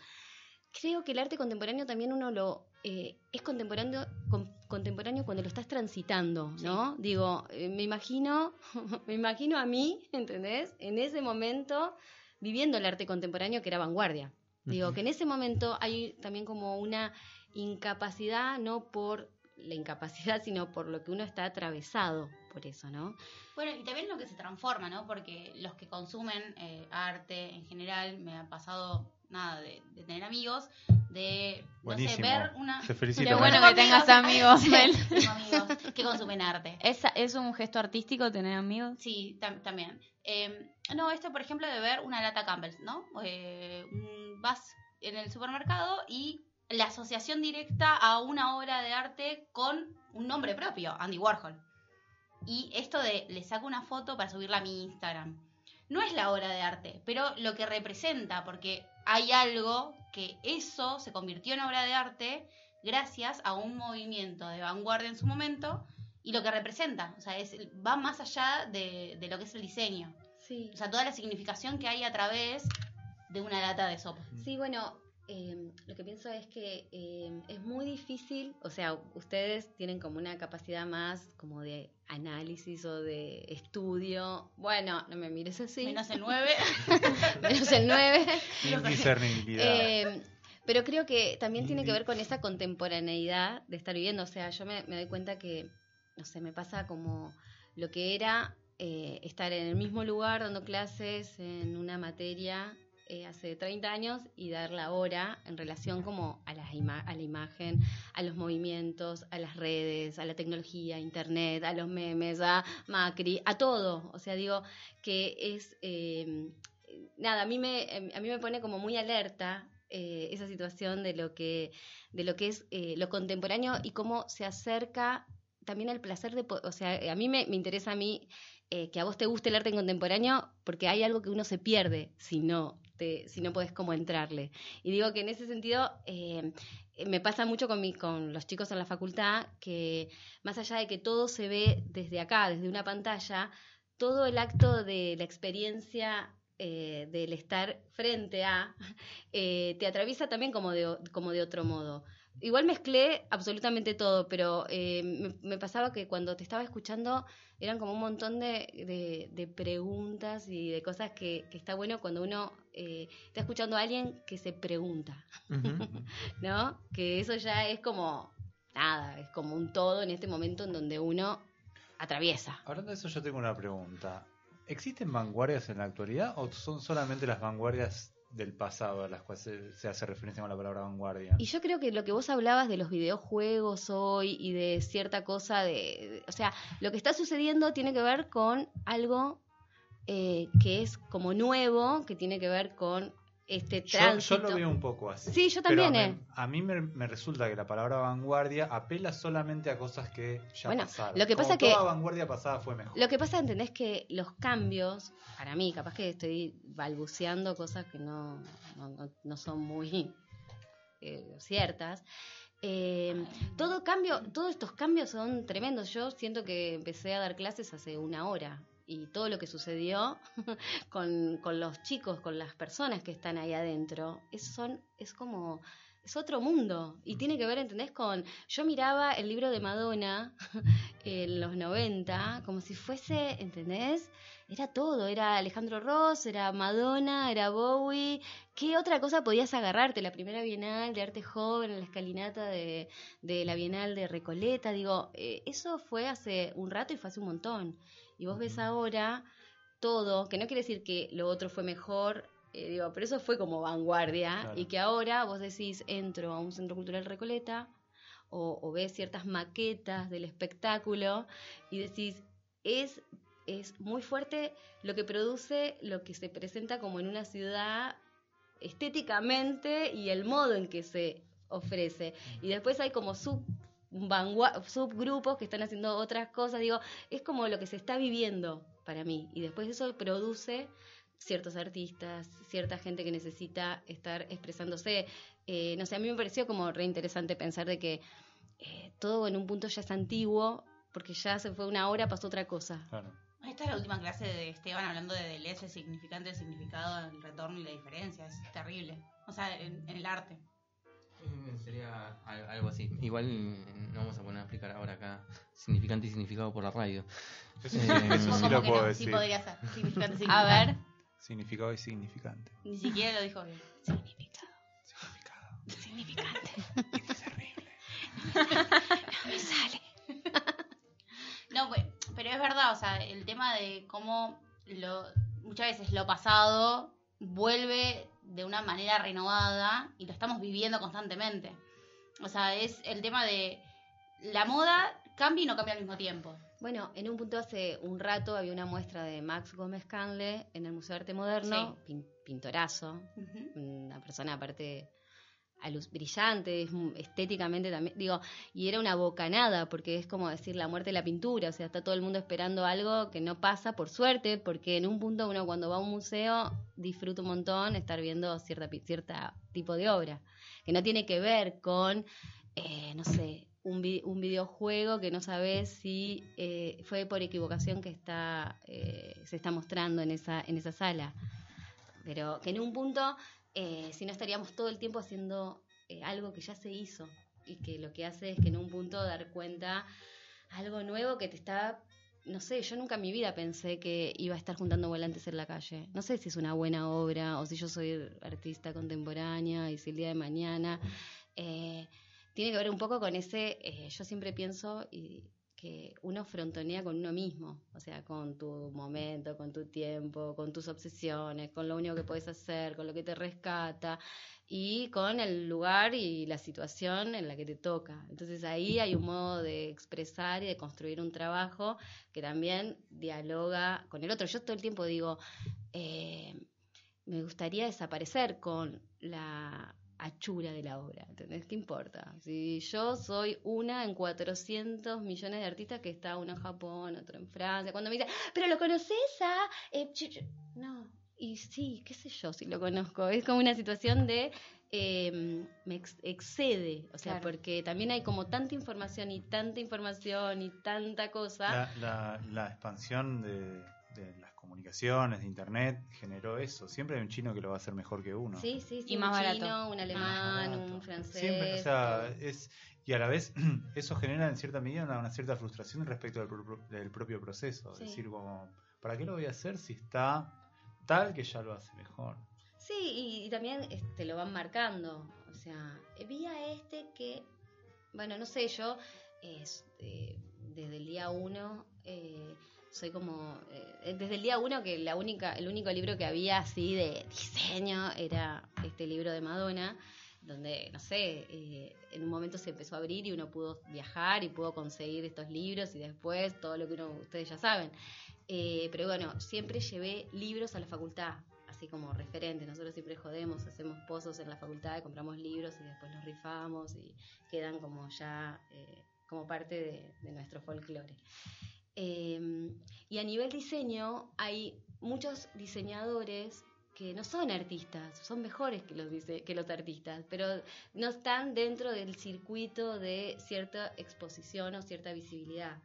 Creo que el arte contemporáneo también uno lo eh, es contemporáneo con- contemporáneo cuando lo estás transitando, ¿no? Digo, eh, me imagino [LAUGHS] me imagino a mí, ¿entendés? En ese momento viviendo el arte contemporáneo que era vanguardia. Digo, que en ese momento hay también como una incapacidad, no por la incapacidad, [LAUGHS] sino por lo que uno está atravesado por eso, ¿no? Bueno, y también lo que se transforma, ¿no? Porque los que consumen eh, arte en general, me ha pasado nada de, de tener amigos, de, no sé, ver una... Felicito. Qué bueno que tengas amigos, [LAUGHS] Mel. Tengo amigos que consumen arte. ¿Es, ¿Es un gesto artístico tener amigos? Sí, tam- también. Eh, no, esto, por ejemplo, de ver una lata Campbell, ¿no? Eh, vas en el supermercado y asociación directa a una obra de arte con un nombre propio, Andy Warhol. Y esto de le saco una foto para subirla a mi Instagram. No es la obra de arte, pero lo que representa, porque hay algo que eso se convirtió en obra de arte gracias a un movimiento de vanguardia en su momento y lo que representa. O sea, es, va más allá de, de lo que es el diseño. Sí. O sea, toda la significación que hay a través de una lata de sopa. Sí, bueno, eh, lo que pienso es que eh, es muy difícil, o sea, ustedes tienen como una capacidad más como de análisis o de estudio. Bueno, no me mires así. Menos el [LAUGHS] 9. Menos el [LAUGHS] 9. Indiscernibilidad. Eh, pero creo que también tiene que ver con esa contemporaneidad de estar viviendo. O sea, yo me, me doy cuenta que, no sé, me pasa como lo que era eh, estar en el mismo lugar dando clases en una materia eh, hace 30 años y darla ahora en relación como a, las ima- a la imagen, a los movimientos, a las redes, a la tecnología, a internet, a los memes, a Macri, a todo. O sea, digo que es... eh, nada, a mí me, em, a mí me pone como muy alerta eh, esa situación de lo que, de lo que es eh, lo contemporáneo y cómo se acerca también al placer de, o sea, a mí me, me interesa a mí eh, que a vos te guste el arte contemporáneo porque hay algo que uno se pierde si no te, si no podés como entrarle. Y digo que en ese sentido eh, me pasa mucho con, mi, con los chicos en la facultad que más allá de que todo se ve desde acá, desde una pantalla, todo el acto de la experiencia eh, del estar frente a, [LAUGHS] eh, te atraviesa también como de, como de otro modo. Igual mezclé absolutamente todo, pero eh, me, me pasaba que cuando te estaba escuchando eran como un montón de, de- de preguntas y de cosas que, que está bueno cuando uno eh, está escuchando a alguien que se pregunta. [LAUGHS] ¿no? Que eso ya es como nada, es como un todo en este momento en donde uno atraviesa. Hablando de eso, yo tengo una pregunta. ¿Existen vanguardias en la actualidad o son solamente las vanguardias del pasado a las cuales se, hace referencia con la palabra vanguardia? Y yo creo que lo que vos hablabas de los videojuegos hoy y de cierta cosa de- o sea, lo que está sucediendo tiene que ver con algo eh, que es como nuevo, que tiene que ver con este Yo, tránsito. yo lo veo un poco así. Sí, yo también, eh. a mí me, me resulta que la palabra vanguardia apela solamente a cosas que ya Bueno, pasaron. lo que Como pasa que- toda vanguardia pasada fue mejor. Lo que pasa, ¿entendés? Que los cambios, para mí, capaz que estoy balbuceando cosas que no, no, no- no son muy eh, ciertas, Eh, todo cambio, todos estos cambios son tremendos. Yo siento que empecé a dar clases hace una hora y todo lo que sucedió [LAUGHS] con, con los chicos, con las personas que están ahí adentro, es, son, es como, es otro mundo. Y tiene que ver, ¿entendés? Con, yo miraba el libro de Madonna [LAUGHS] en los 90 como si fuese, ¿entendés? Era todo, era Alejandro Ross, era Madonna, era Bowie. ¿Qué otra cosa podías agarrarte? La primera Bienal de Arte Joven, la escalinata de, de la Bienal de Recoleta. Digo, eh, eso fue hace un rato y fue hace un montón. Y vos ves ahora todo, que no quiere decir que lo otro fue mejor, eh, digo, pero eso fue como vanguardia. Claro. Y que ahora vos decís, entro a un centro cultural Recoleta o, o ves ciertas maquetas del espectáculo y decís, es, es muy fuerte lo que produce, lo que se presenta como en una ciudad estéticamente y el modo en que se ofrece. Y después hay como sub subgrupos que están haciendo otras cosas, digo, es como lo que se está viviendo para mí. Y después eso produce ciertos artistas, cierta gente que necesita estar expresándose. Eh, no sé, a mí me pareció como re interesante pensar de que eh, todo en un punto ya es antiguo, porque ya se fue una hora, pasó otra cosa. Claro. Esta es la última clase de Esteban hablando de Deleuze, el significante, el significado, el retorno y la diferencia. Es terrible. O sea, en, en el arte. Sería al- algo así. Igual mm, no vamos a poner a explicar ahora acá significante y significado por la radio. [LAUGHS] Eso, Eh, eso sí lo puedo no, decir. Sí podría ser. Significante, [LAUGHS] A significante. ver. Significado y significante. Ni siquiera lo dijo bien. Significado. Significado. Significante. Terrible. No [LAUGHS] me sale. No, pues, pero es verdad, o sea, el tema de cómo lo, muchas veces lo pasado vuelve de una manera renovada y lo estamos viviendo constantemente. O sea, es el tema de la moda cambia y no cambia al mismo tiempo. Bueno, en un punto hace un rato había una muestra de Max Gómez Canle en el Museo de Arte Moderno, pin- pintorazo, una persona aparte a luz brillante, estéticamente también, digo, y era una bocanada, porque es como decir la muerte de la pintura, o sea, está todo el mundo esperando algo que no pasa, por suerte, porque en un punto uno cuando va a un museo disfruta un montón estar viendo cierta, cierta tipo de obra, que no tiene que ver con, eh, no sé, un, un videojuego que no sabes si eh, fue por equivocación que está eh, se está mostrando en esa, en esa sala. Pero que en un punto, eh, si no estaríamos todo el tiempo haciendo eh, algo que ya se hizo y que lo que hace es que en un punto dar cuenta algo nuevo que te está, no sé, yo nunca en mi vida pensé que iba a estar juntando volantes en la calle. No sé si es una buena obra o si yo soy artista contemporánea y si el día de mañana... eh, tiene que ver un poco con ese, yo siempre pienso y que uno frontonea con uno mismo, o sea, con tu momento, con tu tiempo, con tus obsesiones, con lo único que puedes hacer, con lo que te rescata y con el lugar y la situación en la que te toca. Entonces ahí hay un modo de expresar y de construir un trabajo que también dialoga con el otro. Yo todo el tiempo digo, eh, me gustaría desaparecer con la achura de la obra, ¿entendés? ¿Qué importa? Si yo soy una en 400 millones de artistas que está uno en Japón, otro en Francia, cuando me dicen, pero lo conoces a... eh, ch- ch-". no, y sí, qué sé yo si lo conozco, es como una situación de... eh, me ex- excede, o sea, Claro. porque también hay como tanta información y tanta información y tanta cosa. La, la- la expansión de, de las comunicaciones, de internet, generó eso. Siempre hay un chino que lo va a hacer mejor que uno. Sí, sí, sí, Y un más barato. chino, un alemán, un francés. Siempre, o sea, es, y a la vez [CLEARS THROAT] eso genera en cierta medida una, una cierta frustración respecto del, pro- del propio proceso. Sí. Es decir, como, ¿para qué lo voy a hacer si está tal que ya lo hace mejor? Sí, y, y también este, lo van marcando. O sea, eh, vi a este que, bueno, no sé, yo es, eh, desde el día uno eh, soy como, eh, desde el día uno que la única, el único libro que había así de diseño era este libro de Madonna, donde, no sé, eh, en un momento se empezó a abrir y uno pudo viajar y pudo conseguir estos libros y después todo lo que uno, ustedes ya saben. Eh, pero bueno, siempre llevé libros a la facultad, así como referentes. Nosotros siempre jodemos, hacemos pozos en la facultad, compramos libros y después los rifamos y quedan como ya eh, como parte de, de nuestro folclore. Eh, y a nivel diseño hay muchos diseñadores que no son artistas, son mejores que los, dise- que los artistas, pero no están dentro del circuito de cierta exposición o cierta visibilidad.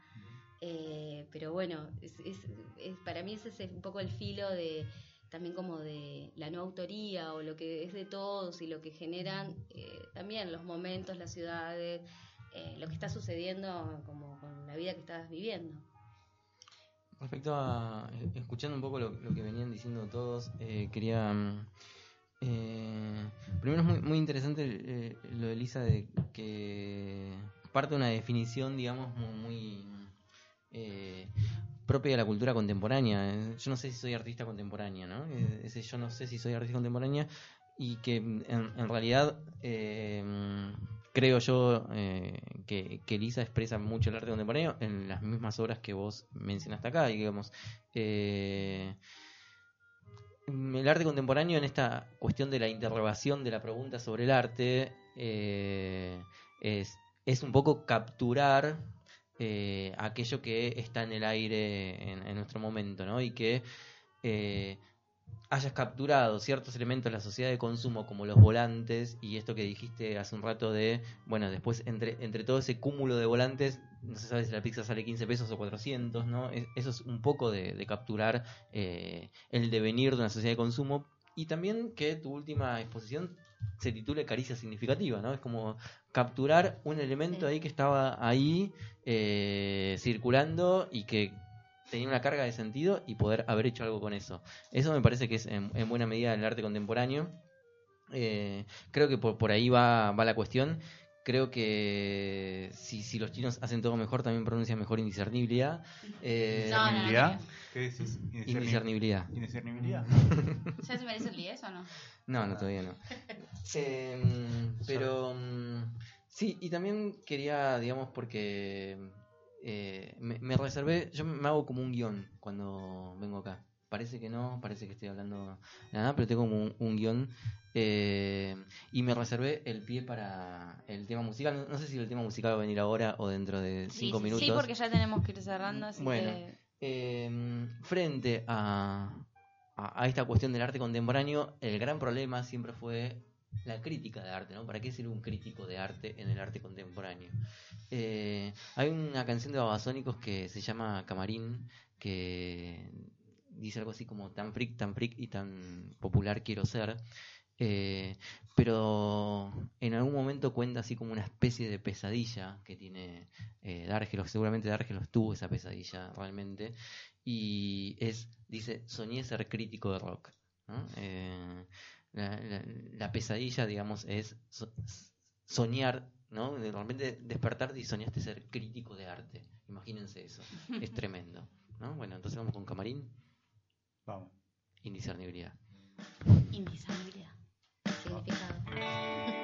Eh, pero bueno, es, es- es- para mí ese es un poco el filo de también como de la no autoría o lo que es de todos y lo que generan eh, también los momentos, las ciudades, eh, lo que está sucediendo como con la vida que estás viviendo. Respecto a. Escuchando un poco lo, lo que venían diciendo todos, eh, quería. mm, eh, primero es muy, muy interesante eh, lo de Lisa de que parte de una definición, digamos, muy. muy, eh, propia de la cultura contemporánea. Yo no sé si soy artista contemporánea, ¿no? Eh, Ese yo no sé si soy artista contemporánea y que mm, en, en realidad eh, creo yo eh, que, que Lisa expresa mucho el arte contemporáneo en las mismas obras que vos mencionaste acá, digamos. eh, el arte contemporáneo en esta cuestión de la interrogación de la pregunta sobre el arte eh, es, es un poco capturar aquello que está en el aire en, en nuestro momento, ¿no? Y que hayas capturado ciertos elementos de la sociedad de consumo como los volantes y esto que dijiste hace un rato de, bueno, después entre, entre todo ese cúmulo de volantes, no se sabe si la pizza sale 15 pesos o 400, ¿no? Es- Eso es un poco de, de capturar eh, el devenir de una sociedad de consumo y también que tu última exposición se titule Caricia Significativa, ¿no? Es como capturar un elemento Sí. ahí que estaba ahí eh, circulando y que tenía una carga de sentido y poder haber hecho algo con eso. Eso me parece que es en, en buena medida el arte contemporáneo. Eh, creo que por, por ahí va, va la cuestión. Creo que si, si los chinos hacen todo mejor, también pronuncian mejor indiscernibilidad. [LAUGHS] Eh, No, no, no. ¿Indiscernibilidad? ¿Qué decís? Indiscernibilidad. ¿Indiscernibilidad? [LAUGHS] ¿Ya se merece el 10 o no? No, no, todavía no. [LAUGHS] Em, pero mm, sí, y también quería, digamos, porque eh, me, me reservé, yo me hago como un guion cuando vengo acá. Parece que no, parece que estoy hablando nada, pero tengo como un, un guion eh, y me reservé el pie para el tema musical. No, no sé si el tema musical va a venir ahora o dentro de cinco sí, minutos. Sí, porque ya tenemos que ir cerrando, así Bueno. que... Eh, frente a, a, a esta cuestión del arte contemporáneo, el gran problema siempre fue la crítica de arte, ¿no? ¿Para qué ser un crítico de arte en el arte contemporáneo? Eh, hay una canción de Babasónicos que se llama Camarín, que dice algo así como tan freak, tan freak y tan popular quiero ser. Eh, pero en algún momento cuenta así como una especie de pesadilla que tiene eh, Dargelos, seguramente Dargelos tuvo esa pesadilla realmente, y es, dice, soñé ser crítico de rock. ¿no? Eh, la, la- la pesadilla, digamos, es so- soñar, ¿no? De repente despertarte y soñaste ser crítico de arte. Imagínense eso, es [LAUGHS] tremendo. ¿no? Bueno, entonces vamos con Camarín, Vamos. indiscernibilidad. Indiscernibilidad. Significado. Significado.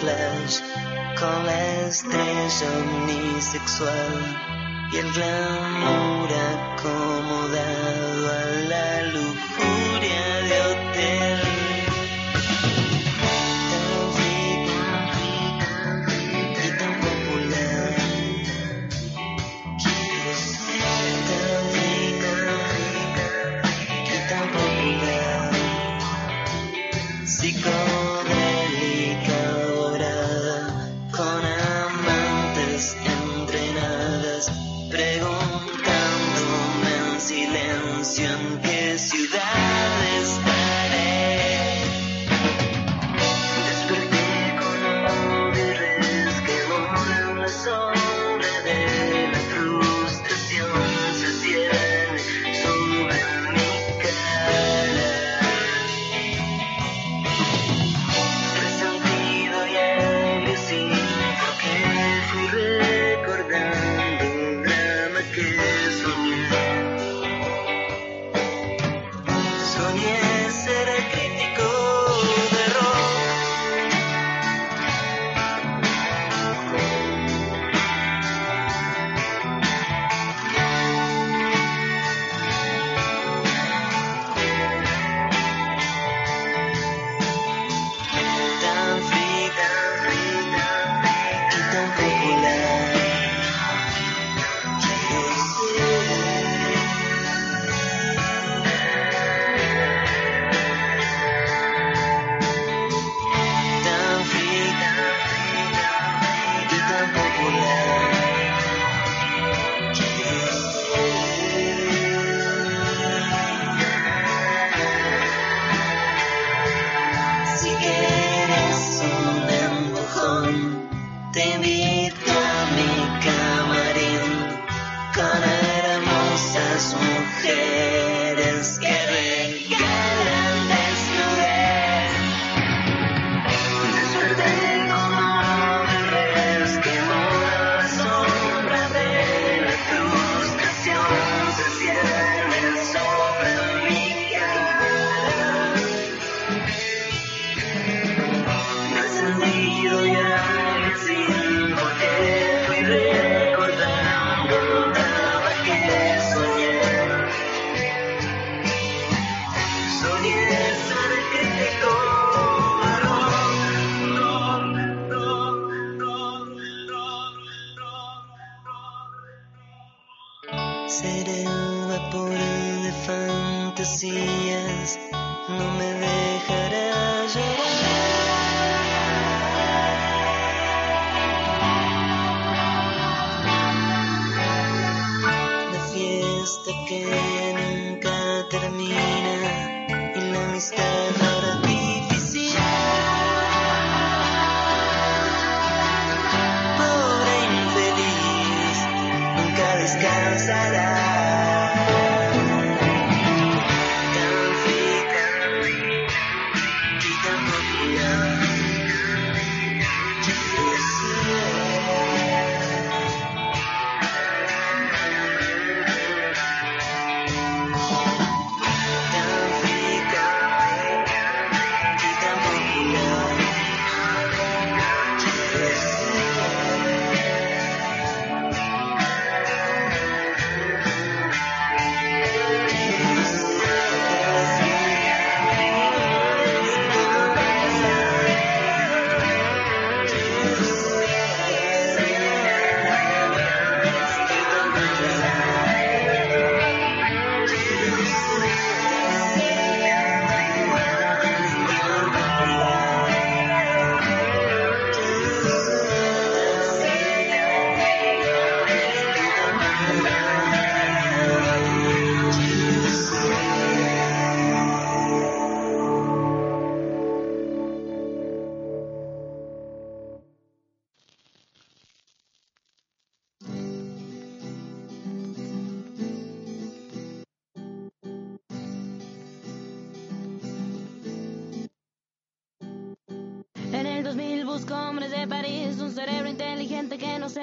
Flash, con la estrella omnisexual y el glamour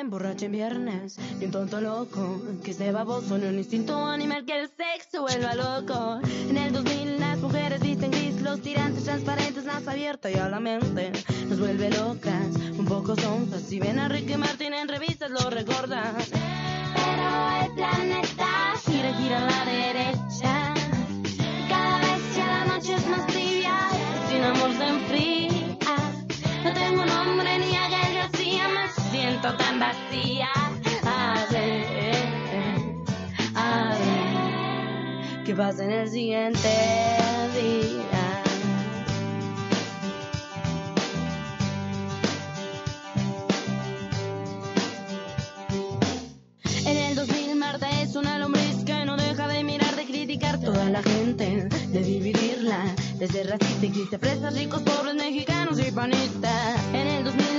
que se emborrache en viernes, y un tonto loco que esté baboso en un instinto animal que el sexo vuelva loco. En el 2000 las mujeres visten gris, los tirantes transparentes, más abierta y a la mente nos vuelve locas, un poco sonzas. Si ven a Ricky Martin en revistas lo recordas. Pero el planeta gira, gira a la derecha. Cada vez ya la noche es más tibia, sin amor se enfría. Siento tan vacía. A ver, a ver, ¿qué pasa en el siguiente día? En el 2000 Marta es una lombriz que no deja de mirar, de criticar toda la gente, de dividirla, de ser racista y triste, ricos, pobres, mexicanos y panistas. En el 2000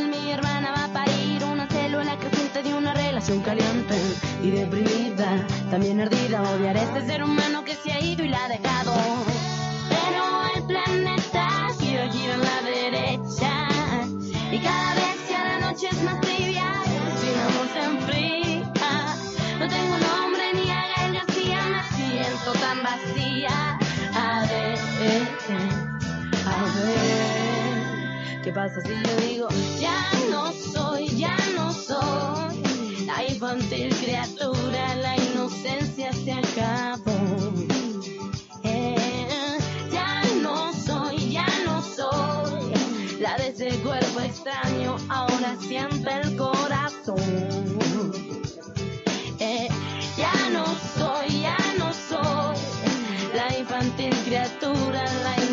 relación caliente y deprimida, también ardida, odiar a este ser humano que se ha ido y la ha dejado. Pero el planeta gira, gira a la derecha y cada vez ya la noche es más tibia, sin amor se enfría. No tengo nombre ni a Gael García, me siento tan vacía. A ver, a ver, ¿qué pasa si yo digo ya no soy, ya no soy infantil criatura, la inocencia se acabó. Eh, ya no soy, ya no soy la de ese cuerpo extraño, ahora siente el corazón. Eh, ya no soy, ya no soy la infantil criatura, la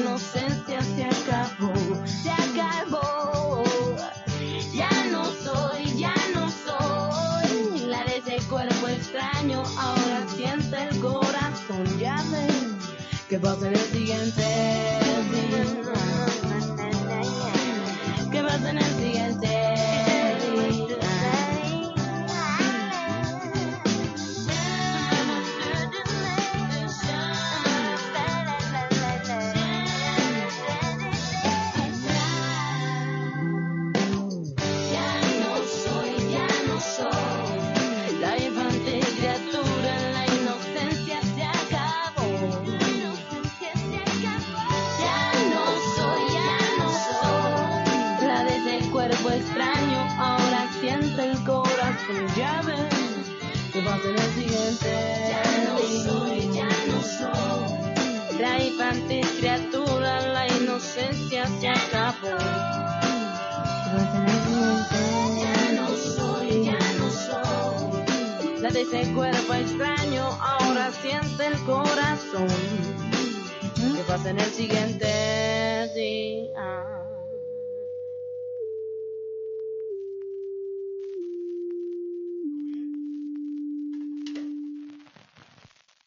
en el siguiente. Ya no soy, ya no soy la infantil criatura, la inocencia se acabó. Ya no soy, ya no soy la de ese cuerpo extraño, ahora siente el corazón. Que pasa en el siguiente día.